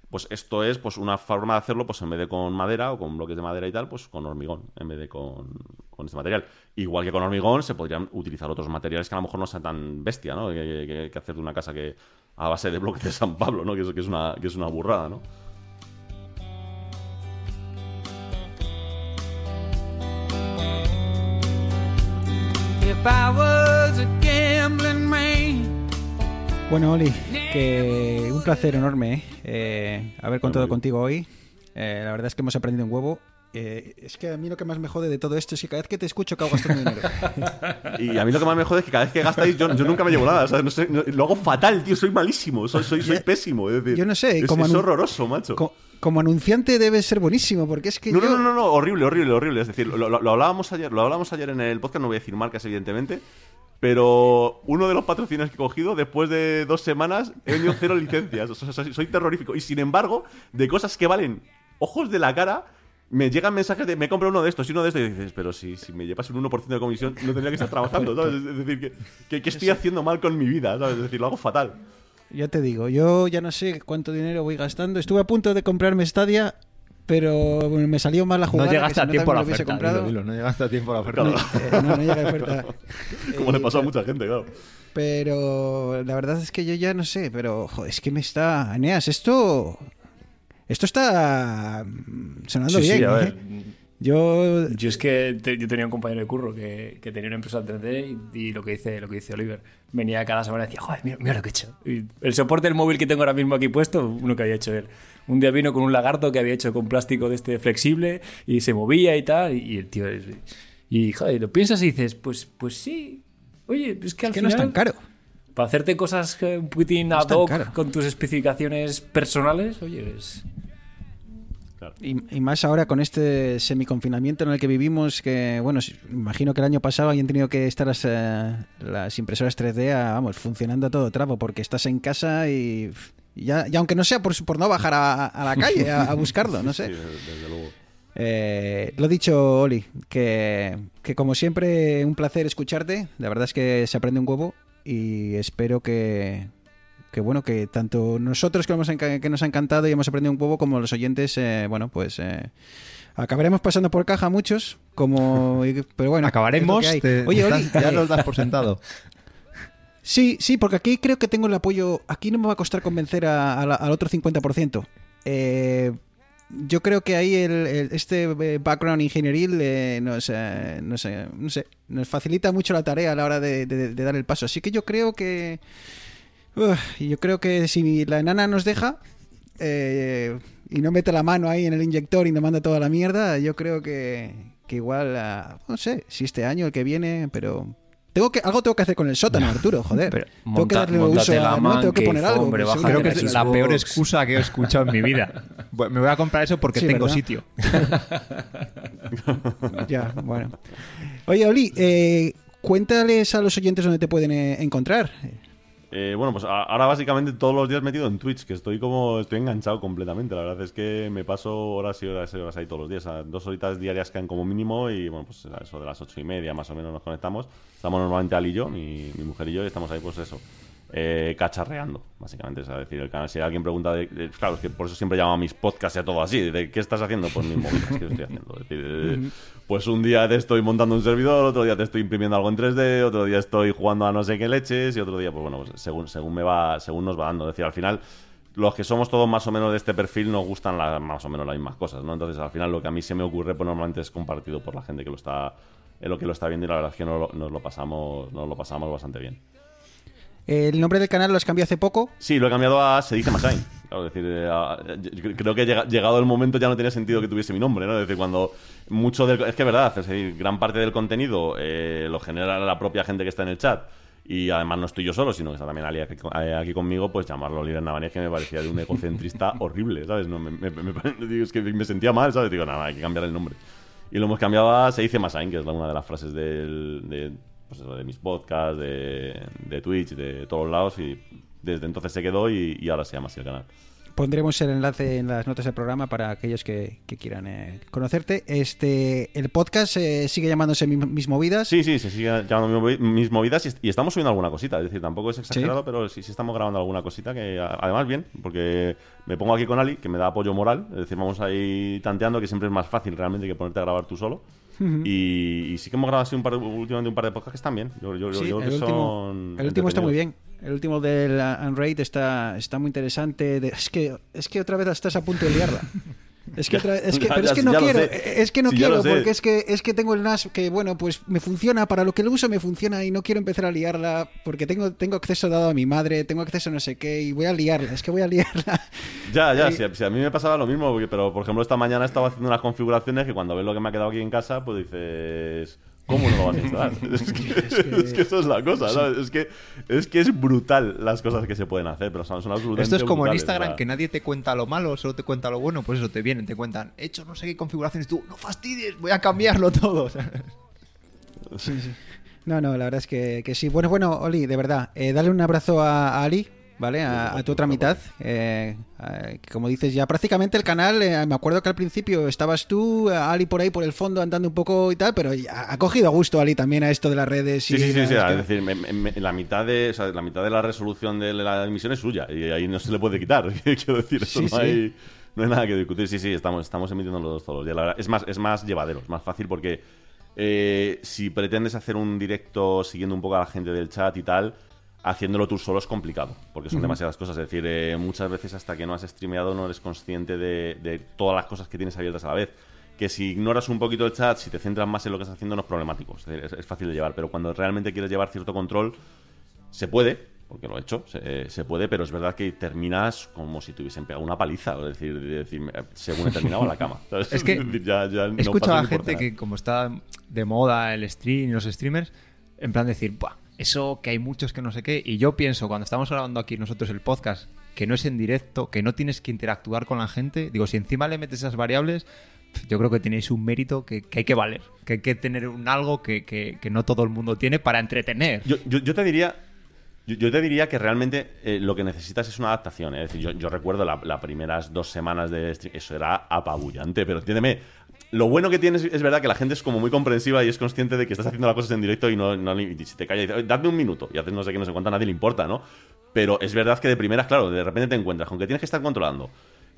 Pues esto es pues una forma de hacerlo, pues en vez de con madera o con bloques de madera y tal, pues con hormigón, en vez de con, con este material. Igual que con hormigón se podrían utilizar otros materiales que a lo mejor no sean tan bestia, ¿no? Que, hacer de una casa que a base de bloques de San Pablo, ¿no? Que es, es, una, que es una burrada, ¿no?
If I was a gambling man,
Bueno, Oli, que un placer enorme ¿eh? Eh, haber contado
Muy
contigo hoy. Eh, la verdad es que hemos aprendido un huevo. Eh, es que a mí lo que más me jode de todo esto es que cada vez que te escucho acabo gastando dinero.
Y a mí lo que más me jode es que cada vez que gastáis, yo, yo nunca me llevo nada. ¿sabes? No sé, no- lo hago fatal, tío. Soy malísimo. Soy, soy, soy pésimo. Es decir,
yo no sé,
Es,
como
es horroroso, macho.
Co- como anunciante debe ser buenísimo, porque es que
No,
yo...
no, no, no, no, horrible, horrible, horrible. Es decir, lo, lo- lo hablábamos ayer, lo hablábamos ayer en el podcast, no voy a decir marcas, evidentemente. Pero uno de los patrocinios que he cogido, después de dos semanas, he vendido cero licencias. O sea, soy, terrorífico. Y sin embargo, de cosas que valen ojos de la cara, me llegan mensajes de me compro uno de estos y uno de estos. Y dices, pero si, si me llevas un 1% de comisión, no tendría que estar trabajando, ¿sabes? Es decir, que, que, que estoy haciendo mal con mi vida, ¿sabes? Es decir, lo hago fatal.
Ya te digo, yo ya no sé cuánto dinero voy gastando. Estuve a punto de comprarme Stadia, pero bueno, me salió mal la
No
jugada.
llegaste
que si
a
no
tiempo a la oferta.
comprado.
Dilo, dilo, no llegaste a tiempo a la oferta.
No, eh, no, no llega a oferta.
Como le pasó a mucha gente, claro.
Pero la verdad es que yo ya no sé, pero joder, es que me está... Eneas, esto... Esto está sonando
Sí, sí,
bien.
a
¿eh?
ver.
Yo...
Yo es que te- yo tenía un compañero de curro que, que tenía una empresa 3D y, y lo que dice lo que dice Oliver venía cada semana y decía joder mira, mira lo que he hecho y el soporte del móvil que tengo ahora mismo aquí puesto uno que había hecho él un día vino con un lagarto que había hecho con plástico de este flexible y se movía y tal y, y el tío es- y joder lo piensas y dices pues pues sí oye es que al
Es que no
final
es tan caro.
para hacerte cosas que un poquitín
No
ad hoc con tus especificaciones personales oye es
Claro.
Y, y más ahora con este semiconfinamiento en el que vivimos, que bueno, imagino que el año pasado hayan tenido que estar las, eh, las impresoras 3D, a, vamos, funcionando a todo trapo, porque estás en casa y y ya, y aunque no sea por, su- por no bajar a, a la calle a, a buscarlo, no
Sí,
sé.
desde, desde luego.
Eh, lo dicho, Oli, que, que como siempre un placer escucharte, la verdad es que se aprende un huevo y espero que, que bueno, que tanto nosotros que, hemos que nos ha encantado y hemos aprendido un huevo como los oyentes, eh, bueno, pues eh, acabaremos pasando por caja muchos, como, pero bueno,
Acabaremos. te-.
Oye, Oli,
ya
eh,
los das por sentado.
Sí, sí, porque aquí creo que tengo el apoyo. Aquí no me va a costar convencer a- la- al otro 50%. Eh, yo creo que ahí el, este eh, background ingenieril eh, nos, nos, facilita mucho la tarea a la hora de, dar el paso. Así que yo creo que. Uf, yo creo que si la enana nos deja eh, y no mete la mano ahí en el inyector y nos manda toda la mierda, yo creo que, que igual, ah, no sé, si este año, el que viene, pero tengo que algo tengo que hacer con el sótano, Arturo, joder.
Pero
tengo que darle uso a-
la
no, tengo que
man
poner algo.
hombre,
Creo que
la
es la peor excusa que he escuchado en mi vida. Me voy a comprar eso porque
Sí,
tengo
¿verdad?
sitio.
Ya, bueno. Oye, Oli, eh, cuéntales a los oyentes dónde te pueden eh, encontrar.
Eh, bueno, pues ahora básicamente todos los días metido en Twitch, que estoy como, estoy enganchado completamente. La verdad es que me paso horas y horas y horas ahí todos los días. A dos horitas diarias caen como mínimo y bueno, pues eso de las ocho y media más o menos nos conectamos. Estamos normalmente Ali y yo, mi, mi mujer y yo, y estamos ahí pues eso. Eh, cacharreando, básicamente. Es decir, el canal, si alguien pregunta, de, de- claro, es que por eso siempre llamo a mis podcasts y a todo así, de qué estás haciendo, pues mis que estoy haciendo. Es decir, eh, pues un día te estoy montando un servidor, otro día te estoy imprimiendo algo en 3D, otro día estoy jugando a no sé qué leches y otro día, pues bueno, pues según, según me va, según nos va dando. Es decir, al final, los que somos todos más o menos de este perfil nos gustan la- más o menos las mismas cosas, ¿no? Entonces, al final, lo que a mí se me ocurre, pues normalmente es compartido por la gente que lo está, en lo que lo está viendo y la verdad es que nos lo pasamos, nos lo pasamos bastante bien.
El nombre del canal lo has cambiado hace poco.
Sí, lo he cambiado a Se dice Masain. Claro, es decir, eh, a- yo creo que llega- llegado el momento ya no tenía sentido que tuviese mi nombre, ¿no? Es decir, cuando mucho del... Es que es verdad, es decir, gran parte del contenido eh, lo genera la propia gente que está en el chat y además no estoy yo solo, sino que está también Ali aquí, eh, conmigo, pues llamarlo líder Navanés que me parecía de un egocentrista horrible, ¿sabes? No, me, me- me- es que me sentía mal, ¿sabes? Digo, nada, hay que cambiar el nombre. Y lo hemos cambiado a Se dice Masain, que es una de las frases del- de, pues eso, de mis podcasts, de, de Twitch, de todos lados y desde entonces se quedó y, y ahora se llama así el canal.
Pondremos el enlace en las notas del programa para aquellos que, que quieran eh, conocerte. Este, el podcast eh, sigue llamándose Mi- Mis Movidas.
Sí, sí, se sigue llamando mi- mis movidas y, y estamos subiendo alguna cosita. Es decir, tampoco es exagerado, pero sí, sí estamos grabando alguna cosita que además bien, porque me pongo aquí con Ali, que me da apoyo moral. Es decir, vamos ahí tanteando, que siempre es más fácil realmente que ponerte a grabar tú solo. Y, y sí que hemos grabado así un par últimamente un par de podcasts que están bien. Yo, yo-
Sí, el
que
último,
son
el último está muy bien. El último del Unraid está, está muy interesante. De- es, que, es que otra vez estás a punto de liarla. Es que, otra vez- es que, pero
ya,
es que no quiero, es que no quiero, porque es que, es que tengo el NAS que, bueno, pues me funciona, para lo que lo uso me funciona y no quiero empezar a liarla porque tengo, tengo acceso dado a mi madre, tengo acceso a no sé qué y voy a liarla, es que voy a liarla.
Ya, ya,
Eh,
si, a- si a mí me pasaba lo mismo, porque- pero por ejemplo esta mañana estaba haciendo unas configuraciones que cuando ves lo que me ha quedado aquí en casa, pues dices, ¿cómo no lo vas a instalar? es, que, es que eso es la cosa, ¿sabes? Es que, es que es brutal las cosas que se pueden hacer, pero son, son absolutamente
Esto es como en Instagram, que nadie te cuenta lo malo, solo te cuenta lo bueno. Pues eso, te vienen, te cuentan, he hecho no sé qué configuraciones. Tú, no fastidies, voy a cambiarlo todo.
Sí, sí. No, no, la verdad es que, que sí. Bueno, bueno, Oli, de verdad, eh, dale un abrazo a, a Ali, ¿vale? A, a tu otra mitad. eh, eh, como dices, ya prácticamente el canal, eh, me acuerdo que al principio estabas tú, Ali por ahí por el fondo andando un poco y tal, pero ha cogido a gusto Ali también a esto de las redes.
Sí,
y
sí, sí, sí, es decir, me- me- la mitad de o sea, la mitad de la resolución de la emisión es suya y ahí no se le puede quitar. Quiero decir, eso
Sí,
no,
sí.
Hay, no hay nada que discutir. Sí, sí, estamos, estamos emitiendo los dos todos los días. La verdad, es más, es más llevadero, es más fácil porque eh, si pretendes hacer un directo siguiendo un poco a la gente del chat y tal, haciéndolo tú solo es complicado, porque son demasiadas cosas. Es decir, eh, muchas veces hasta que no has streameado no eres consciente de, de todas las cosas que tienes abiertas a la vez. Que si ignoras un poquito el chat, si te centras más en lo que estás haciendo, no es problemático. Es, decir, es- es fácil de llevar, pero cuando realmente quieres llevar cierto control, se puede, porque lo he hecho, se, se puede, pero es verdad que terminas como si te hubiesen pegado una paliza. Es decir, de decir, según he terminado la cama. ¿sabes?
Es que
ya- ya no
he escuchado a gente que, como está de moda el stream y los streamers, en plan decir, Buah, eso que hay muchos que no sé qué. Y yo pienso, cuando estamos grabando aquí nosotros el podcast, que no es en directo, que no tienes que interactuar con la gente. Digo, si encima le metes esas variables, yo creo que tenéis un mérito que, que hay que valer, que hay que tener un algo que, que- que no todo el mundo tiene para entretener.
Yo, yo- te diría. Yo, te diría que realmente eh, lo que necesitas es una adaptación. ¿eh? Es decir, yo, recuerdo la- las primeras dos semanas de stream, eso era apabullante, pero entiéndeme. Lo bueno que tienes es verdad que la gente es como muy comprensiva y es consciente de que estás haciendo las cosas en directo y no, y si te calla y dice, "Oye, dadme un minuto y haces no sé qué, no sé cuánto, a nadie le importa, ¿no? Pero es verdad que de primeras, claro, de repente te encuentras con que tienes que estar controlando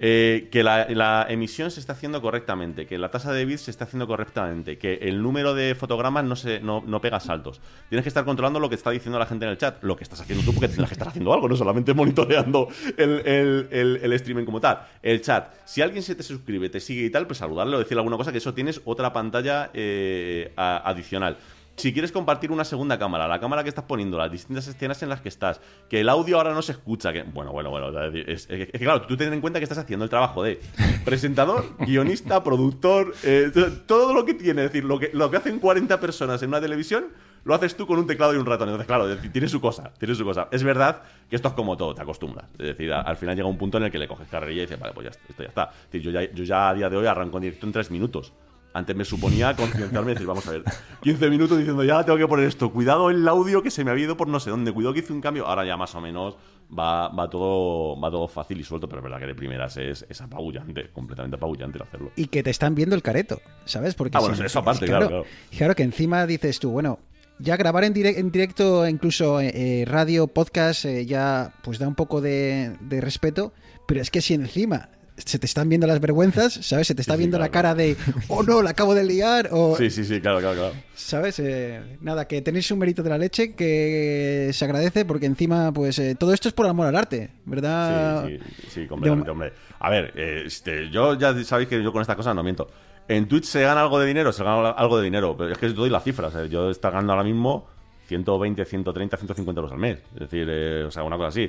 eh, que la, emisión se está haciendo correctamente, que la tasa de bits se está haciendo correctamente, que el número de fotogramas no, se, no, no pega saltos. Tienes que estar controlando lo que está diciendo la gente en el chat, lo que estás haciendo tú, porque tendrás que estar haciendo algo, no solamente monitoreando el, el, el- streaming como tal. El chat, si alguien se te suscribe, te sigue y tal, pues saludarle o decirle alguna cosa, que eso tienes otra pantalla eh, adicional. Si quieres compartir una segunda cámara, la cámara que estás poniendo, las distintas escenas en las que estás, que el audio ahora no se escucha, que bueno, bueno, bueno, es, es- es que claro, tú ten en cuenta que estás haciendo el trabajo de presentador, guionista, productor, eh, todo lo que tiene, es decir, lo que, lo que hacen 40 personas en una televisión, lo haces tú con un teclado y un ratón. Entonces, claro, tiene su cosa, tiene su cosa. Es verdad que esto es como todo, te acostumbras. Es decir, al final llega un punto en el que le coges carrerilla y dices, vale, pues ya, esto ya está. Es decir, yo ya, yo ya a día de hoy arranco en directo en tres minutos. Antes me suponía concienciarme y decir, vamos a ver, 15 minutos diciendo, ya tengo que poner esto, cuidado el audio que se me había ido por no sé dónde, cuidado que hice un cambio, ahora ya más o menos va, va, todo, va todo fácil y suelto, pero es verdad que de primeras es, es apabullante, completamente apabullante el hacerlo.
y que te están viendo el careto, ¿sabes? Porque
Ah, bueno, eso aparte, claro, claro.
Claro que encima dices tú, bueno, ya grabar en, direc- en directo, incluso eh, eh, radio, podcast, eh, ya pues da un poco de, de respeto, pero es que si encima se te están viendo las vergüenzas, ¿sabes? Se te está
Sí, sí,
viendo la cara de, oh no, la acabo de liar, o,
Sí, sí, sí, claro, claro, claro.
¿sabes? Eh, nada, que tenéis un mérito de la leche que se agradece porque encima, pues eh, todo esto es por amor al arte, ¿verdad?
Sí, sí, sí, completamente,
de-
hombre. A ver, eh, este, yo ya sabéis que yo con estas cosas no miento. En Twitch se gana algo de dinero, se gana algo de dinero, pero es que os doy las cifras. Yo estoy ganando ahora mismo 120, 130, 150 euros al mes. Es decir, eh, o sea, una cosa así.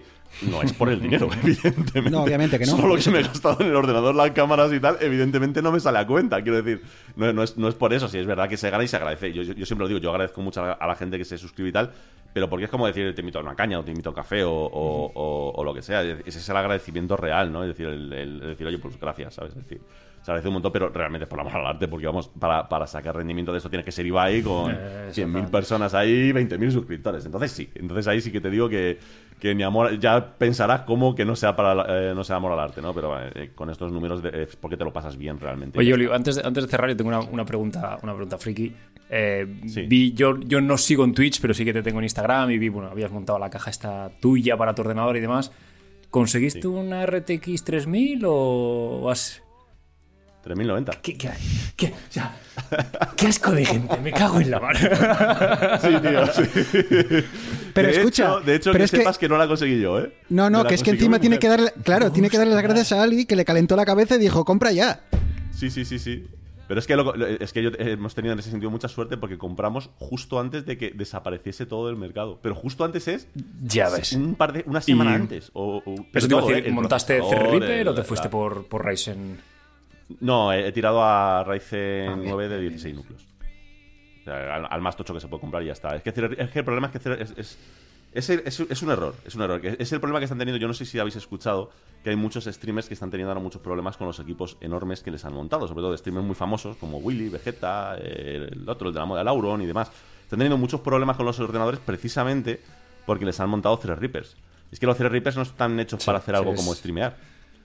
No es por el dinero, evidentemente.
No, obviamente que no.
Solo lo que me he gastado en el ordenador, las cámaras y tal, evidentemente no me sale a cuenta. Quiero decir, no, no es, no es por eso. Si es verdad que se gana y se agradece. Yo, yo, yo siempre lo digo, yo agradezco mucho a la, gente que se suscribe y tal, pero porque es como decir, te invito a una caña o te invito a un café o, o- o- o lo que sea. Ese es el agradecimiento real, ¿no? Es decir, el, el- el decir, oye, pues gracias, ¿sabes? Es decir, se agradece un montón, pero realmente es por amor al arte, porque vamos, para, para sacar rendimiento de esto tienes que ser Ibai con
Eh,
100.000 personas ahí, 20.000 suscriptores. Entonces sí, entonces ahí sí que te digo que, que mi amor, ya pensarás como que no sea para la- eh, no sea amor al arte, ¿no? Pero eh, con estos números de- es porque te lo pasas bien realmente.
Oye, Oli, antes de, antes de cerrar, yo tengo una, una pregunta, una pregunta friki. Eh,
Sí.
vi, yo, yo no sigo en Twitch, pero sí que te tengo en Instagram y vi, bueno, habías montado la caja esta tuya para tu ordenador y demás. ¿Conseguiste
Sí.
una RTX 3000 o has...
3.090.
¿Qué, qué, qué- o sea, qué asco de gente, me cago en la mano.
Sí, tío, sí.
Pero
de
escucha,
hecho, de hecho
pero
que
es que-
sepas que... no la conseguí yo, ¿eh?
No, no, que es que encima tiene que darle, claro, tiene que darle las gracias a Ali que le calentó la cabeza y dijo, compra ya.
Sí, sí, sí, sí. Pero es que, lo- es que yo- eh, hemos tenido en ese sentido mucha suerte porque compramos justo antes de que desapareciese todo del mercado. Pero justo antes es
Ya ves.
un par de, una semana
Y-
antes. O, o-
Eso te iba a decir,
¿eh?
¿montaste Threadripper o te fuiste
la-
por, por Ryzen?
No, he, he tirado a Ryzen
bien,
9 de
bien,
16 núcleos. O sea, al, al más tocho que se puede comprar y ya está. Es que, es que el problema es que es, es, es, es- es un error. Es un error. Es el problema que están teniendo. Yo no sé si habéis escuchado que hay muchos streamers que están teniendo ahora muchos problemas con los equipos enormes que les han montado. Sobre todo de streamers muy famosos como Willy, Vegeta, el otro, el de la moda, el Auron y demás. Están teniendo muchos problemas con los ordenadores precisamente porque les han montado Threadrippers. Es que los Threadrippers no están hechos para hacer algo como streamear.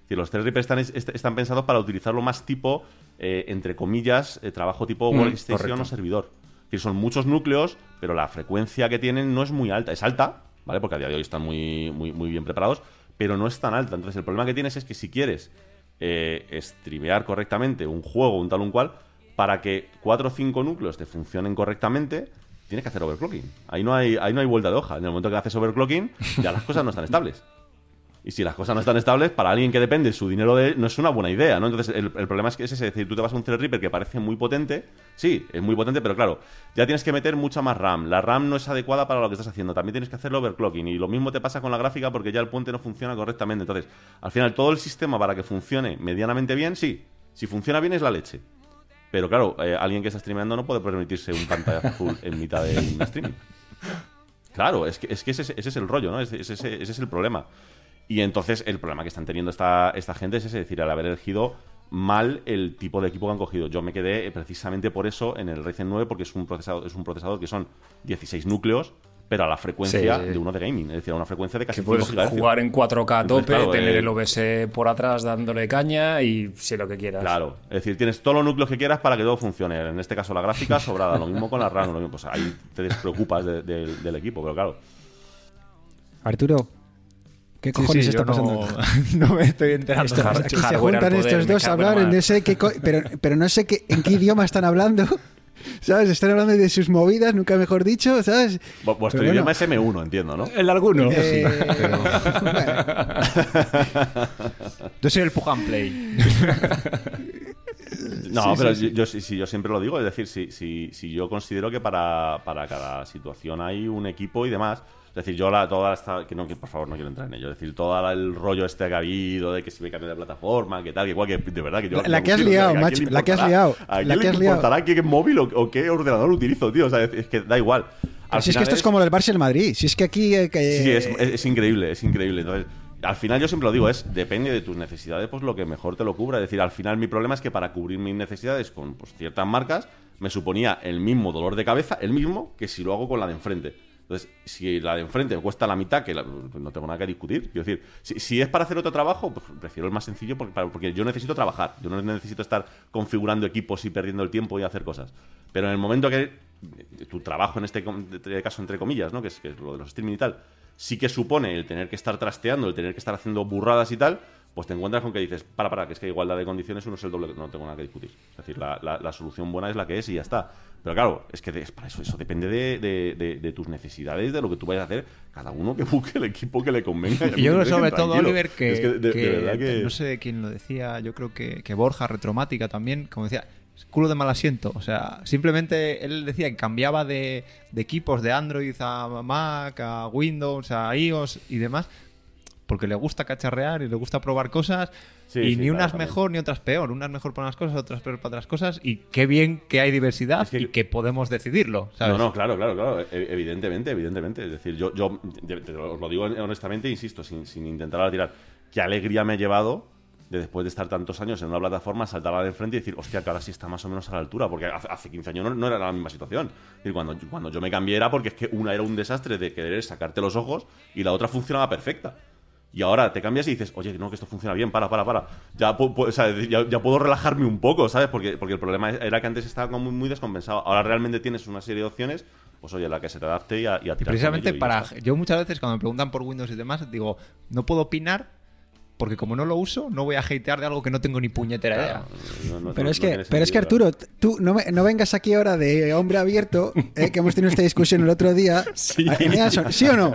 Decir, los Threadrippers están, est- están pensados para utilizarlo más tipo, eh, entre comillas, eh, trabajo tipo
Mm,
workstation
correcto.
o servidor. Es decir, son muchos núcleos, pero la frecuencia que tienen no es muy alta. Es alta, ¿vale? Porque a día de hoy están muy, muy, muy bien preparados, pero no es tan alta. Entonces, el problema que tienes es que si quieres eh, streamear correctamente un juego, un tal, un cual, para que cuatro o cinco núcleos te funcionen correctamente, tienes que hacer overclocking. Ahí no hay, ahí no hay vuelta de hoja. En el momento que haces overclocking, ya las cosas no están estables. Y si las cosas no están estables, para alguien que depende su dinero de él, no es una buena idea, ¿no? Entonces, el, el problema es que es ese, es decir, tú te vas a un Threadripper que parece muy potente, sí, es muy potente, pero claro, ya tienes que meter mucha más RAM. La RAM no es adecuada para lo que estás haciendo, también tienes que hacerlo overclocking. Y lo mismo te pasa con la gráfica porque ya el puente no funciona correctamente. Entonces, al final, todo el sistema para que funcione medianamente bien, sí, si funciona bien es la leche. Pero claro, eh, alguien que está streameando no puede permitirse un pantalla azul en mitad de streaming. Claro, es que, es que ese, es el rollo, ¿no? Ese es el problema. Y entonces el problema que están teniendo esta, esta gente es ese, es decir, al haber elegido mal el tipo de equipo que han cogido. Yo me quedé eh, precisamente por eso en el Ryzen 9 porque es un procesador, es un procesador que son 16 núcleos, pero a la frecuencia
Sí.
de uno de gaming, es decir, a una frecuencia de casi
Que
5
puedes
GHz.
jugar en 4K a tope,
Entonces, claro,
tener
eh,
el OBS por atrás dándole caña y sé lo que quieras.
Claro, es decir, tienes todos los núcleos que quieras para que todo funcione. En este caso, la gráfica sobrada, lo mismo con la RAM, lo mismo. Pues ahí te despreocupas de- de- del equipo, pero claro.
Arturo, ¿qué
Sí,
cojones
sí,
está
yo no,
pasando?
no me estoy enterando.
Esto-
hard-
aquí se juntan
poder,
estos dos a hablar,
la
en ese pero, pero no sé qué, en qué idioma están hablando. ¿Sabes? Están hablando de sus movidas, nunca mejor dicho, ¿sabes?
Vu- Vuestro
Pero
idioma
bueno.
es M1, entiendo, ¿no?
¿El alguno?
Eh,
Yo soy el Pug and Play.
No, pero yo, yo, sí- sí, yo siempre lo digo, es decir, si, si, si yo considero que para, para cada situación hay un equipo y demás. Es decir, yo la, toda esta. Que no, que por favor no quiero entrar en ello. Es decir, todo el rollo este que ha habido de que si me cambio de plataforma, que tal, que igual, que de verdad que yo.
La- que has liado,
¿a quién
macho, la que has liado,
¿A quién
la que has liado.
importará qué móvil o, o qué ordenador utilizo, tío? O sea, es, que da igual. Al
si es que esto es como el Barça y el Madrid. Si es que aquí. eh, que-
Sí, es, es- es increíble, es increíble. Entonces, al final yo siempre lo digo, es depende de tus necesidades, pues lo que mejor te lo cubra. Es decir, al final mi problema es que para cubrir mis necesidades con pues, ciertas marcas me suponía el mismo dolor de cabeza, el mismo, que si lo hago con la de enfrente. Entonces, si la de enfrente cuesta la mitad, que la- pues no tengo nada que discutir. Quiero decir, si, si es para hacer otro trabajo, pues prefiero el más sencillo porque, porque yo necesito trabajar. Yo no necesito estar configurando equipos y perdiendo el tiempo y hacer cosas. Pero en el momento que eh, tu trabajo, en este caso, entre comillas, ¿no? que, es, que es lo de los streaming y tal, sí que supone el tener que estar trasteando, el tener que estar haciendo burradas y tal, pues te encuentras con que dices, para, para, que es que igualdad de condiciones uno es el doble, no tengo nada que discutir. Es decir, la, la- la solución buena es la que es y ya está. Pero claro, es que es para eso, eso depende de, de- de- de tus necesidades, de lo que tú vayas a hacer, cada uno que busque el equipo que le convenga.
Y yo creo sobre todo. Oliver, que,
Es que de, de
que-
verdad que...
no sé quién lo decía, yo creo que, que Borja, Retromática también, como decía, culo de mal asiento. O sea, simplemente él decía que cambiaba de, de equipos de Android a Mac, a Windows, a iOS y demás, porque le gusta cacharrear y le gusta probar cosas.
Sí,
y
sí,
ni unas
también.
mejor ni otras peor. Unas mejor para unas cosas, otras peor para otras cosas. Y qué bien que hay diversidad
Es que-
y que podemos decidirlo. ¿sabes?
No, no, claro, claro, claro. E- Evidentemente, evidentemente. Es decir, yo, yo te os lo digo honestamente, insisto, sin, sin intentar ahora tirar. Qué alegría me ha llevado de después de estar tantos años en una plataforma, saltar a la de enfrente y decir, hostia, que ahora sí está más o menos a la altura, porque hace, hace 15 años no, no era la misma situación. Es decir, cuando, cuando yo me cambié era porque es que una era un desastre de querer sacarte los ojos y la otra funcionaba perfecta. Y ahora te cambias y dices, oye, no, que esto funciona bien, para, para, para. Ya, o sea, ya, ya puedo relajarme un poco, ¿sabes? Porque, porque el problema era que antes estaba como muy, muy descompensado. Ahora realmente tienes una serie de opciones, pues oye, la que se te adapte y a, y a tirar.
Precisamente
y
para. Yo muchas veces cuando me preguntan por Windows y demás, digo, no puedo opinar porque como no lo uso, no voy a hatear de algo que no tengo ni puñetera idea.
No, no-
Pero
no-
es que, pero es que Arturo, tú no, me- no vengas aquí ahora de hombre abierto, eh, que hemos tenido esta discusión el otro día.
Sí.
Eneas, ¿Sí o no?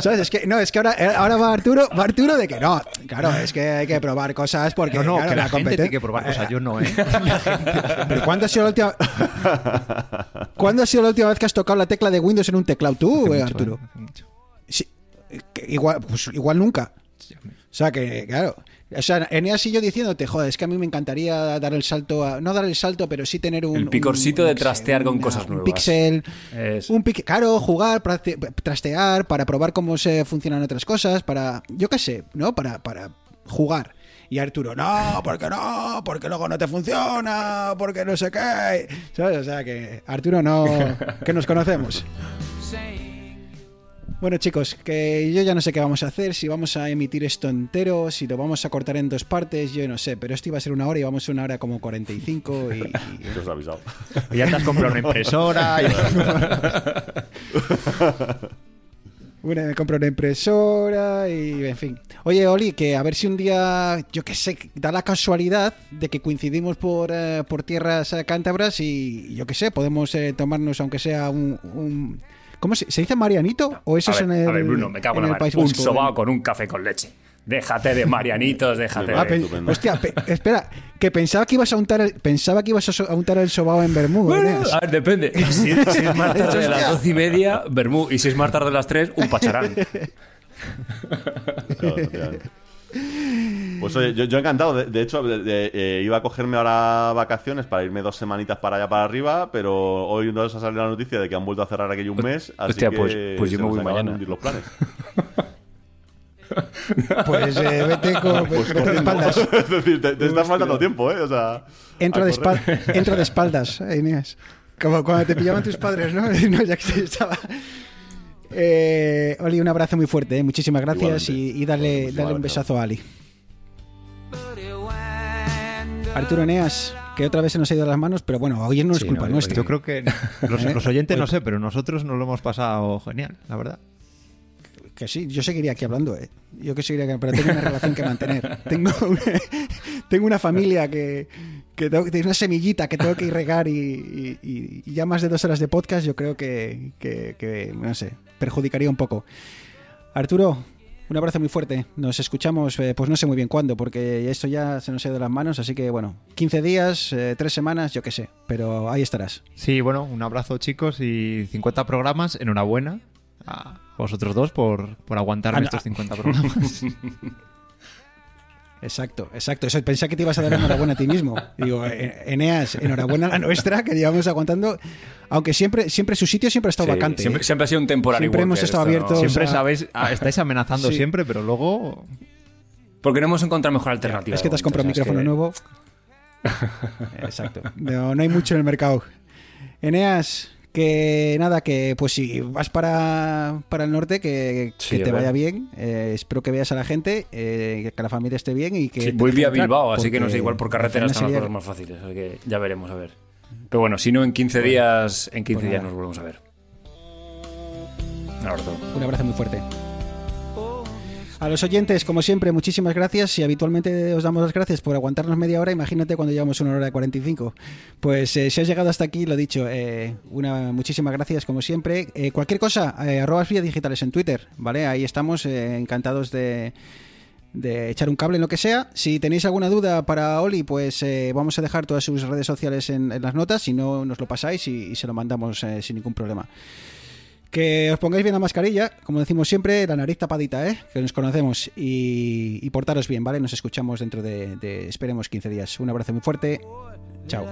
¿Sabes? Es que no, es que ahora, eh, ahora va Arturo, va Arturo de que no. Claro, es que hay que probar cosas porque
No, no,
claro,
que la, gente
competen-
tiene que probar cosas, yo no, ¿eh?
Pero ¿cuándo ha sido la última ¿Cuándo ha sido la última vez que has tocado la tecla de Windows en un teclado tú, eh,
mucho,
Arturo?
¿eh?
Sí, igual, pues igual nunca. O sea que, claro. O sea, Eneas y yo diciéndote, joder, es que a mí me encantaría dar el salto a. No dar el salto, pero sí tener un.
El picorcito
un-
de
un-
trastear con
una-
cosas
Un
nuevas.
pixel.
Es-
Un pic- claro, jugar, trastear, para probar cómo se funcionan otras cosas, para. Yo qué sé, ¿no? Para, para jugar. Y Arturo, no, porque no, porque luego no te funciona, porque no sé qué. ¿Sabes? O sea que Arturo no. que nos conocemos. Bueno chicos, que yo ya no sé qué vamos a hacer, si vamos a emitir esto entero, si lo vamos a cortar en dos partes, yo no sé, pero esto iba a ser una hora y vamos a una hora como 45 y... y-
Te os he avisado.
Y ya te has comprado una impresora. y-
Bueno, me compro una impresora y en fin. Oye, Oli, que a ver si un día, yo qué sé, da la casualidad de que coincidimos por, eh, por tierras eh, cántabras y yo qué sé, podemos eh, tomarnos aunque sea un... un- ¿Cómo se, se dice Marianito? ¿O eso
a,
es
ver,
en el
a ver, Bruno, me cago en
en
la
el
mar.
País
Un sobao con un café con leche. Déjate de marianitos, déjate
Ah,
Ah,
de...
hostia, pe- espera, que pensaba que ibas a untar el, pensaba que ibas a untar el sobao en Bermú.
Bueno, a ver, depende. Si, si es más tarde de las doce y media, Bermú. Y si es más tarde de las tres, un pacharán.
Pues oye, yo, yo encantado. De, de hecho, de- de- eh, iba a cogerme ahora vacaciones para irme dos semanitas para allá para arriba, pero hoy nos ha salido la noticia de que han vuelto a cerrar aquello un mes. Así
Hostia,
que
pues- pues yo me voy mañana.
los planes.
Pues eh, vete con
Pues
vete de espaldas.
es decir, te, te está faltando tiempo, ¿eh? O sea.
Entro de, espal- entro de espaldas, eh, Inés. Como cuando te pillaban tus padres, ¿no? No, ya que estaba. Eh, Oli, un abrazo muy fuerte, ¿eh? muchísimas gracias
Igualmente.
y, y dale, un besazo a Ali. Arturo Eneas, que otra vez se nos ha ido de las manos, pero bueno, hoy no es
Sí,
culpa
no,
nuestra.
Yo creo que los,
¿Eh?
los oyentes no sé, pero nosotros nos lo hemos pasado genial, la verdad.
Que sí, yo seguiría aquí hablando, ¿eh? Yo que seguiría aquí, pero tengo una relación que mantener. Tengo una, tengo una familia que, que tengo, tengo una semillita que tengo que regar y, y- y- y ya más de dos horas de podcast yo creo que, que- que, no sé, perjudicaría un poco. Arturo, un abrazo muy fuerte. Nos escuchamos, eh, pues no sé muy bien cuándo, porque esto ya se nos ha ido de las manos, así que bueno, 15 días, eh, 3 semanas, yo qué sé, pero ahí estarás.
Sí, bueno, un abrazo chicos y 50 programas, enhorabuena a vosotros dos por, por aguantarme
Ah, no,
estos
ah.
50 programas.
Exacto, exacto. Eso, pensé que te ibas a dar enhorabuena a ti mismo. Digo, eh, Eneas, enhorabuena a la nuestra, que llevamos aguantando. Aunque siempre, siempre su sitio siempre ha estado
Sí,
vacante.
Siempre,
¿eh?
siempre ha sido un temporary
Siempre hemos estado
esto, ¿no?
abiertos.
siempre sabéis, estáis amenazando
Sí.
siempre, pero luego
Porque no hemos encontrado mejor alternativa.
Es que te has comprado un
momento, o sea,
micrófono
que-
nuevo. Exacto. No, no hay mucho en el mercado. Eneas, que nada, que pues si vas para, para el norte, que,
Sí,
que
a
te vaya bien. Eh, espero que veas a la gente, eh, que la familia esté bien y que.
Sí, voy vía Bilbao, así que no sé, igual por carretera están las cosas más fáciles. Así que ya veremos, a ver. Pero bueno, si no, en 15 días, en 15
Pues
días
nada.
nos volvemos a ver. Un abrazo.
Un abrazo muy fuerte. A los oyentes, como siempre, muchísimas gracias y habitualmente os damos las gracias por aguantarnos media hora. Imagínate cuando llevamos una hora y 45. Pues eh, si has llegado hasta aquí, lo dicho, eh, una muchísimas gracias como siempre. Eh, cualquier cosa, eh, arroba Vías digitales en Twitter, ¿vale? Ahí estamos encantados de, de echar un cable en lo que sea. Si tenéis alguna duda para Oli, pues vamos a dejar todas sus redes sociales en, en las notas. Si no, nos lo pasáis y, se lo mandamos sin ningún problema. Que os pongáis bien la mascarilla, como decimos siempre, la nariz tapadita, ¿eh? que nos conocemos y, portaros bien, ¿vale? Nos escuchamos dentro de, esperemos, 15 días. Un abrazo muy fuerte. Chao.